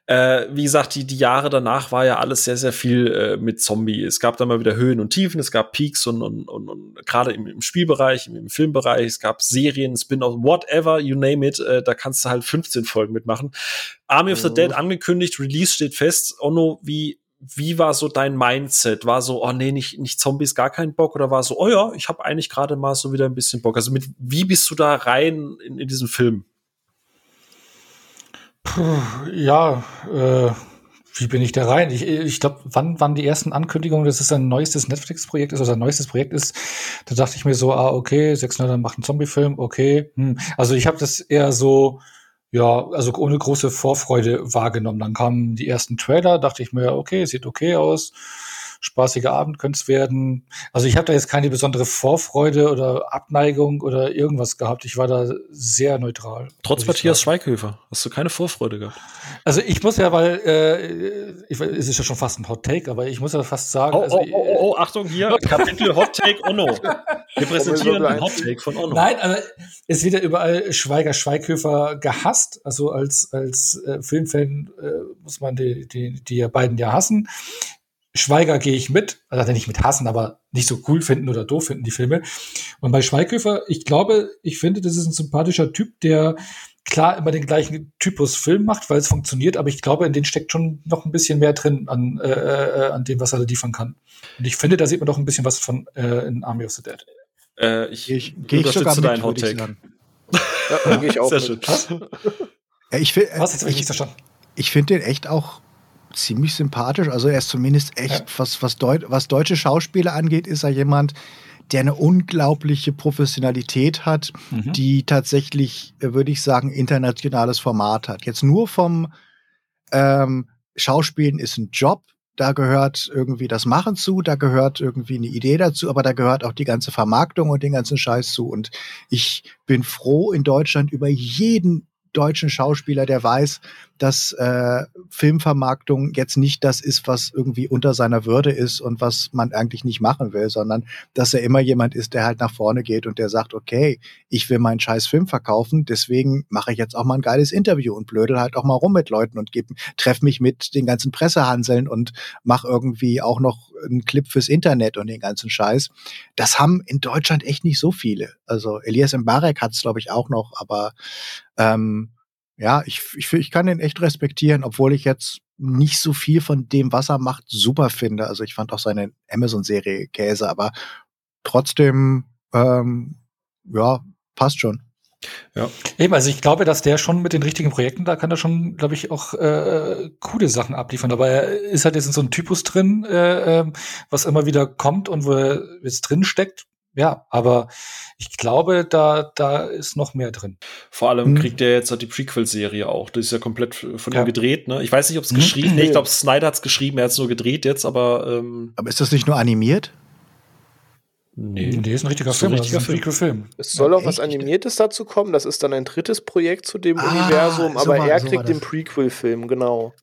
äh, wie gesagt, die, die Jahre danach war ja alles sehr, sehr viel äh, mit Zombie. Es gab da mal wieder Höhen und Tiefen, es gab Peaks und, und, und, und gerade im, im Spielbereich, im, im, Filmbereich, es gab Serien, Spin-off, whatever, you name it, äh, da kannst du halt 15 Folgen mitmachen. Army mhm. of the mhm. Dead angekündigt, Release steht fest. Onno, wie wie war so dein Mindset? War so, oh nee, nicht, nicht Zombies, gar keinen Bock? Oder war so, oh ja, ich habe eigentlich gerade mal so wieder ein bisschen Bock? Also mit wie bist du da rein in, in diesen Film? Puh, ja, äh, wie bin ich da rein? Ich, ich glaube, wann waren die ersten Ankündigungen, dass es ein neuestes Netflix-Projekt ist, also ein neuestes Projekt ist, da dachte ich mir so, ah, okay, 600 macht einen Zombie-Film, okay. Hm. Also ich habe das eher so, ja, also ohne große Vorfreude wahrgenommen. Dann kamen die ersten Trailer, dachte ich mir, okay, sieht okay aus spaßiger Abend könnte es werden. Also ich habe da jetzt keine besondere Vorfreude oder Abneigung oder irgendwas gehabt. Ich war da sehr neutral. Trotz Matthias Schweighöfer hast du keine Vorfreude gehabt. Also ich muss ja, weil äh, ich, es ist ja schon fast ein Hot Take, aber ich muss ja fast sagen. Oh, also, oh, oh, oh, Achtung hier, Kapitel Hot Take Onno. Wir präsentieren den Hot Take von Onno. Nein, aber es wird ja überall Schweiger Schweighöfer gehasst. Also als als äh, Filmfan äh, muss man die, die die beiden ja hassen. Schweiger gehe ich mit, also nicht mit hassen, aber nicht so cool finden oder doof finden die Filme. Und bei Schweighöfer, ich glaube, ich finde, das ist ein sympathischer Typ, der klar immer den gleichen Typus Film macht, weil es funktioniert, aber ich glaube, in den steckt schon noch ein bisschen mehr drin an, äh, äh, an dem, was er liefern kann. Und ich finde, da sieht man doch ein bisschen was von äh, in Army of the Dead. Äh, ich ich gehe ich sogar mit, deinen Hot Take. Ja, gehe ich auch Sehr mit. schön. Ja, ich find, Was? Jetzt habe ich nicht verstanden. ich finde den echt auch ziemlich sympathisch. Also er ist zumindest echt, Ja. was, was, Deut was deutsche Schauspieler angeht, ist er jemand, der eine unglaubliche Professionalität hat, Mhm. die tatsächlich, äh, würde ich sagen, internationales Format hat. Jetzt nur vom ähm, Schauspielen ist ein Job. Da gehört irgendwie das Machen zu, da gehört irgendwie eine Idee dazu, aber da gehört auch die ganze Vermarktung und den ganzen Scheiß zu. Und ich bin froh in Deutschland über jeden deutschen Schauspieler, der weiß, dass äh, Filmvermarktung jetzt nicht das ist, was irgendwie unter seiner Würde ist und was man eigentlich nicht machen will, sondern dass er immer jemand ist, der halt nach vorne geht und der sagt, okay, ich will meinen scheiß Film verkaufen, deswegen mache ich jetzt auch mal ein geiles Interview und blödel halt auch mal rum mit Leuten und geb, treff mich mit den ganzen Pressehanseln und mach irgendwie auch noch einen Clip fürs Internet und den ganzen Scheiß. Das haben in Deutschland echt nicht so viele. Also Elias Mbarek hat es, glaube ich, auch noch, aber ähm, ja, ich, ich, ich kann den echt respektieren, obwohl ich jetzt nicht so viel von dem, was er macht, super finde. Also ich fand auch seine Amazon-Serie Käse, aber trotzdem, ähm, ja, passt schon. Eben, also ich glaube, dass der schon mit den richtigen Projekten, da kann er schon, glaube ich, auch äh, coole Sachen abliefern. Aber er ist halt jetzt in so einem Typus drin, äh, ähm, was immer wieder kommt und wo er jetzt drin steckt. Ja, aber ich glaube, da, da ist noch mehr drin. Vor allem Mhm. kriegt er jetzt halt die Prequel-Serie auch. Das ist ja komplett von Ja. ihm gedreht, ne? Ich weiß nicht, ob es Mhm. geschrieben, nee, ich glaube, Snyder hat es geschrieben, er hat es nur gedreht jetzt, aber ähm, Aber ist das nicht nur animiert? nee. Nee, ist ein richtiger Ist ein Film. richtiger ist ein Prequel-Film. Es soll auch Ja, was echt? Animiertes dazu kommen. Das ist dann ein drittes Projekt zu dem Ah, Universum, so aber war- er so war kriegt den. Prequel-Film, genau.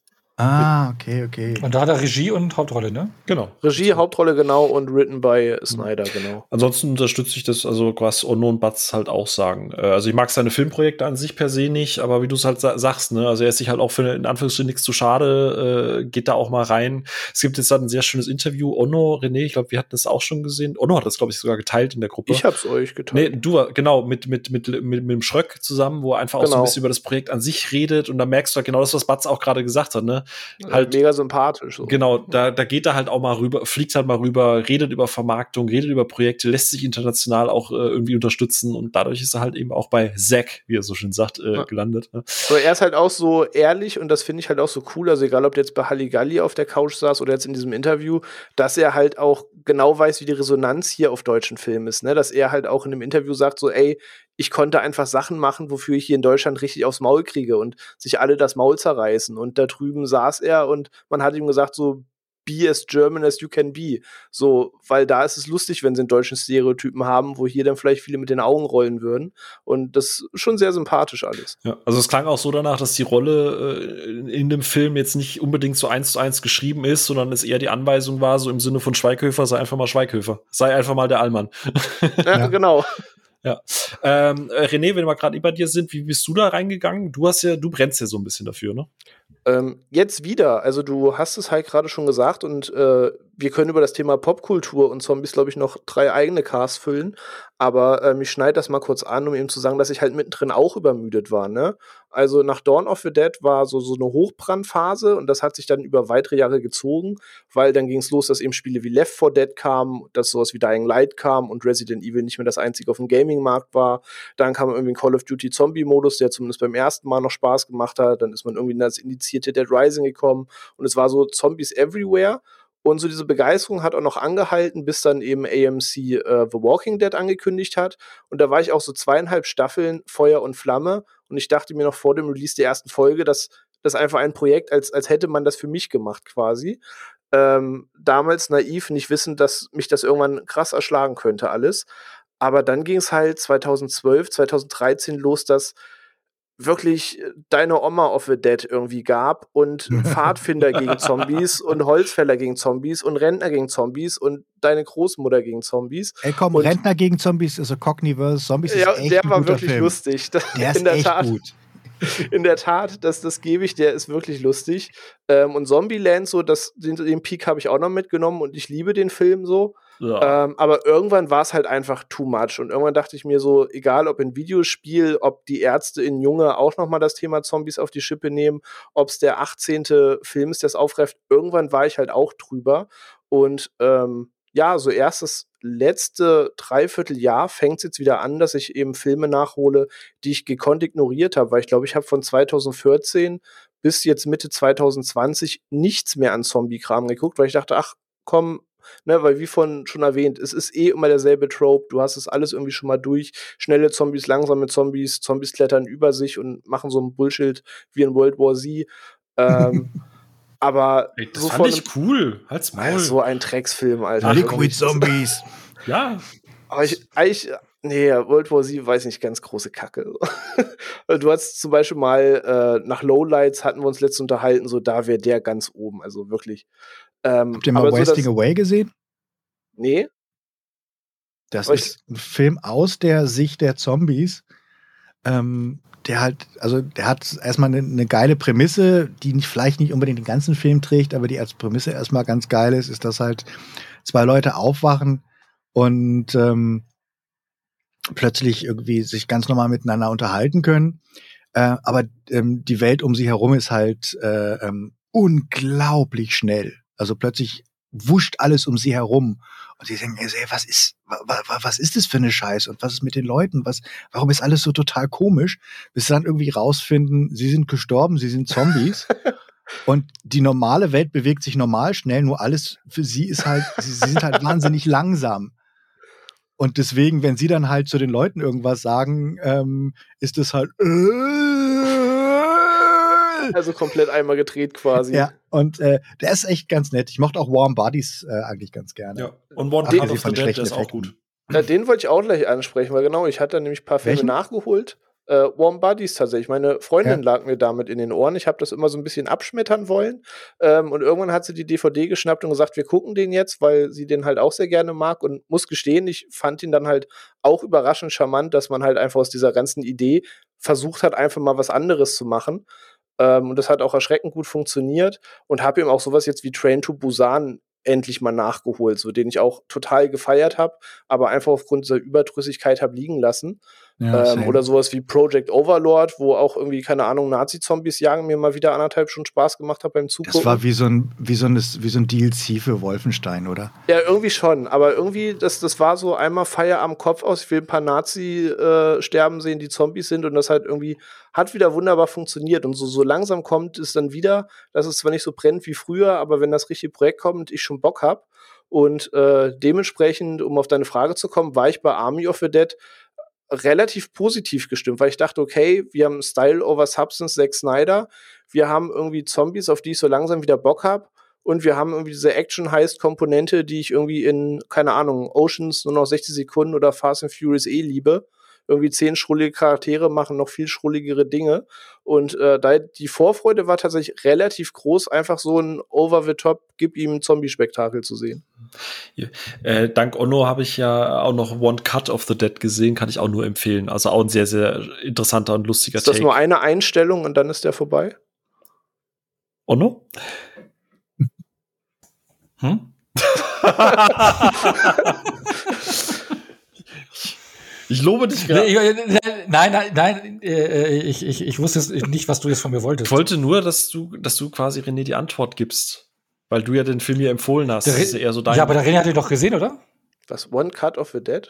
Ah, okay, okay. Und da hat er Regie und Hauptrolle, ne? Genau. Regie, Hauptrolle, genau, und written by Snyder, genau. Ansonsten unterstütze ich das, also was Ono und Batz halt auch sagen. Äh, Also ich mag seine Filmprojekte an sich per se nicht, aber wie du es halt sa sagst, ne, also er ist sich halt auch für in Anführungsstrichen nichts zu schade, äh, geht da auch mal rein. Es gibt jetzt halt ein sehr schönes Interview. Ono, René, ich glaube, wir hatten das auch schon gesehen. Ono hat das, glaube ich, sogar geteilt in der Gruppe. Ich hab's euch Nee, geteilt. du, genau, mit, mit, mit, mit, mit dem Schröck zusammen, wo er einfach auch so ein Genau. bisschen über das Projekt an sich redet und da merkst du halt genau das, was Batz auch gerade gesagt hat, ne? Halt, Mega sympathisch. So. Genau, da, da geht er halt auch mal rüber, fliegt halt mal rüber, redet über Vermarktung, redet über Projekte, lässt sich international auch äh, irgendwie unterstützen und dadurch ist er halt eben auch bei Zack, wie er so schön sagt, äh, Ja. gelandet. Ne? Aber er ist halt auch so ehrlich und das finde ich halt auch so cool. Also egal, ob der jetzt bei Halligalli auf der Couch saß oder jetzt in diesem Interview, dass er halt auch genau weiß, wie die Resonanz hier auf deutschen Filmen ist. Ne? Dass er halt auch in einem Interview sagt, so, ey, ich konnte einfach Sachen machen, wofür ich hier in Deutschland richtig aufs Maul kriege und sich alle das Maul zerreißen. Und da drüben saß er und man hat ihm gesagt, so, be as German as you can be. So, weil da ist es lustig, wenn sie einen deutschen Stereotypen haben, wo hier dann vielleicht viele mit den Augen rollen würden. Und das ist schon sehr sympathisch alles. Ja, also es klang auch so danach, dass die Rolle äh, in dem Film jetzt nicht unbedingt so eins zu eins geschrieben ist, sondern es eher die Anweisung war, so im Sinne von Schweighöfer, sei einfach mal Schweighöfer. Sei einfach mal der Allmann. Ja, Ja. genau. Ja. Ähm, äh, René, wenn wir gerade über dir sind, wie bist du da reingegangen? Du hast ja, du brennst ja so ein bisschen dafür, ne? Ähm, jetzt wieder, also du hast es halt gerade schon gesagt und äh, wir können über das Thema Popkultur und Zombies, glaube ich, noch drei eigene Casts füllen. Aber ähm, ich schneide das mal kurz an, um eben zu sagen, dass ich halt mittendrin auch übermüdet war. Ne? Also nach Dawn of the Dead war so, so eine Hochbrandphase und das hat sich dann über weitere Jahre gezogen, weil dann ging es los, dass eben Spiele wie Left 4 Dead kamen, dass sowas wie Dying Light kam und Resident Evil nicht mehr das einzige auf dem Gaming-Markt war. Dann kam irgendwie ein Call of Duty Zombie-Modus, der zumindest beim ersten Mal noch Spaß gemacht hat. Dann ist man irgendwie in das indizierte Dead Rising gekommen und es war so Zombies everywhere. Und so diese Begeisterung hat auch noch angehalten, bis dann eben AMC äh, The Walking Dead angekündigt hat. Und da war ich auch so zweieinhalb Staffeln Feuer und Flamme. Und ich dachte mir noch vor dem Release der ersten Folge, dass das einfach ein Projekt, als, als hätte man das für mich gemacht quasi. Ähm, damals naiv, nicht wissend, dass mich das irgendwann krass erschlagen könnte alles. Aber dann ging es halt 2012, 2013 los, dass wirklich deine Oma of the Dead irgendwie gab und Pfadfinder gegen Zombies und Holzfäller gegen Zombies und Rentner gegen Zombies und deine Großmutter gegen Zombies. Ey, komm, Und- Rentner gegen Zombies, also Cockney vs. Zombies Ja, ist echt der ein war wirklich Film. lustig. Der ist In der echt Tat. gut. In der Tat, das, das gebe ich, der ist wirklich lustig. Ähm, und Zombieland, so, das, den, den Peak habe ich auch noch mitgenommen und ich liebe den Film so. Ja. Ähm, aber irgendwann war es halt einfach too much. Und irgendwann dachte ich mir so, egal ob in Videospiel, ob die Ärzte in Junge auch nochmal das Thema Zombies auf die Schippe nehmen, ob es der 18. Film ist, der es aufgreift, irgendwann war ich halt auch drüber. Und ähm, ja, so erstes letzte Dreivierteljahr fängt es jetzt wieder an, dass ich eben Filme nachhole, die ich gekonnt ignoriert habe, weil ich glaube, ich habe von 2014 bis jetzt Mitte 2020 nichts mehr an Zombie-Kram geguckt, weil ich dachte, ach komm, ne, weil wie von schon erwähnt, es ist eh immer derselbe Trope, du hast es alles irgendwie schon mal durch, schnelle Zombies, langsame Zombies, Zombies klettern über sich und machen so ein Bullshit wie in World War Z. Ähm, Aber Ey, das so fand ich cool. Halt's Maul. So ein Drecksfilm, Alter. Liquid Zombies. ja. Aber ich, eigentlich, nee, World War Z weiß nicht, ganz große Kacke. du hast zum Beispiel mal äh, nach Lowlights hatten wir uns letztens unterhalten, so da wäre der ganz oben, also wirklich. Ähm, Habt ihr mal Wasting so, Away gesehen? Nee. Das aber ist ein Film aus der Sicht der Zombies. Ähm, der halt, also der hat erstmal eine, eine, geile Prämisse, die nicht, vielleicht nicht unbedingt den ganzen Film trägt, aber die als Prämisse erstmal ganz geil ist, ist, dass halt zwei Leute aufwachen und ähm, plötzlich irgendwie sich ganz normal miteinander unterhalten können. Äh, aber ähm, die Welt um sie herum ist halt äh, ähm, unglaublich schnell. Also plötzlich wuscht alles um sie herum. Und sie denken, ey, was ist, was ist das für eine Scheiße? Und was ist mit den Leuten? Was, warum ist alles so total komisch? Bis sie dann irgendwie rausfinden, sie sind gestorben, sie sind Zombies. Und die normale Welt bewegt sich normal schnell, nur alles für sie ist halt, sie, sie sind halt wahnsinnig langsam. Und deswegen, wenn sie dann halt zu den Leuten irgendwas sagen, ähm, ist es halt, äh, also komplett einmal gedreht quasi. Ja, und äh, der ist echt ganz nett. Ich mochte auch Warm Bodies äh, eigentlich ganz gerne. Ja, und Warm Bodies of the Dead ist auch gut. Ja, den wollte ich auch gleich ansprechen, weil genau, ich hatte nämlich ein paar Filme Welchen? nachgeholt. Äh, Warm Buddies tatsächlich. Meine Freundin ja. lag mir damit in den Ohren. Ich habe das immer so ein bisschen abschmettern wollen. Ähm, und irgendwann hat sie die DVD geschnappt und gesagt, wir gucken den jetzt, weil sie den halt auch sehr gerne mag. Und muss gestehen, ich fand ihn dann halt auch überraschend charmant, dass man halt einfach aus dieser ganzen Idee versucht hat, einfach mal was anderes zu machen. Ähm, und das hat auch erschreckend gut funktioniert und habe ihm auch sowas jetzt wie Train to Busan endlich mal nachgeholt, so den ich auch total gefeiert habe, aber einfach aufgrund dieser Überdrüssigkeit habe liegen lassen. Ja, ähm, oder sowas wie Project Overlord, wo auch irgendwie, keine Ahnung, Nazi-Zombies jagen, mir mal wieder anderthalb Stunden Spaß gemacht hat beim Zugucken. Das war wie so ein, wie so ein, wie so ein DLC für Wolfenstein, oder? Ja, irgendwie schon. Aber irgendwie, das, das war so einmal Feier am Kopf aus. Ich will ein paar Nazi äh, sterben sehen, die Zombies sind. Und das halt irgendwie hat wieder wunderbar funktioniert. Und so, so langsam kommt es dann wieder, dass es zwar nicht so brennt wie früher, aber wenn das richtige Projekt kommt, ich schon Bock habe. Und äh, dementsprechend, um auf deine Frage zu kommen, war ich bei Army of the Dead relativ positiv gestimmt, weil ich dachte, okay, wir haben Style over Substance, Zack Snyder, wir haben irgendwie Zombies, auf die ich so langsam wieder Bock habe und wir haben irgendwie diese Action-Heist-Komponente, die ich irgendwie in, keine Ahnung, Oceans nur noch 60 Sekunden oder Fast and Furious eh liebe irgendwie zehn schrullige Charaktere machen noch viel schrulligere Dinge. Und äh, da die Vorfreude war tatsächlich relativ groß, einfach so ein Over-the-Top, gib ihm Zombie-Spektakel zu sehen. Ja, äh, dank Onno habe ich ja auch noch One Cut of the Dead gesehen, kann ich auch nur empfehlen. Also auch ein sehr, sehr interessanter und lustiger Ist das Take. nur eine Einstellung und dann ist der vorbei? Onno? Hm? Ich lobe dich gerade. Nein, nein, nein, äh, ich, ich, ich wusste nicht, was du jetzt von mir wolltest. Ich wollte nur, dass du, dass du quasi René die Antwort gibst. Weil du ja den Film hier empfohlen hast. Das ist eher so dein ja, aber der René hat ihn doch gesehen, oder? Das One Cut of the Dead?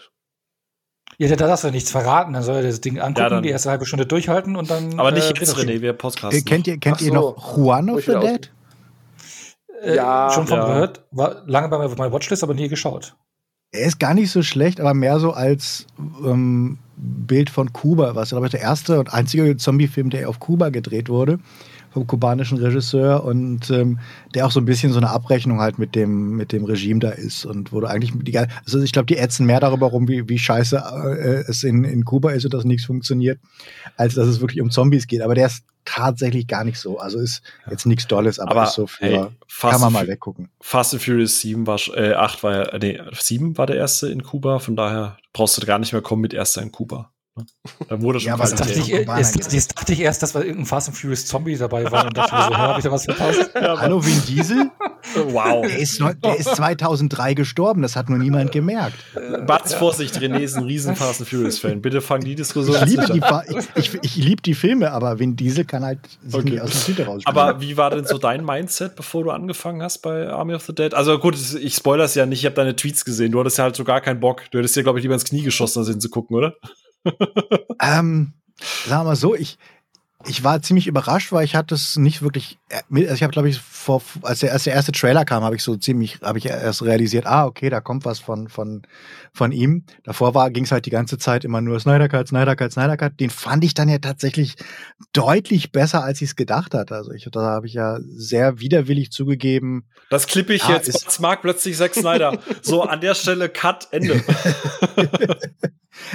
Ja, da darfst du nichts verraten. Dann soll er das Ding angucken, ja, die erste halbe Stunde durchhalten und dann. Aber nicht äh, jetzt, René, wir Podcasten. Äh, kennt ihr, kennt so. ihr noch Juan of the Dead? Äh, ja. Schon von ja. gehört. War lange bei meiner Watchlist, aber nie geschaut. Er ist gar nicht so schlecht, aber mehr so als ähm, Bild von Kuba, was glaube ich der erste und einzige Zombie-Film, der auf Kuba gedreht wurde vom kubanischen Regisseur und ähm, der auch so ein bisschen so eine Abrechnung halt mit dem, mit dem Regime da ist und wo du eigentlich die, also ich glaube, die ätzen mehr darüber rum, wie, wie scheiße äh, es in, in Kuba ist und dass nichts funktioniert, als dass es wirklich um Zombies geht. Aber der ist tatsächlich gar nicht so. Also ist jetzt nichts Dolles, aber, aber ist so für, ey, kann man mal weggucken. Fast and Furious 7 war, äh, 8 war ja, nee, 7 war der erste in Kuba, von daher brauchst du gar nicht mehr kommen mit erster in Kuba. Da wurde schon Ja, das dachte, ist ich, ja jetzt, dachte ich erst, dass wir irgendein Fast and Furious Zombie dabei war und dachte mir so, habe ich da was verpasst? Hallo Vin Diesel? Wow. Der ist, der ist 2003 gestorben, das hat nur niemand gemerkt. Batz, Vorsicht, René ist ein riesen Fast and Furious-Fan. Bitte fang die Diskussion Ich liebe die, an. Ich, ich, ich liebe die Filme, aber Vin Diesel kann halt sich Okay. nicht aus dem Titel rausspielen. Aber wie war denn so dein Mindset, bevor du angefangen hast bei Army of the Dead? Also gut, ich spoilere es ja nicht, ich habe deine Tweets gesehen. Du hattest ja halt so gar keinen Bock. Du hättest dir, glaube ich, lieber ins Knie geschossen, als hinzugucken, oder? Ähm, sagen wir mal so, ich, ich war ziemlich überrascht, weil ich hatte es nicht wirklich. Äh, Also ich habe, glaube ich, vor, als der, als der erste Trailer kam, habe ich so ziemlich, habe ich erst realisiert, ah, okay, da kommt was von, von, von ihm. Davor war, ging es halt die ganze Zeit immer nur Snyder Cut, Snyder Cut, Snyder Cut. Den fand ich dann ja tatsächlich deutlich besser, als ich es gedacht hatte. Also ich, da habe ich ja sehr widerwillig zugegeben. Das klippe ich Ah, jetzt. mag plötzlich Zack Snyder. so an der Stelle Cut, Ende.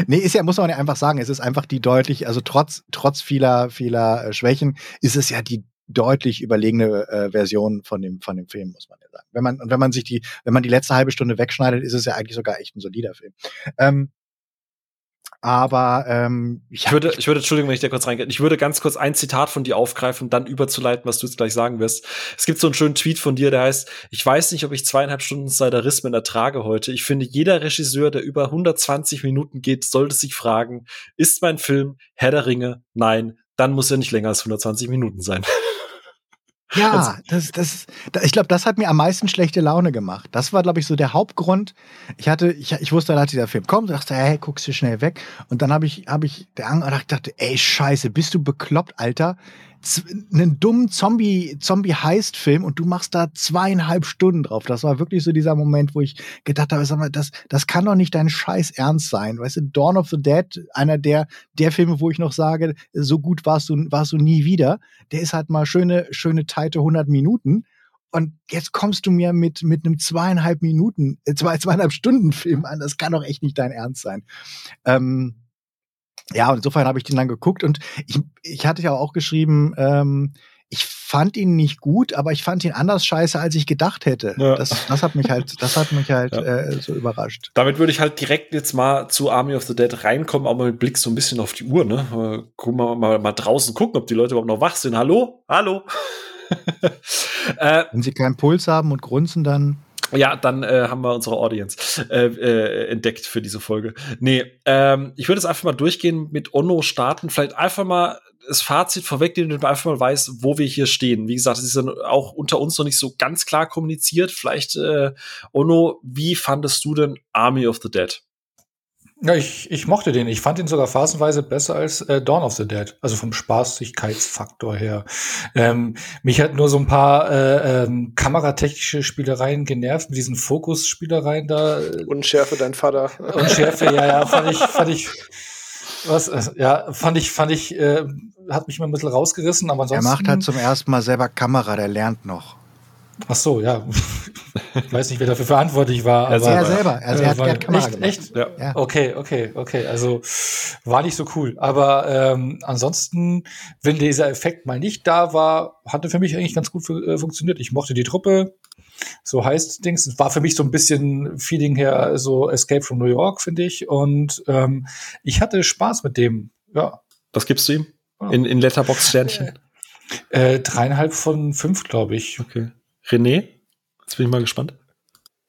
Nee, ist ja, muss man ja einfach sagen, es ist einfach die deutlich, also trotz, trotz vieler, vieler äh, Schwächen, ist es ja die deutlich überlegene äh, Version von dem, von dem Film, muss man ja sagen. Wenn man, und wenn man sich die, wenn man die letzte halbe Stunde wegschneidet, ist es ja eigentlich sogar echt ein solider Film. Ähm, aber ähm, Ich würde, ich würde, Entschuldigung, wenn ich da kurz reingehe, ich würde ganz kurz ein Zitat von dir aufgreifen dann überzuleiten, was du jetzt gleich sagen wirst. Es gibt so einen schönen Tweet von dir, der heißt, ich weiß nicht, ob ich zweieinhalb Stunden Snyderismen ertrage heute. Ich finde, jeder Regisseur, der über 120 Minuten geht, sollte sich fragen, ist mein Film Herr der Ringe? Nein, dann muss er nicht länger als 120 Minuten sein. Ja, das, das, da- ich glaube, das hat mir am meisten schlechte Laune gemacht. Das war, glaube ich, so der Hauptgrund. Ich hatte, ich, ich wusste, dass dieser Film kommt, dachte, hey, guckst du schnell weg. Und dann habe ich, habe ich der Ang und dachte, ey, Scheiße, bist du bekloppt, Alter? Einen dummen Zombie, Zombie-Heist-Film und du machst da zweieinhalb Stunden drauf. Das war wirklich so dieser Moment, wo ich gedacht habe, sag mal, das, das kann doch nicht dein Scheiß Ernst sein. Weißt du, Dawn of the Dead, einer der, der Filme, wo ich noch sage, so gut warst du, warst du nie wieder der ist halt mal schöne, schöne, teite 100 Minuten. Und jetzt kommst du mir mit, mit einem zweieinhalb Minuten, äh, zwei, zweieinhalb Stunden Film an. Das kann doch echt nicht dein Ernst sein. Ähm, ja, und insofern habe ich den dann geguckt und ich, ich hatte ja auch geschrieben, ähm, ich fand ihn nicht gut, aber ich fand ihn anders scheiße, als ich gedacht hätte. Ja. Das, das hat mich halt, das hat mich halt Ja. äh, so überrascht. Damit würde ich halt direkt jetzt mal zu Army of the Dead reinkommen, aber mit Blick so ein bisschen auf die Uhr, ne? Gucken wir mal, mal draußen gucken, ob die Leute überhaupt noch wach sind. Hallo? Hallo? äh, Wenn sie keinen Puls haben und grunzen, dann. Ja, dann äh, haben wir unsere Audience äh, äh, entdeckt für diese Folge. Nee, ähm, ich würde es einfach mal durchgehen mit Onno starten. Vielleicht einfach mal das Fazit vorwegnehmen, damit man einfach mal weiß, wo wir hier stehen. Wie gesagt, es ist dann auch unter uns noch nicht so ganz klar kommuniziert. Vielleicht, äh, Onno, wie fandest du denn Army of the Dead? Ja, ich, ich mochte den. Ich fand ihn sogar phasenweise besser als äh, Dawn of the Dead. Also vom Spaßigkeitsfaktor her. Ähm, mich hat nur so ein paar äh, ähm, kameratechnische Spielereien genervt, mit diesen Fokusspielereien da. Unschärfe dein Vater. Unschärfe, ja, ja, fand ich, fand ich, was, äh, ja, fand ich, fand ich, äh, hat mich mal ein bisschen rausgerissen, aber Er ansonsten. macht halt zum ersten Mal selber Kamera, der lernt noch. Ach so, ja. ich weiß nicht, wer dafür verantwortlich war, Er aber. Er selber, also er hat, er hat Kamera echt, gemacht. echt? Ja. Ja. Okay, okay, okay. Also war nicht so cool. Aber ähm, ansonsten, wenn dieser Effekt mal nicht da war, hatte für mich eigentlich ganz gut äh, funktioniert. Ich mochte die Truppe. So heißt Dings. Es war für mich so ein bisschen Feeling her, so Escape from New York, finde ich. Und ähm, ich hatte Spaß mit dem. Ja. Was gibst du ihm? In, in Letterbox-Sternchen? Äh, dreieinhalb von fünf, glaube ich. Okay. René? Jetzt bin ich mal gespannt.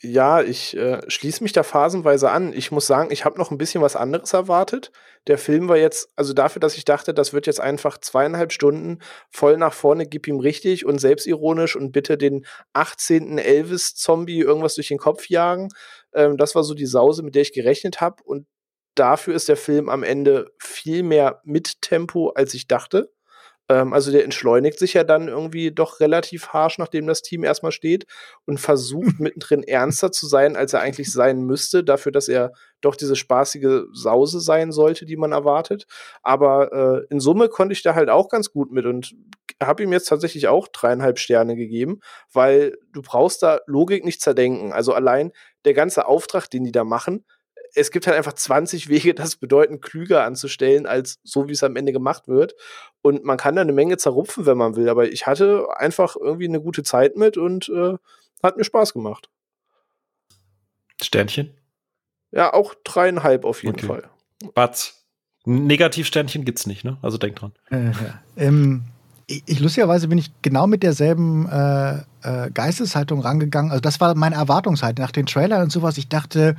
Ja, ich äh, schließe mich da phasenweise an. Ich muss sagen, ich habe noch ein bisschen was anderes erwartet. Der Film war jetzt, also dafür, dass ich dachte, das wird jetzt einfach zweieinhalb Stunden voll nach vorne, gib ihm richtig und selbstironisch und bitte den 18. Elvis-Zombie irgendwas durch den Kopf jagen. Ähm, das war so die Sause, mit der ich gerechnet habe. Und dafür ist der Film am Ende viel mehr mit Tempo, als ich dachte. Ähm, also der entschleunigt sich ja dann irgendwie doch relativ harsch, nachdem das Team erstmal steht und versucht mittendrin ernster zu sein, als er eigentlich sein müsste, dafür, dass er doch diese spaßige Sause sein sollte, die man erwartet. Aber äh, in Summe konnte ich da halt auch ganz gut mit und habe ihm jetzt tatsächlich auch dreieinhalb Sterne gegeben, weil du brauchst da Logik nicht zerdenken. Also allein der ganze Auftrag, den die da machen, es gibt halt einfach 20 Wege, das bedeutend klüger anzustellen, als so, wie es am Ende gemacht wird. Und man kann da eine Menge zerrupfen, wenn man will. Aber ich hatte einfach irgendwie eine gute Zeit mit und äh, hat mir Spaß gemacht. Sternchen? Ja, auch dreieinhalb auf jeden Okay. Fall. Batz. Negativsternchen gibt's nicht, ne? Also denk dran. Äh, ähm, ich, ich, lustigerweise bin ich genau mit derselben äh, äh, Geisteshaltung rangegangen. Also das war meine Erwartungshaltung nach den Trailern und sowas. Ich dachte,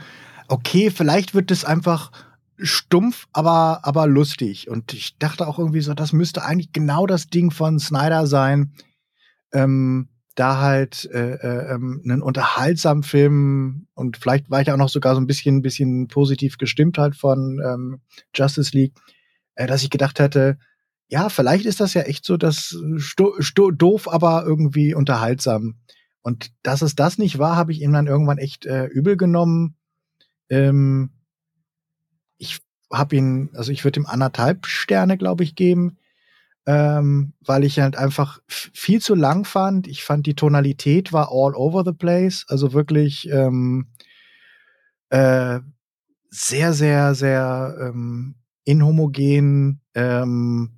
okay, vielleicht wird es einfach stumpf, aber, aber lustig. Und ich dachte auch irgendwie so, das müsste eigentlich genau das Ding von Snyder sein. Ähm, da halt äh, äh, ähm, einen unterhaltsamen Film und vielleicht war ich auch noch sogar so ein bisschen, bisschen positiv gestimmt halt von ähm, Justice League, äh, dass ich gedacht hätte, ja, vielleicht ist das ja echt so, dass sto, sto, doof, aber irgendwie unterhaltsam. Und dass es das nicht war, habe ich ihm dann irgendwann echt äh, übel genommen. Ähm, ich habe ihn, also ich würde ihm anderthalb Sterne, glaube ich, geben ähm, weil ich halt einfach viel zu lang fand. Ich fand die Tonalität war all over the place, also wirklich ähm, äh, sehr, sehr, sehr ähm, inhomogen. Ähm,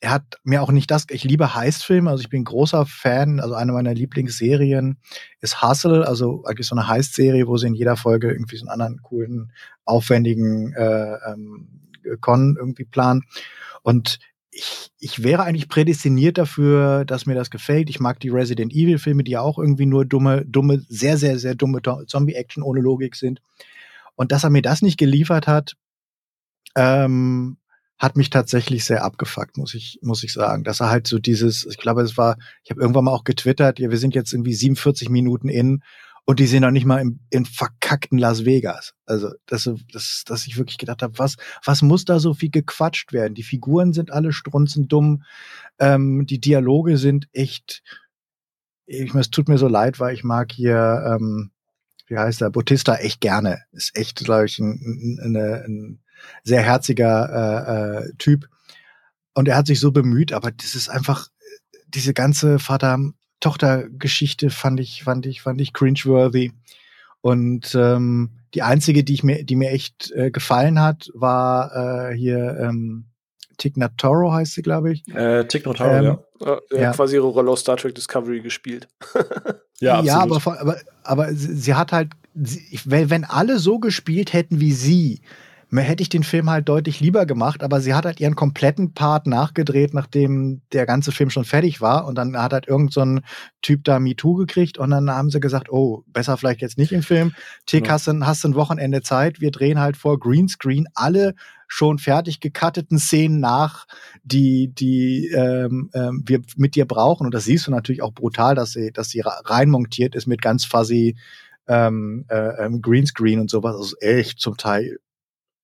er hat mir auch nicht das, ich liebe Heistfilme, also ich bin großer Fan, also eine meiner Lieblingsserien ist Hustle, also eigentlich so eine Heist-Serie, wo sie in jeder Folge irgendwie so einen anderen coolen, aufwendigen äh, ähm, Con irgendwie planen. Und ich, ich wäre eigentlich prädestiniert dafür, dass mir das gefällt. Ich mag die Resident Evil Filme, die ja auch irgendwie nur dumme, dumme, sehr, sehr, sehr dumme Zombie-Action ohne Logik sind. Und dass er mir das nicht geliefert hat, ähm, hat mich tatsächlich sehr abgefuckt, muss ich, muss ich sagen. Dass er halt so dieses, ich glaube, es war, ich habe irgendwann mal auch getwittert, ja, wir sind jetzt irgendwie 47 Minuten in und die sind noch nicht mal im, im verkackten Las Vegas. Also, dass, dass, dass ich wirklich gedacht habe, was, was muss da so viel gequatscht werden? Die Figuren sind alle strunzendumm, ähm, die Dialoge sind echt, ich, es tut mir so leid, weil ich mag hier, ähm, wie heißt der, Bautista echt gerne. Ist echt, glaube ich, ein, ein, ein, ein sehr herziger äh, äh, Typ. Und er hat sich so bemüht, aber das ist einfach, diese ganze Vater, Tochtergeschichte fand ich, fand ich, fand ich cringeworthy. Und ähm, die einzige, die ich mir, die mir echt äh, gefallen hat, war äh, hier ähm, Tig Notaro heißt sie, glaube ich. Äh, Tig Notaro, ähm, ja. ja. ja. Quasi ihre Rolle aus Star Trek Discovery gespielt. ja, ja aber, aber, aber sie, sie hat halt, sie, wenn alle so gespielt hätten wie sie, hätte ich den Film halt deutlich lieber gemacht, aber sie hat halt ihren kompletten Part nachgedreht, nachdem der ganze Film schon fertig war. Und dann hat halt irgend so ein Typ da MeToo gekriegt und dann haben sie gesagt, oh, besser vielleicht jetzt nicht im Film. Tick, ja. hast, du, hast du ein Wochenende Zeit. Wir drehen halt vor Greenscreen alle schon fertig gecutteten Szenen nach, die, die ähm, ähm, wir mit dir brauchen. Und das siehst du natürlich auch brutal, dass sie, dass sie reinmontiert ist mit ganz fuzzy ähm, äh, ähm, Greenscreen und sowas. Also echt zum Teil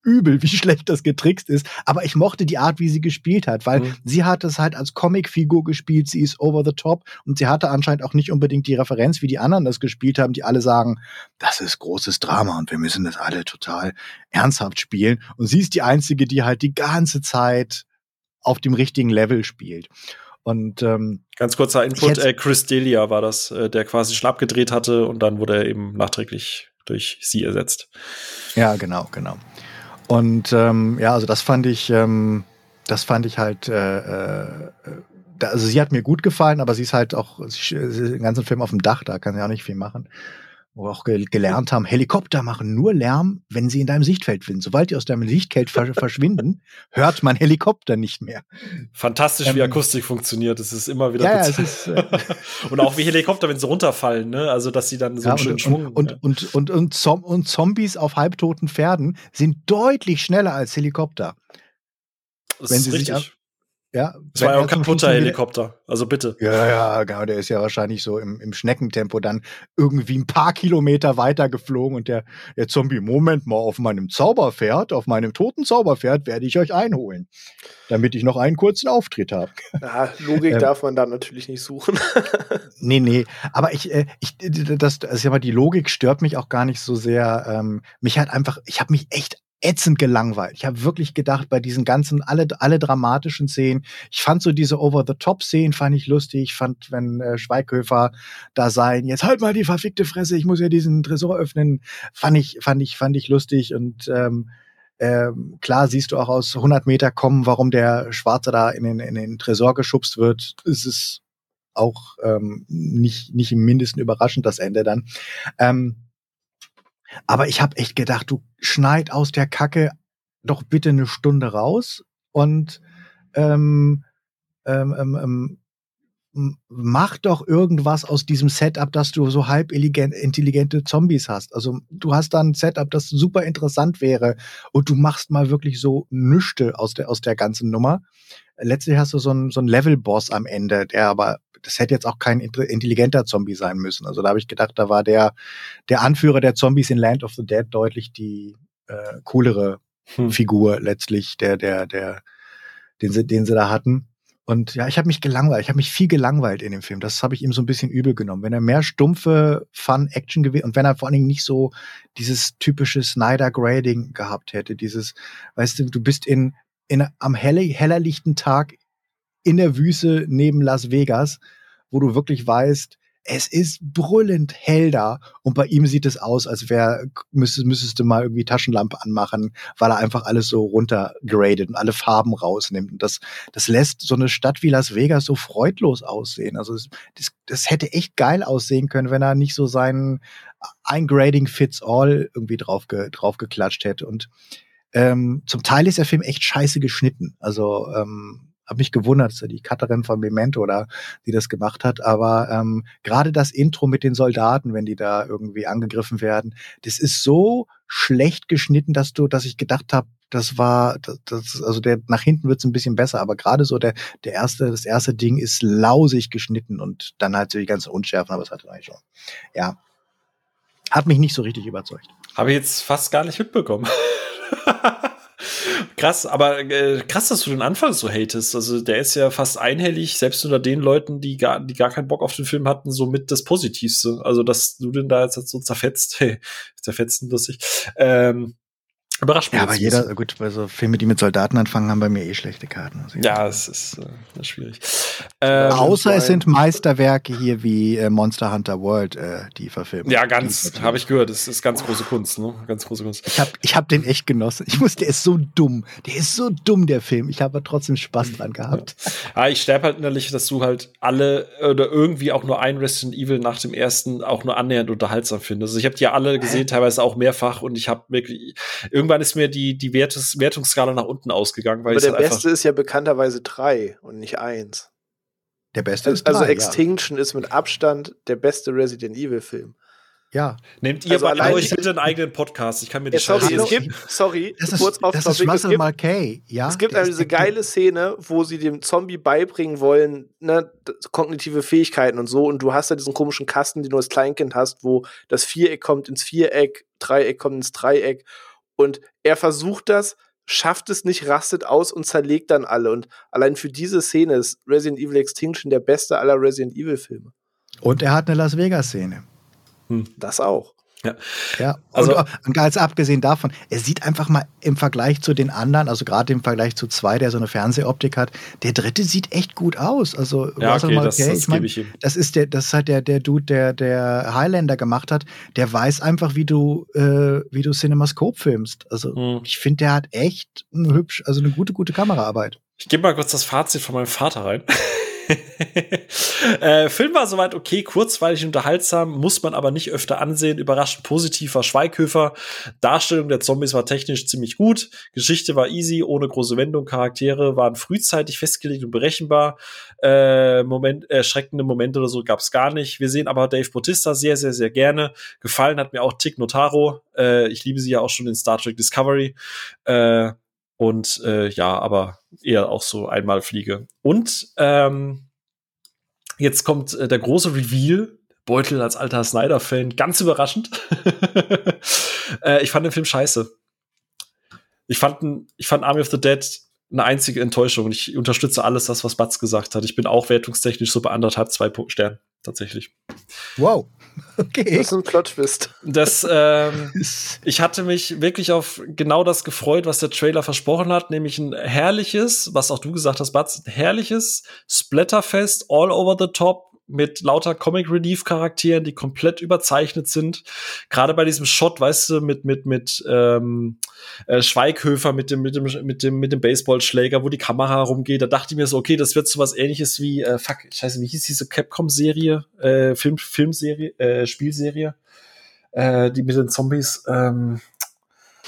übel, wie schlecht das getrickst ist. Aber ich mochte die Art, wie sie gespielt hat, weil mhm. sie hat es halt als Comicfigur gespielt, sie ist over the top und sie hatte anscheinend auch nicht unbedingt die Referenz, wie die anderen das gespielt haben, die alle sagen, das ist großes Drama und wir müssen das alle total ernsthaft spielen. Und sie ist die Einzige, die halt die ganze Zeit auf dem richtigen Level spielt. Und ähm, ganz kurzer Input, äh, Chris Delia war das, äh, der quasi schon abgedreht hatte und dann wurde er eben nachträglich durch sie ersetzt. Ja, genau, genau. Und ähm, ja, also das fand ich, ähm, das fand ich halt, äh, äh, also sie hat mir gut gefallen, aber sie ist halt auch sie, sie, den ganzen Film auf dem Dach, da kann sie auch nicht viel machen wo wir auch gelernt haben, Helikopter machen nur Lärm, wenn sie in deinem Sichtfeld sind. Sobald die aus deinem Sichtfeld verschwinden, hört man Helikopter nicht mehr. Fantastisch, ähm, wie Akustik funktioniert. Es ist immer wieder ja, ja, ist, äh Und auch wie Helikopter, wenn sie runterfallen, ne? Also, dass sie dann so ja, einen schönen Schwung. Und, ja. und, und, und, Zom und Zombies auf halbtoten Pferden sind deutlich schneller als Helikopter. Das wenn sie richtig. sich ja, das war ja auch kein Helikopter, also bitte. Ja, ja, genau, der ist ja wahrscheinlich so im, im Schneckentempo dann irgendwie ein paar Kilometer weiter geflogen und der, der Zombie, Moment mal, auf meinem Zauberpferd, auf meinem toten Zauberpferd werde ich euch einholen, damit ich noch einen kurzen Auftritt habe. Ja, Logik ähm, darf man da natürlich nicht suchen. nee, nee, aber ich, äh, ich das, also ja die Logik stört mich auch gar nicht so sehr. Ähm, mich hat einfach, ich habe mich echt ätzend gelangweilt. Ich habe wirklich gedacht, bei diesen ganzen, alle, alle dramatischen Szenen, ich fand so diese Over-the-Top-Szenen, fand ich lustig. Ich fand, wenn äh, Schweighöfer da sein, jetzt halt mal die verfickte Fresse, ich muss ja diesen Tresor öffnen, fand ich, fand ich, fand ich lustig und ähm, ähm, klar siehst du auch aus 100 Meter kommen, warum der Schwarze da in den, in den Tresor geschubst wird. Es ist auch ähm, nicht, nicht im Mindesten überraschend, das Ende dann. Ähm, aber ich habe echt gedacht, du schneid aus der Kacke doch bitte eine Stunde raus und ähm, ähm, ähm, ähm mach doch irgendwas aus diesem Setup, dass du so halb intelligente Zombies hast. Also du hast dann ein Setup, das super interessant wäre und du machst mal wirklich so Nüchte aus der, aus der ganzen Nummer. Letztlich hast du so einen, so einen Level-Boss am Ende, der aber, das hätte jetzt auch kein intelligenter Zombie sein müssen. Also da habe ich gedacht, da war der, der Anführer der Zombies in Land of the Dead deutlich die äh, coolere hm. Figur letztlich, der, der, der, den sie, den sie da hatten. Und ja, ich habe mich gelangweilt. Ich habe mich viel gelangweilt in dem Film. Das habe ich ihm so ein bisschen übel genommen. Wenn er mehr stumpfe Fun-Action gewesen und wenn er vor allen Dingen nicht so dieses typische Snyder-Grading gehabt hätte, dieses, weißt du, du bist in, in am helle, hellerlichten Tag in der Wüste neben Las Vegas, wo du wirklich weißt, es ist brüllend hell da und bei ihm sieht es aus, als wäre, müsstest, müsstest du mal irgendwie Taschenlampe anmachen, weil er einfach alles so runtergradet und alle Farben rausnimmt. Und das, das lässt so eine Stadt wie Las Vegas so freudlos aussehen. Also das, das hätte echt geil aussehen können, wenn er nicht so seinen ein Grading fits all irgendwie drauf, drauf geklatscht hätte. Und ähm, zum Teil ist der Film echt scheiße geschnitten. Also ähm, habe mich gewundert, die Cutterin von Memento oder die das gemacht hat. Aber ähm, gerade das Intro mit den Soldaten, wenn die da irgendwie angegriffen werden, das ist so schlecht geschnitten, dass du, dass ich gedacht habe, das war, das, das, also der nach hinten wird's ein bisschen besser, aber gerade so der der erste, das erste Ding ist lausig geschnitten und dann halt so die ganzen Unschärfen, aber es hatte eigentlich schon, ja, hat mich nicht so richtig überzeugt. Habe ich jetzt fast gar nicht mitbekommen. krass, aber äh, krass, dass du den Anfang so hatest. Also der ist ja fast einhellig, selbst unter den Leuten, die gar, die gar keinen Bock auf den Film hatten, so mit das Positivste. Also dass du den da jetzt so zerfetzt, hey, zerfetzen lustig. Ähm, Überrascht mich. Ja, aber jeder, gut, also Filme, die mit Soldaten anfangen, haben bei mir eh schlechte Karten. Ja, es ist äh, schwierig. Ähm, Außer es sind Meisterwerke hier wie äh, Monster Hunter World, äh, die verfilmen. Ja, ganz, habe ich gehört. Das ist ganz große Kunst, ne? Ganz große Kunst. Ich habe ich hab den echt genossen. Ich muss, der ist so dumm. Der ist so dumm, der Film. Ich habe trotzdem Spaß dran gehabt. Ja, ich sterbe halt innerlich, dass du halt alle oder irgendwie auch nur ein Resident Evil nach dem ersten auch nur annähernd unterhaltsam findest. Also ich habe die ja alle gesehen, teilweise auch mehrfach und ich habe wirklich irgendwann ist mir die, die Wertes, Wertungsskala nach unten ausgegangen. Weil Aber der halt Beste ist ja bekannterweise drei und nicht eins. Der Beste ist Also drei, Extinction ja. ist mit Abstand der beste Resident Evil Film. Ja. Nehmt ihr also bei euch bitte einen eigenen Podcast. Ich kann mir das ja, sorry, es gibt, sorry, das kurz ist, auf das Topic, ist Russell Mulcahy, ja. Es gibt diese geile Szene, wo sie dem Zombie beibringen wollen, ne, kognitive Fähigkeiten und so. Und du hast da diesen komischen Kasten, den du als Kleinkind hast, wo das Viereck kommt ins Viereck, Dreieck kommt ins Dreieck. Und er versucht das, schafft es nicht, rastet aus und zerlegt dann alle. Und allein für diese Szene ist Resident Evil Extinction der beste aller Resident Evil Filme. Und er hat eine Las Vegas Szene. Hm. Das auch. Ja, ja. Also, und, und ganz abgesehen davon, er sieht einfach mal im Vergleich zu den anderen, also gerade im Vergleich zu zwei, der so eine Fernsehoptik hat, der dritte sieht echt gut aus. Also ja, okay, mal, das, okay, das ich mein, ich Das ist der, das ist halt der, der Dude, der, der Highlander gemacht hat, der weiß einfach, wie du, äh, wie du Cinemascope filmst. Also hm. ich finde, der hat echt hübsch, also eine gute, gute Kameraarbeit. Ich gebe mal kurz das Fazit von meinem Vater rein. äh, Film war soweit okay, kurzweilig unterhaltsam, muss man aber nicht öfter ansehen. Überraschend positiver Schweighöfer. Darstellung der Zombies war technisch ziemlich gut. Geschichte war easy, ohne große Wendung. Charaktere waren frühzeitig festgelegt und berechenbar. Äh, Moment, erschreckende Momente oder so gab es gar nicht. Wir sehen aber Dave Bautista sehr, sehr, sehr gerne. Gefallen hat mir auch Tick Notaro. Äh, ich liebe sie ja auch schon in Star Trek Discovery. Äh, und äh, ja, aber eher auch so einmal fliege. Und ähm, jetzt kommt äh, der große Reveal. Beutel als alter Snyder-Fan, ganz überraschend. äh, ich fand den Film scheiße. Ich fand, ich fand Army of the Dead eine einzige Enttäuschung. Ich unterstütze alles das, was Batz gesagt hat. Ich bin auch wertungstechnisch so bei anderthalb, zwei Sternen, tatsächlich. Wow. Okay. Das ist ein Plot-Twist. Das, ähm, ich hatte mich wirklich auf genau das gefreut, was der Trailer versprochen hat, nämlich ein herrliches, was auch du gesagt hast, Batz, ein herrliches Splatterfest, all over the top, mit lauter Comic Relief Charakteren, die komplett überzeichnet sind. Gerade bei diesem Shot, weißt du, mit mit mit ähm, äh, Schweighöfer mit dem mit dem mit dem mit dem Baseballschläger, wo die Kamera rumgeht, da dachte ich mir so, okay, das wird so was ähnliches wie äh, fuck, scheiße, wie hieß diese Capcom Serie, äh, Film Filmserie, äh, Spielserie, äh, die mit den Zombies ähm,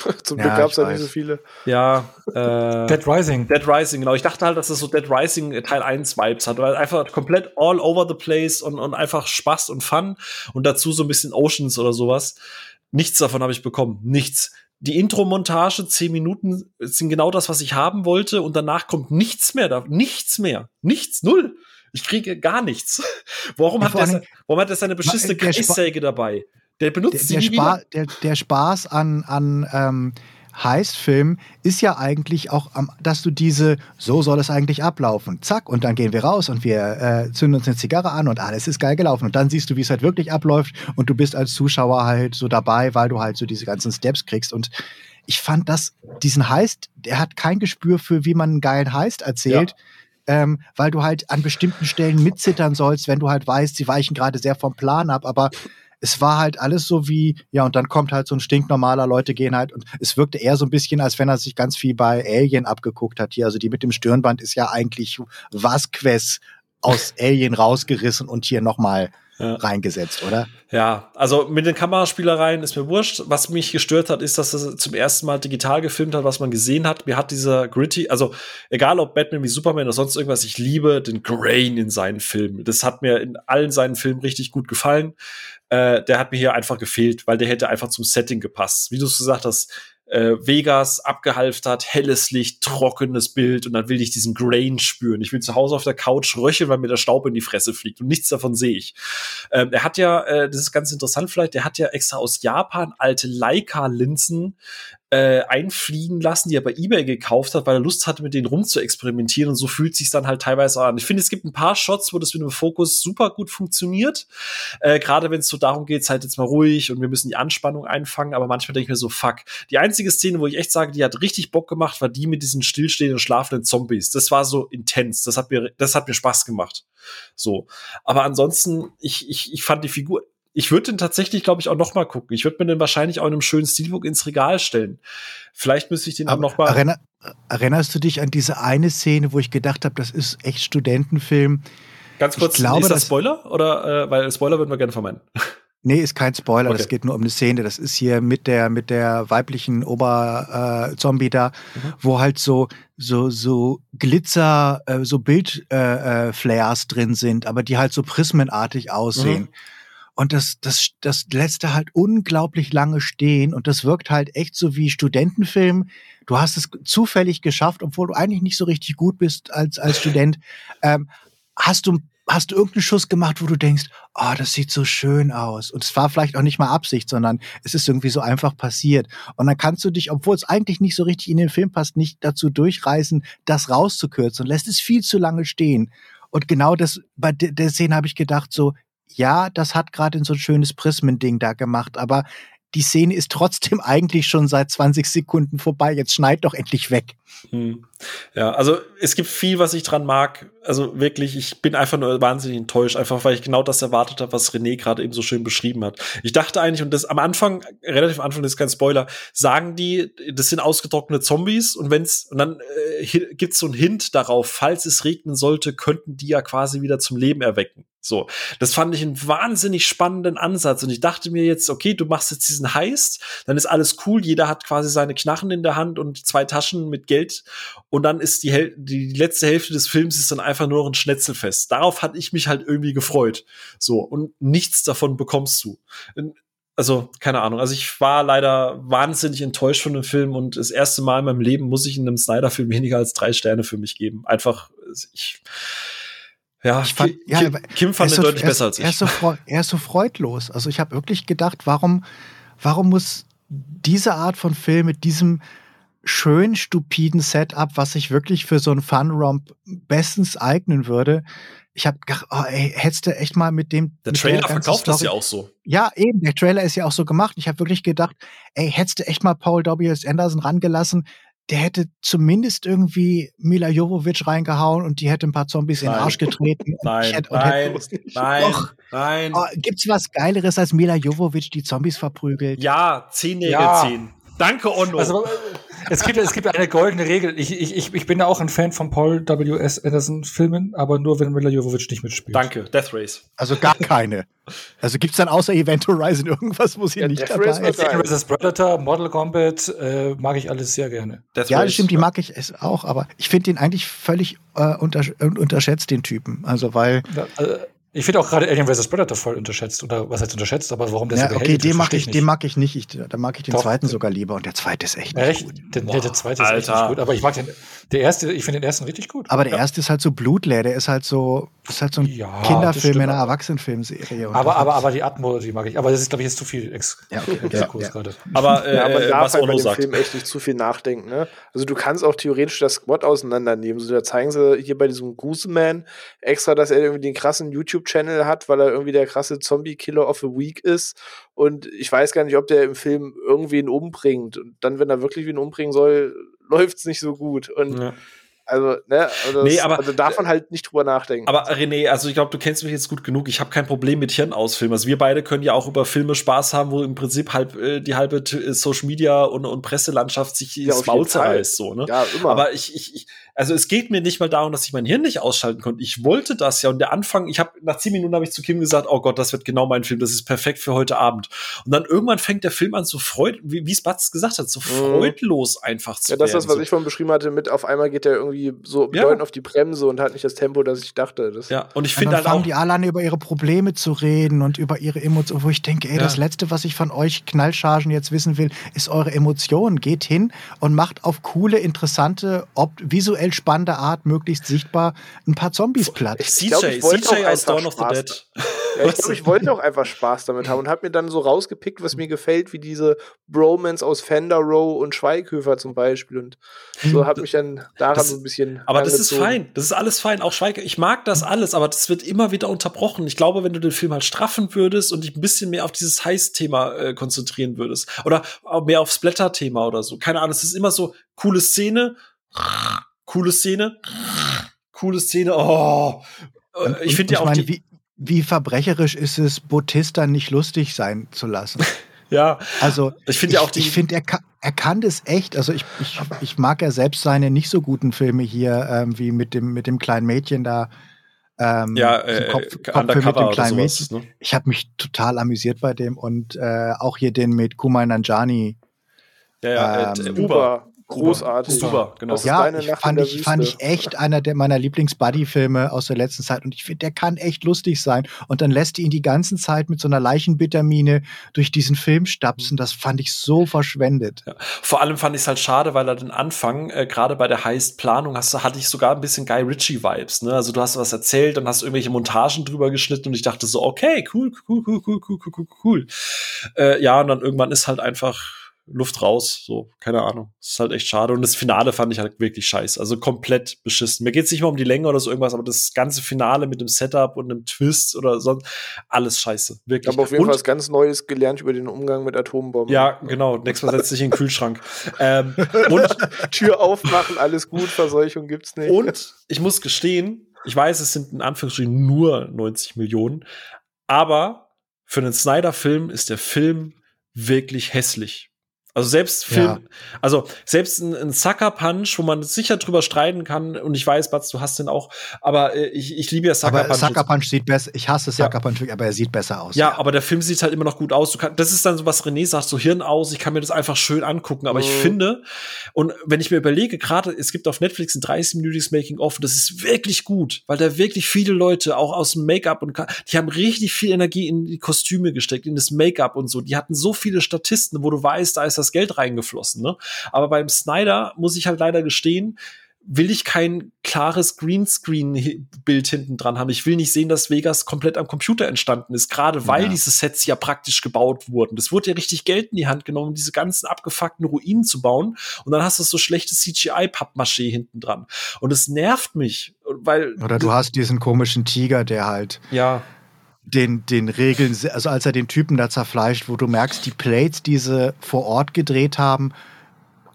Zum Glück Ja, gab es da nicht so viele. Ja, äh, Dead Rising. Dead Rising, genau. Ich dachte halt, dass es so Dead Rising äh, Teil 1 Vibes hat, weil einfach komplett all over the place und, und einfach Spaß und Fun und dazu so ein bisschen Oceans oder sowas. Nichts davon habe ich bekommen. Nichts. Die Intro-Montage, 10 Minuten, sind genau das, was ich haben wollte und danach kommt nichts mehr da. Nichts mehr. Nichts. Null. Ich kriege gar nichts. Warum, Ja, hat, der, warum hat er seine beschissene der Spa- Kreissäge dabei? Der benutzt der, der, Spa der, der Spaß an, an ähm, Heist-Filmen ist ja eigentlich auch, am, dass du diese, so soll es eigentlich ablaufen, zack, und dann gehen wir raus und wir äh, zünden uns eine Zigarre an und alles ist geil gelaufen. Und dann siehst du, wie es halt wirklich abläuft und du bist als Zuschauer halt so dabei, weil du halt so diese ganzen Steps kriegst. Und ich fand das, diesen Heist, der hat kein Gespür für, wie man einen geilen Heist erzählt. Ähm, weil du halt an bestimmten Stellen mitzittern sollst, wenn du halt weißt, sie weichen gerade sehr vom Plan ab, aber es war halt alles so wie, ja, und dann kommt halt so ein stinknormaler, Leute gehen halt, und es wirkte eher so ein bisschen, als wenn er sich ganz viel bei Alien abgeguckt hat hier. Also die mit dem Stirnband ist ja eigentlich Vasquez aus Alien rausgerissen und hier nochmal Ja. reingesetzt, oder? Ja, also mit den Kameraspielereien ist mir wurscht. Was mich gestört hat, ist, dass er zum ersten Mal digital gefilmt hat, was man gesehen hat. Mir hat dieser gritty, also egal ob Batman wie Superman oder sonst irgendwas, ich liebe den Grain in seinen Filmen. Das hat mir in allen seinen Filmen richtig gut gefallen. Äh, der hat mir hier einfach gefehlt, weil der hätte einfach zum Setting gepasst. Wie du es gesagt hast, äh, Vegas abgehalftert, helles Licht, trockenes Bild und dann will ich diesen Grain spüren. Ich will zu Hause auf der Couch röcheln, weil mir der Staub in die Fresse fliegt und nichts davon sehe ich. Ähm, er hat ja, äh, das ist ganz interessant vielleicht, der hat ja extra aus Japan alte Leica-Linsen äh, einfliegen lassen, die er bei eBay gekauft hat, weil er Lust hatte, mit denen rumzuexperimentieren und so fühlt sich dann halt teilweise an. Ich finde, es gibt ein paar Shots, wo das mit dem Fokus super gut funktioniert. Äh, Gerade wenn es so darum geht, seid jetzt mal ruhig und wir müssen die Anspannung einfangen, aber manchmal denke ich mir so, fuck. Die einzige Szene, wo ich echt sage, die hat richtig Bock gemacht, war die mit diesen stillstehenden, schlafenden Zombies. Das war so intens. Das hat mir, das hat mir Spaß gemacht. So. Aber ansonsten, ich, ich, ich fand die Figur, ich würde den tatsächlich, glaube ich, auch noch mal gucken. Ich würde mir den wahrscheinlich auch in einem schönen Stilbook ins Regal stellen. Vielleicht müsste ich den auch noch mal. Erinner, erinnerst du dich an diese eine Szene, wo ich gedacht habe, das ist echt Studentenfilm? Ganz kurz, ich glaube, ist das Spoiler? Oder, äh, weil Spoiler würden wir gerne vermeiden. Nee, ist kein Spoiler, Okay. das geht nur um eine Szene. Das ist hier mit der, mit der weiblichen Ober-Zombie äh, da, Mhm. wo halt so, so, so Glitzer, äh, so Bildflares äh, Flares drin sind, aber die halt so prismenartig aussehen. Mhm. Und das, das, das lässt da halt unglaublich lange stehen und das wirkt halt echt so wie Studentenfilm. Du hast es zufällig geschafft, obwohl du eigentlich nicht so richtig gut bist als, als Student. Ähm, hast du hast du irgendeinen Schuss gemacht, wo du denkst, oh, das sieht so schön aus. Und es war vielleicht auch nicht mal Absicht, sondern es ist irgendwie so einfach passiert. Und dann kannst du dich, obwohl es eigentlich nicht so richtig in den Film passt, nicht dazu durchreißen, das rauszukürzen und lässt es viel zu lange stehen. Und genau das, bei de- der Szene habe ich gedacht, so, ja, das hat gerade so ein schönes Prismending da gemacht, aber die Szene ist trotzdem eigentlich schon seit 20 Sekunden vorbei. Jetzt schneid doch endlich weg. Hm. Ja, also es gibt viel, was ich dran mag. Also wirklich, ich bin einfach nur wahnsinnig enttäuscht, einfach weil ich genau das erwartet habe, was René gerade eben so schön beschrieben hat. Ich dachte eigentlich, und das am Anfang, relativ am Anfang, das ist kein Spoiler, sagen die, das sind ausgetrocknete Zombies und wenn's, und dann äh, gibt's so einen Hint darauf, falls es regnen sollte, könnten die ja quasi wieder zum Leben erwecken. So, das fand ich einen wahnsinnig spannenden Ansatz und ich dachte mir jetzt, okay, du machst jetzt diesen Heist, dann ist alles cool, jeder hat quasi seine Knarren in der Hand und zwei Taschen mit Geld und dann ist die, Häl die letzte Hälfte des Films ist dann einfach nur ein Schnetzelfest. Darauf hatte ich mich halt irgendwie gefreut. So, und nichts davon bekommst du. Also, keine Ahnung. Also, ich war leider wahnsinnig enttäuscht von dem Film und das erste Mal in meinem Leben muss ich in einem Snyder-Film weniger als drei Sterne für mich geben. Einfach, ich, ja, Ich fand- Kim, ja, Kim, Kim fand den so- deutlich er besser als Er ist, ich. so er ist so freudlos. Also ich habe wirklich gedacht, warum, warum muss diese Art von Film mit diesem schön stupiden Setup, was sich wirklich für so einen Fun-Romp bestens eignen würde, ich habe gedacht, oh, ey, hättest du echt mal mit dem. Der mit Trailer verkauft das Story- ja auch so. Ja, eben, der Trailer ist ja auch so gemacht. Ich habe wirklich gedacht, ey, hättest du echt mal Paul W. S. Anderson rangelassen, der hätte zumindest irgendwie Mila Jovovich reingehauen und die hätte ein paar Zombies in den Nein. Arsch getreten. Nein, hätte, nein, hätte, nein, Doch. nein. Oh, gibt's was Geileres, als Mila Jovovich die Zombies verprügelt? Ja, zehn Nägel Ja. zehn. Danke, Onno. Also, es, gibt, es gibt eine goldene Regel. Ich, ich, ich bin ja auch ein Fan von Paul W.S. Anderson-Filmen, aber nur, wenn Mila Jovovich nicht mitspielt. Danke, Death Race. Also gar keine. Also gibt es dann außer Event Horizon irgendwas, wo sie ja, nicht Death dabei ist? Alien vs. Predator, Model Combat, äh, mag ich alles sehr gerne. Death ja, das stimmt, die mag ich auch, aber ich finde den eigentlich völlig äh, untersch unterschätzt, den Typen. Also, weil. Ja, äh, ich finde auch gerade Alien vs. Predator voll unterschätzt. Oder was heißt unterschätzt, aber warum der ja, so Okay, den mag ich, den mag ich nicht. Ich, da mag ich den Doch. zweiten sogar lieber und der zweite ist echt, echt? gut. Der, Boah, der zweite ist Alter. echt nicht gut, aber ich mag den, der erste, ich finde den ersten richtig gut. Aber der ja. erste ist halt so blutleer, der ist halt so, ist halt so ein ja, Kinderfilm in einer Erwachsenenfilmserie. Aber, aber, aber die Atmo, die mag ich. Aber das ist, glaube ich, jetzt zu viel Ex ja, okay, okay, ja, gerade. Aber, äh, ja, man darf was halt bei dem sagt. Film echt nicht zu viel nachdenken. Ne? Also du kannst auch theoretisch das Squad auseinandernehmen. So, da zeigen sie hier bei diesem Gooseman extra, dass er irgendwie den krassen YouTube-Channel hat, weil er irgendwie der krasse Zombie-Killer of the Week ist. Und ich weiß gar nicht, ob der im Film irgendwen umbringt. Und dann, wenn er wirklich wen umbringen soll, läuft es nicht so gut. Und ja. Also, ne, also, nee, aber, also darf man halt nicht drüber nachdenken. Aber René, also ich glaube, du kennst mich jetzt gut genug. Ich habe kein Problem mit Hirnausfilmen. Also wir beide können ja auch über Filme Spaß haben, wo im Prinzip halb äh, die halbe äh, Social Media und, und Presselandschaft sich ja, ins Maul zerreißt. So, ne? Ja, immer. Aber ich, ich, ich, also es geht mir nicht mal darum, dass ich mein Hirn nicht ausschalten konnte. Ich wollte das ja. Und der Anfang, ich habe nach zehn Minuten habe ich zu Kim gesagt, oh Gott, das wird genau mein Film, das ist perfekt für heute Abend. Und dann irgendwann fängt der Film an, so freud, wie es Batz gesagt hat, so mhm. freudlos einfach zu werden. Ja, das ist das, was ich vorhin beschrieben hatte, mit auf einmal geht der irgendwie so bedeutend ja. auf die Bremse und hat nicht das Tempo, das ich dachte. Das ja, und ich finde halt fangen auch. die alle an, über ihre Probleme zu reden und über ihre Emotionen, wo ich denke, ey, ja. das Letzte, was ich von euch Knallchargen jetzt wissen will, ist eure Emotionen. Geht hin und macht auf coole, interessante, visuell spannende Art möglichst sichtbar ein paar Zombies platt. Ich, ich, glaub, ich wollte CJ aus Dawn of the Dead. Ja, ich glaube, ich wollte auch einfach Spaß damit haben und habe mir dann so rausgepickt, was mir gefällt, wie diese Bromance aus Fender Row und Schweighöfer zum Beispiel. Und so hm, hat mich dann daran das, so ein bisschen. Aber das ist fein. Das ist alles fein. Auch Schweige. Ich mag das alles, aber das wird immer wieder unterbrochen. Ich glaube, wenn du den Film halt straffen würdest und dich ein bisschen mehr auf dieses Heiß-Thema äh, konzentrieren würdest oder mehr aufs Blätter-Thema oder so. Keine Ahnung. Es ist immer so coole Szene, coole Szene, coole Szene. Oh, ich finde ja auch meine, die wie, wie verbrecherisch ist es, Bautista nicht lustig sein zu lassen. ja. Also ich finde ja auch, die ich finde er kann, er kann das echt. Also ich, ich, ich mag ja selbst seine nicht so guten Filme hier, ähm, wie mit dem mit dem kleinen Mädchen da. Ähm, ja, äh, Kopf, Kopf mit dem kleinen Mädchen. Ne? Ich habe mich total amüsiert bei dem und äh, auch hier den mit Kumai Nanjani. Ja, ja, äh, ähm, Uber. Großartig. Super, genau. Ja, ich fand, ich, fand ich echt einer der meiner Lieblings-Buddy-Filme aus der letzten Zeit. Und ich finde, der kann echt lustig sein. Und dann lässt ihn die ganze Zeit mit so einer Leichenbittermine durch diesen Film stapsen. Das fand ich so verschwendet. Ja. Vor allem fand ich es halt schade, weil er den Anfang, äh, gerade bei der Heist-Planung, hatte ich sogar ein bisschen Guy Ritchie-Vibes. Ne? Also du hast was erzählt und hast irgendwelche Montagen drüber geschnitten und ich dachte so, okay, cool, cool, cool, cool, cool, cool, cool. Äh, ja, und dann irgendwann ist halt einfach Luft raus. So, keine Ahnung. Das ist halt echt schade. Und das Finale fand ich halt wirklich scheiße. Also komplett beschissen. Mir geht es nicht mal um die Länge oder so irgendwas, aber das ganze Finale mit dem Setup und einem Twist oder sonst, alles scheiße. Wirklich. Ich habe auf jeden und, Fall was ganz Neues gelernt über den Umgang mit Atombomben. Ja, genau. Nächstes Mal setzt sich in den Kühlschrank. ähm, und Tür aufmachen, alles gut, Verseuchung gibt's nicht. Und ich muss gestehen, ich weiß, es sind in Anführungsstrichen nur 90 Millionen, aber für einen Snyder-Film ist der Film wirklich hässlich. Also selbst Film, ja. also selbst ein, ein Sucker Punch, wo man sicher drüber streiten kann, und ich weiß, Batz, du hast den auch, aber äh, ich, ich liebe ja Sucker aber Punch. Sucker Punch sieht besser, ich hasse Sucker ja. Punch, aber er sieht besser aus. Ja, ja, aber der Film sieht halt immer noch gut aus. Kann, das ist dann so, was René sagt, so Hirn aus, ich kann mir das einfach schön angucken, aber mhm. ich finde, und wenn ich mir überlege, gerade, es gibt auf Netflix ein 30-minütiges Making-of, das ist wirklich gut, weil da wirklich viele Leute, auch aus dem Make-up und die haben richtig viel Energie in die Kostüme gesteckt, in das Make-up und so. Die hatten so viele Statisten, wo du weißt, da ist das das Geld reingeflossen. Ne? Aber beim Snyder muss ich halt leider gestehen, will ich kein klares Greenscreen-Bild hinten dran haben. Ich will nicht sehen, dass Vegas komplett am Computer entstanden ist, gerade weil ja. diese Sets ja praktisch gebaut wurden. Das wurde ja richtig Geld in die Hand genommen, um diese ganzen abgefuckten Ruinen zu bauen. Und dann hast du so schlechtes CGI-Pappmaché hinten dran. Und es nervt mich, weil. Oder du hast diesen komischen Tiger, der halt. Ja den, den Regeln, also als er den Typen da zerfleischt, wo du merkst, die Plates, die sie vor Ort gedreht haben,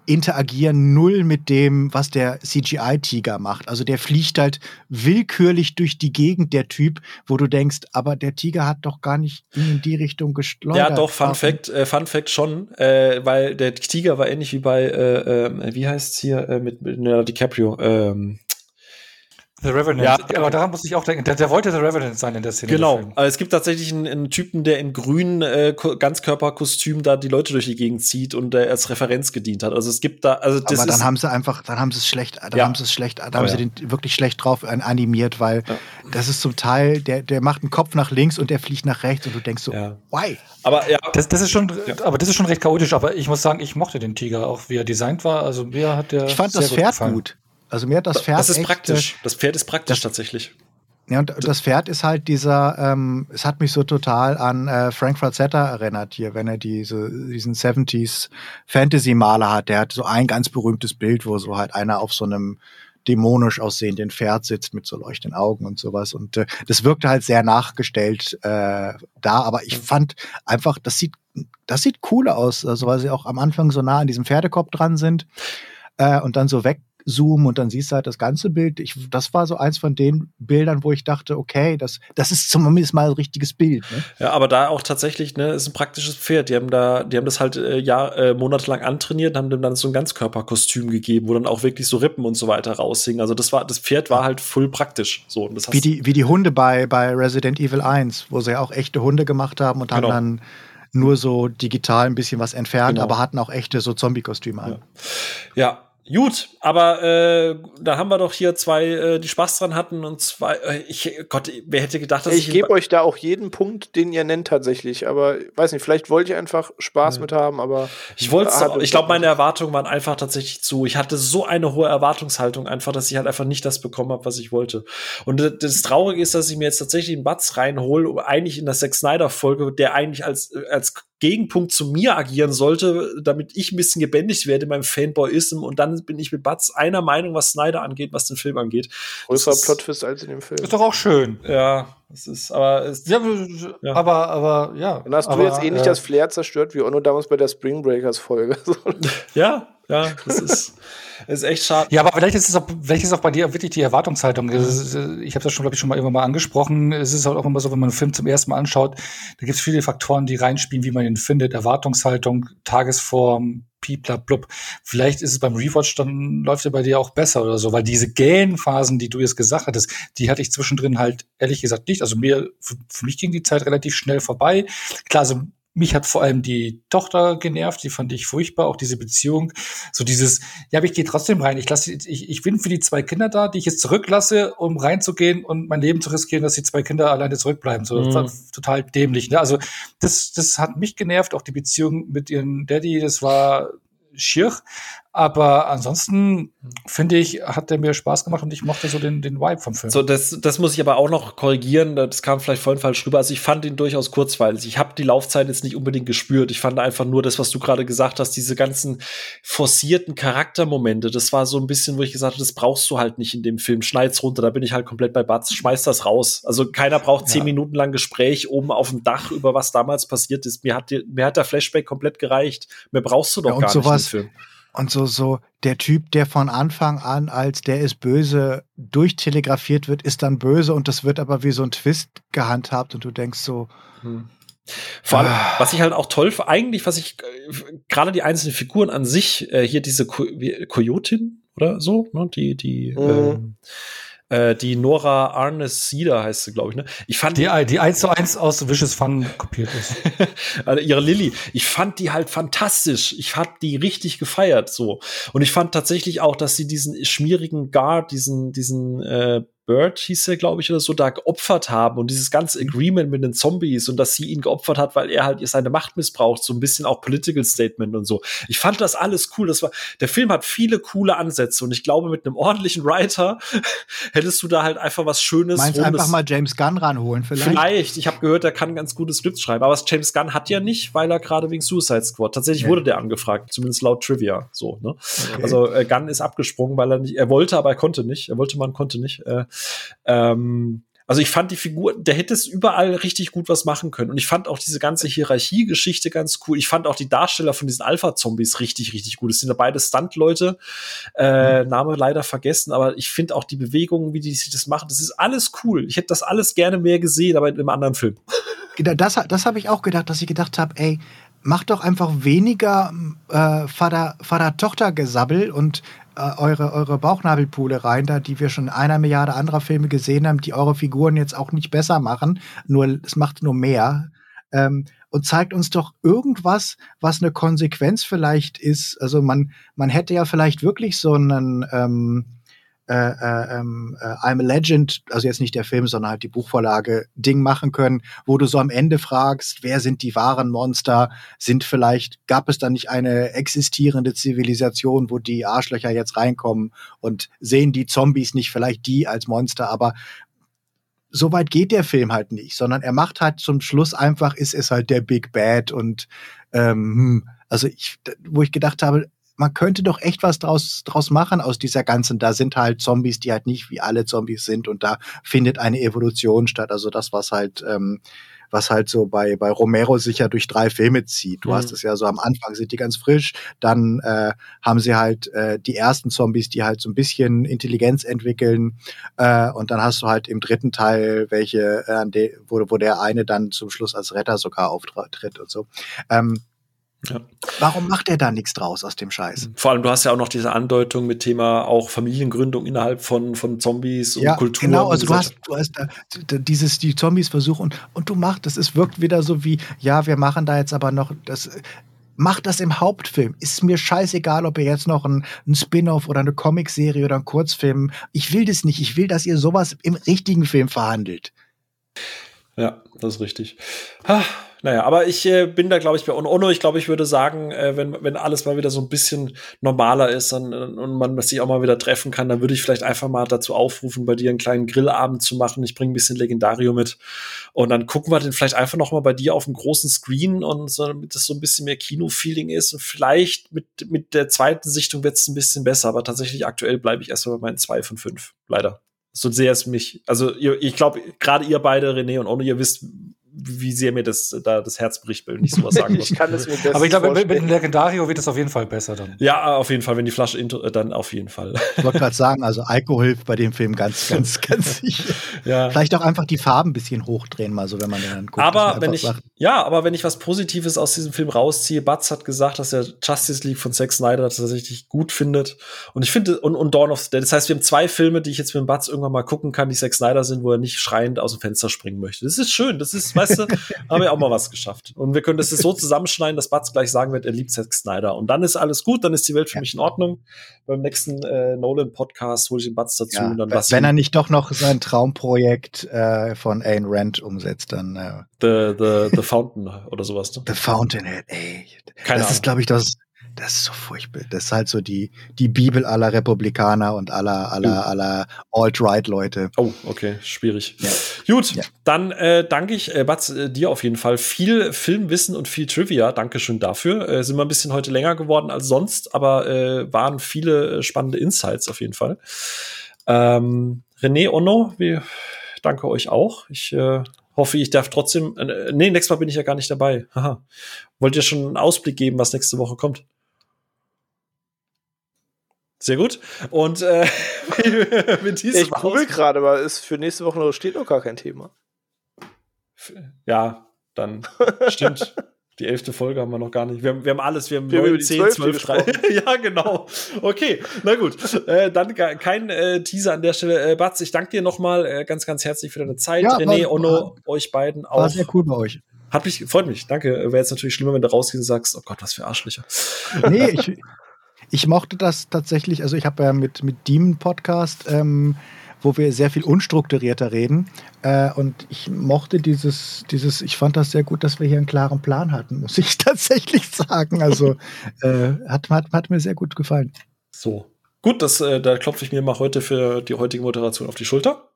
interagieren null mit dem, was der CGI-Tiger macht. Also der fliegt halt willkürlich durch die Gegend, der Typ, wo du denkst, aber der Tiger hat doch gar nicht in die Richtung geschleudert. Ja, doch, Fun Fact, äh, Fun Fact schon, äh, weil der Tiger war ähnlich wie bei, äh, äh, wie heißt's hier, äh, mit, mit Leonardo DiCaprio, ähm, The Revenant. Ja, aber daran muss ich auch denken, der, der, wollte The Revenant sein in der Szene. Genau. Also es gibt tatsächlich einen, einen Typen, der in grünen äh, Ganzkörperkostüm da die Leute durch die Gegend zieht und äh, als Referenz gedient hat. Also es gibt da, also das Aber dann haben sie einfach, dann haben sie es schlecht, dann ja. haben sie es schlecht, dann haben ja. sie den wirklich schlecht drauf animiert, weil ja. das ist zum Teil, der, der macht einen Kopf nach links und der fliegt nach rechts und du denkst so, why? Aber ja. Das, das ist schon, aber das ist schon recht chaotisch. Aber ich muss sagen, ich mochte den Tiger auch, wie er designt war. Also mir hat der. Ich fand das Pferd gut. Also mir hat das Pferd. Das ist echt, praktisch. Äh, das Pferd ist praktisch das, tatsächlich. Ja, und das Pferd ist halt dieser, ähm, es hat mich so total an äh, Frank Frazetta erinnert hier, wenn er diese, diesen 70s Fantasy-Maler hat. Der hat so ein ganz berühmtes Bild, wo so halt einer auf so einem dämonisch aussehenden Pferd sitzt mit so leuchtenden Augen und sowas. Und äh, das wirkte halt sehr nachgestellt äh, da, aber ich fand einfach, das sieht, das sieht cool aus, also weil sie auch am Anfang so nah an diesem Pferdekopf dran sind äh, und dann so weg zoomen und dann siehst du halt das ganze Bild. Ich, das war so eins von den Bildern, wo ich dachte, okay, das, das ist zumindest mal ein richtiges Bild. Ne? Ja, aber da auch tatsächlich, ne, ist ein praktisches Pferd. Die haben da, die haben das halt äh, Jahr, äh, monatelang antrainiert und haben dem dann so ein Ganzkörperkostüm gegeben, wo dann auch wirklich so Rippen und so weiter raushingen. Also das war, das Pferd war halt voll praktisch. So, und das wie, die, wie die Hunde bei, bei Resident Evil 1, wo sie ja auch echte Hunde gemacht haben und haben genau. dann nur so digital ein bisschen was entfernt, genau. aber hatten auch echte so Zombie-Kostüme an. Ja. ja. Gut, aber äh, da haben wir doch hier zwei, äh, die Spaß dran hatten und zwei. Äh, ich Gott, wer hätte gedacht, dass ich. Ich gebe euch da auch jeden Punkt, den ihr nennt tatsächlich. Aber weiß nicht, vielleicht wollte ich einfach Spaß ja. mit haben, aber. Ich wollte Ich glaube, meine Erwartungen waren einfach tatsächlich zu. Ich hatte so eine hohe Erwartungshaltung einfach, dass ich halt einfach nicht das bekommen habe, was ich wollte. Und das Traurige ist, dass ich mir jetzt tatsächlich einen Batz reinhole, eigentlich in der Zack Snyder Folge, der eigentlich als als Gegenpunkt zu mir agieren sollte, damit ich ein bisschen gebändigt werde in meinem Fanboyism und dann bin ich mit Batz einer Meinung, was Snyder angeht, was den Film angeht. Größer Plotfist als in dem Film. Ist doch auch schön. Ja, es ist, aber es, ja, ja, aber, aber, ja. Dann hast aber, du jetzt ähnlich eh äh, das Flair zerstört wie Onno damals bei der Spring Breakers Folge. ja, ja, das ist. ist echt schade. Ja, aber vielleicht ist es auch, vielleicht ist auch bei dir wirklich die Erwartungshaltung. Ist, ich habe das schon, glaube ich, schon mal irgendwann mal angesprochen. Es ist halt auch immer so, wenn man einen Film zum ersten Mal anschaut, da gibt es viele Faktoren, die reinspielen, wie man ihn findet. Erwartungshaltung, Tagesform, Piepla, blub. Vielleicht ist es beim Rewatch, dann läuft er bei dir auch besser oder so, weil diese Gähnphasen, die du jetzt gesagt hattest, die hatte ich zwischendrin halt ehrlich gesagt nicht. Also mir, für, für mich ging die Zeit relativ schnell vorbei. Klar, so mich hat vor allem die Tochter genervt, die fand ich furchtbar, auch diese Beziehung. So dieses, ja, aber ich gehe trotzdem rein. Ich lasse, ich, ich bin für die zwei Kinder da, die ich jetzt zurücklasse, um reinzugehen und mein Leben zu riskieren, dass die zwei Kinder alleine zurückbleiben. So mhm. total dämlich. Ne? Also das, das hat mich genervt, auch die Beziehung mit ihrem Daddy, das war schier. Aber ansonsten finde ich, hat der mir Spaß gemacht und ich mochte so den, den Vibe vom Film. So, das, das muss ich aber auch noch korrigieren. Das kam vielleicht vorhin falsch rüber. Also ich fand ihn durchaus kurzweilig. Ich habe die Laufzeit jetzt nicht unbedingt gespürt. Ich fand einfach nur das, was du gerade gesagt hast, diese ganzen forcierten Charaktermomente. Das war so ein bisschen, wo ich gesagt habe, das brauchst du halt nicht in dem Film. Schneid's runter. Da bin ich halt komplett bei Batz. Schmeiß das raus. Also keiner braucht zehn ja. Minuten lang Gespräch oben auf dem Dach über was damals passiert ist. Mir hat, mir hat der Flashback komplett gereicht. Mehr brauchst du doch ja, gar sowas, nicht im Film. Und so, so der Typ, der von Anfang an als der ist böse durchtelegrafiert wird, ist dann böse und das wird aber wie so ein Twist gehandhabt und du denkst so. Hm. Vor allem, ah. was ich halt auch toll, eigentlich, was ich äh, gerade die einzelnen Figuren an sich, äh, hier diese Ko Koyotin oder so, ne, die, die, mhm. ähm, äh, die Nora Arnes Sieder heißt sie, glaube ich. Ne? Ich fand die, die 1 zu 1 aus Vicious Fun kopiert ist. also ihre Lilly. Ich fand die halt fantastisch. Ich hab die richtig gefeiert so. Und ich fand tatsächlich auch, dass sie diesen schmierigen Guard, diesen, diesen äh, Bird hieß er, glaube ich, oder so, da geopfert haben und dieses ganze Agreement mit den Zombies und dass sie ihn geopfert hat, weil er halt seine Macht missbraucht, so ein bisschen auch Political Statement und so. Ich fand das alles cool. Das war, der Film hat viele coole Ansätze und ich glaube, mit einem ordentlichen Writer hättest du da halt einfach was Schönes. Meinst du einfach mal James Gunn ranholen vielleicht? Vielleicht. Ich habe gehört, er kann ganz gutes Skript schreiben, aber was James Gunn hat ja nicht, weil er gerade wegen Suicide Squad. Tatsächlich ja. wurde der angefragt, zumindest laut Trivia. So, ne? Okay. Also äh, Gunn ist abgesprungen, weil er nicht, er wollte, aber er konnte nicht. Er wollte, man konnte nicht. Äh, ähm, Also ich fand die Figur, der hätte es überall richtig gut was machen können. Und ich fand auch diese ganze Hierarchie-Geschichte ganz cool. Ich fand auch die Darsteller von diesen Alpha-Zombies richtig, richtig gut. Es sind ja beide Stunt-Leute. Äh, mhm. Name leider vergessen, aber ich finde auch die Bewegungen, wie die sich das machen, das ist alles cool. Ich hätte das alles gerne mehr gesehen, aber in einem anderen Film. Genau, das, das habe ich auch gedacht, dass ich gedacht habe, ey, mach doch einfach weniger äh, Vater-Tochter-Gesabbel und äh, eure, eure Bauchnabelpule rein, da, die wir schon in einer Milliarde anderer Filme gesehen haben, die eure Figuren jetzt auch nicht besser machen, nur es macht nur mehr. Ähm, und zeigt uns doch irgendwas, was eine Konsequenz vielleicht ist. Also man, man hätte ja vielleicht wirklich so einen ähm, äh, äh, ähm, äh, I'm a Legend, also jetzt nicht der Film, sondern halt die Buchvorlage, Ding machen können, wo du so am Ende fragst, wer sind die wahren Monster? Sind vielleicht, gab es da nicht eine existierende Zivilisation, wo die Arschlöcher jetzt reinkommen und sehen die Zombies nicht vielleicht die als Monster, aber so weit geht der Film halt nicht, sondern er macht halt zum Schluss einfach, ist es halt der Big Bad und ähm, hm, also ich, wo ich gedacht habe, man könnte doch echt was draus, draus machen aus dieser ganzen, da sind halt Zombies, die halt nicht wie alle Zombies sind und da findet eine Evolution statt. Also das, was halt, ähm, was halt so bei, bei Romero sich ja durch drei Filme zieht. Du mhm. hast es ja so am Anfang sind die ganz frisch, dann äh, haben sie halt äh, die ersten Zombies, die halt so ein bisschen Intelligenz entwickeln äh, und dann hast du halt im dritten Teil welche, äh, wo, wo der eine dann zum Schluss als Retter sogar auftritt und so. Ähm, ja. Warum macht er da nichts draus aus dem Scheiß? Vor allem, du hast ja auch noch diese Andeutung mit Thema auch Familiengründung innerhalb von, von Zombies und ja, Kultur. Genau, also du hast, du hast da, dieses, die Zombies versuchen und, und du machst, das ist, wirkt wieder so wie, ja, wir machen da jetzt aber noch das. Macht das im Hauptfilm. Ist mir scheißegal, ob ihr jetzt noch ein, ein Spin-off oder eine Comicserie oder ein Kurzfilm. Ich will das nicht. Ich will, dass ihr sowas im richtigen Film verhandelt. Ja, das ist richtig. Ha, naja, aber ich äh, bin da, glaube ich, bei Ono. Ich glaube, ich würde sagen, äh, wenn, wenn alles mal wieder so ein bisschen normaler ist dann, äh, und man sich auch mal wieder treffen kann, dann würde ich vielleicht einfach mal dazu aufrufen, bei dir einen kleinen Grillabend zu machen. Ich bringe ein bisschen Legendario mit. Und dann gucken wir den vielleicht einfach noch mal bei dir auf dem großen Screen und so, damit das so ein bisschen mehr Kino-Feeling ist. Und vielleicht mit, mit der zweiten Sichtung wird es ein bisschen besser. Aber tatsächlich aktuell bleibe ich erstmal bei meinen zwei von fünf. Leider so sehr es mich, also ich glaube, gerade ihr beide, René und Ono, ihr wisst, wie sehr mir das da das Herz bricht, wenn ich sowas sagen muss. ich kann es mir Aber ich glaube, mit, mit dem Legendario wird es auf jeden Fall besser dann. Ja, auf jeden Fall, wenn die Flasche intro, dann auf jeden Fall. Ich wollte gerade sagen, also Alkohol hilft bei dem Film ganz, ganz, ganz sicher. ja. Vielleicht auch einfach die Farben ein bisschen hochdrehen, mal so, wenn man dann guckt. Aber wenn ich, sagt. ja, aber wenn ich was Positives aus diesem Film rausziehe, Batz hat gesagt, dass er Justice League von Zack Snyder tatsächlich gut findet. Und ich finde, und, und Dawn of the Dead. Das heißt, wir haben zwei Filme, die ich jetzt mit dem Batz irgendwann mal gucken kann, die Zack Snyder sind, wo er nicht schreiend aus dem Fenster springen möchte. Das ist schön. Das ist, weißt du, haben wir auch mal was geschafft. Und wir können das so zusammenschneiden, dass Batz gleich sagen wird, er liebt Zack Snyder. Und dann ist alles gut, dann ist die Welt für ja. mich in Ordnung. Beim nächsten äh, Nolan-Podcast hole ich den Batz dazu. Ja, und dann wenn er nicht doch noch sein Traumprojekt äh, von Ayn Rand umsetzt, dann äh, The, the, the Fountain oder sowas. Ne? The Fountainhead, ey. Keine das Ahnung. ist, glaube ich, das das ist so furchtbar. Das ist halt so die, die Bibel aller Republikaner und aller, aller, oh. aller Alt-Right-Leute. Oh, okay, schwierig. Ja. Gut, ja. dann äh, danke ich, äh, Batz, äh, dir auf jeden Fall. Viel Filmwissen und viel Trivia. Dankeschön dafür. Äh, sind wir ein bisschen heute länger geworden als sonst, aber äh, waren viele äh, spannende Insights auf jeden Fall. Ähm, René Onno, wir danke euch auch. Ich äh, hoffe, ich darf trotzdem. Äh, nee, nächstes Mal bin ich ja gar nicht dabei. Haha. Wollt ihr schon einen Ausblick geben, was nächste Woche kommt? Sehr gut. Und äh, mit diesem Ich google gerade, aber ist für nächste Woche noch, steht noch gar kein Thema. Ja, dann stimmt. Die elfte Folge haben wir noch gar nicht. Wir haben, wir haben alles. Wir haben wir 9, 10, 12, 3. ja, genau. Okay, na gut. Äh, dann kein äh, Teaser an der Stelle. Äh, Batz, ich danke dir nochmal äh, ganz, ganz herzlich für deine Zeit. Ja, René, war, Onno, euch beiden auch. War sehr cool bei euch. Hat mich, freut mich, danke. Wäre jetzt natürlich schlimmer, wenn du rausgehst und sagst, oh Gott, was für Arschlöcher. Nee, ich, ich mochte das tatsächlich, also ich habe ja mit, mit Demon Podcast, ähm, wo wir sehr viel unstrukturierter reden. Äh, und ich mochte dieses, dieses, ich fand das sehr gut, dass wir hier einen klaren Plan hatten, muss ich tatsächlich sagen. Also äh, hat, hat, hat mir sehr gut gefallen. So. Gut, das, äh, da klopfe ich mir mal heute für die heutige Moderation auf die Schulter.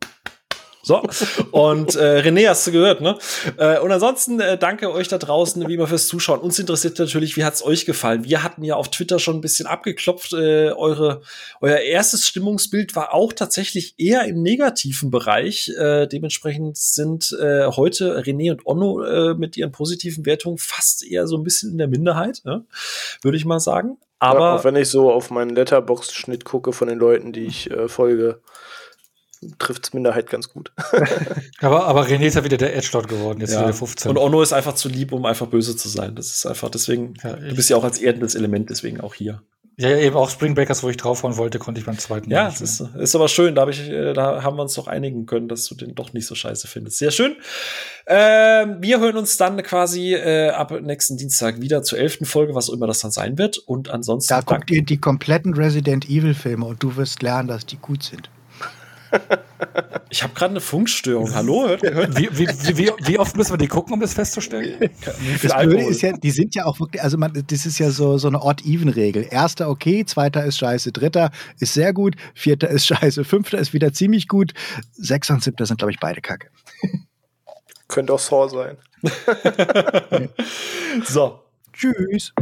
So. Und äh, René hast du gehört, ne? Äh, und ansonsten äh, danke euch da draußen, wie immer fürs Zuschauen. Uns interessiert natürlich, wie hat's euch gefallen? Wir hatten ja auf Twitter schon ein bisschen abgeklopft. Äh, eure, euer erstes Stimmungsbild war auch tatsächlich eher im negativen Bereich. Äh, dementsprechend sind äh, heute René und Onno äh, mit ihren positiven Wertungen fast eher so ein bisschen in der Minderheit, ne? würde ich mal sagen. Aber ja, auch wenn ich so auf meinen Letterbox-Schnitt gucke von den Leuten, die ich äh, folge, trifft es Minderheit ganz gut. aber, aber René ist ja wieder der Edgelord geworden, jetzt ja. wieder 15. Und Onno ist einfach zu lieb, um einfach böse zu sein. Das ist einfach deswegen, ja, du bist ja auch als erdendes Element, deswegen auch hier. Ja, eben auch Spring Breakers, wo ich draufhauen wollte, konnte ich beim zweiten Ja, das ist, ist aber schön. Da, hab ich, äh, da haben wir uns doch einigen können, dass du den doch nicht so scheiße findest. Sehr schön. Ähm, wir hören uns dann quasi äh, ab nächsten Dienstag wieder zur elften Folge, was auch immer das dann sein wird. Und ansonsten. Da guckt ihr die kompletten Resident Evil Filme und du wirst lernen, dass die gut sind. Ich habe gerade eine Funkstörung. Hallo? Hört, hört. Wie, wie, wie, wie, oft müssen wir die gucken, um das festzustellen? Das Blöde ist ja, die sind ja auch wirklich, also man, das ist ja so, so eine Odd-Even-Regel. Erster okay, zweiter ist scheiße, dritter ist sehr gut, vierter ist scheiße, fünfter ist wieder ziemlich gut, sechster und siebter sind, glaube ich, beide kacke. Könnte auch Saw sein. so. Tschüss.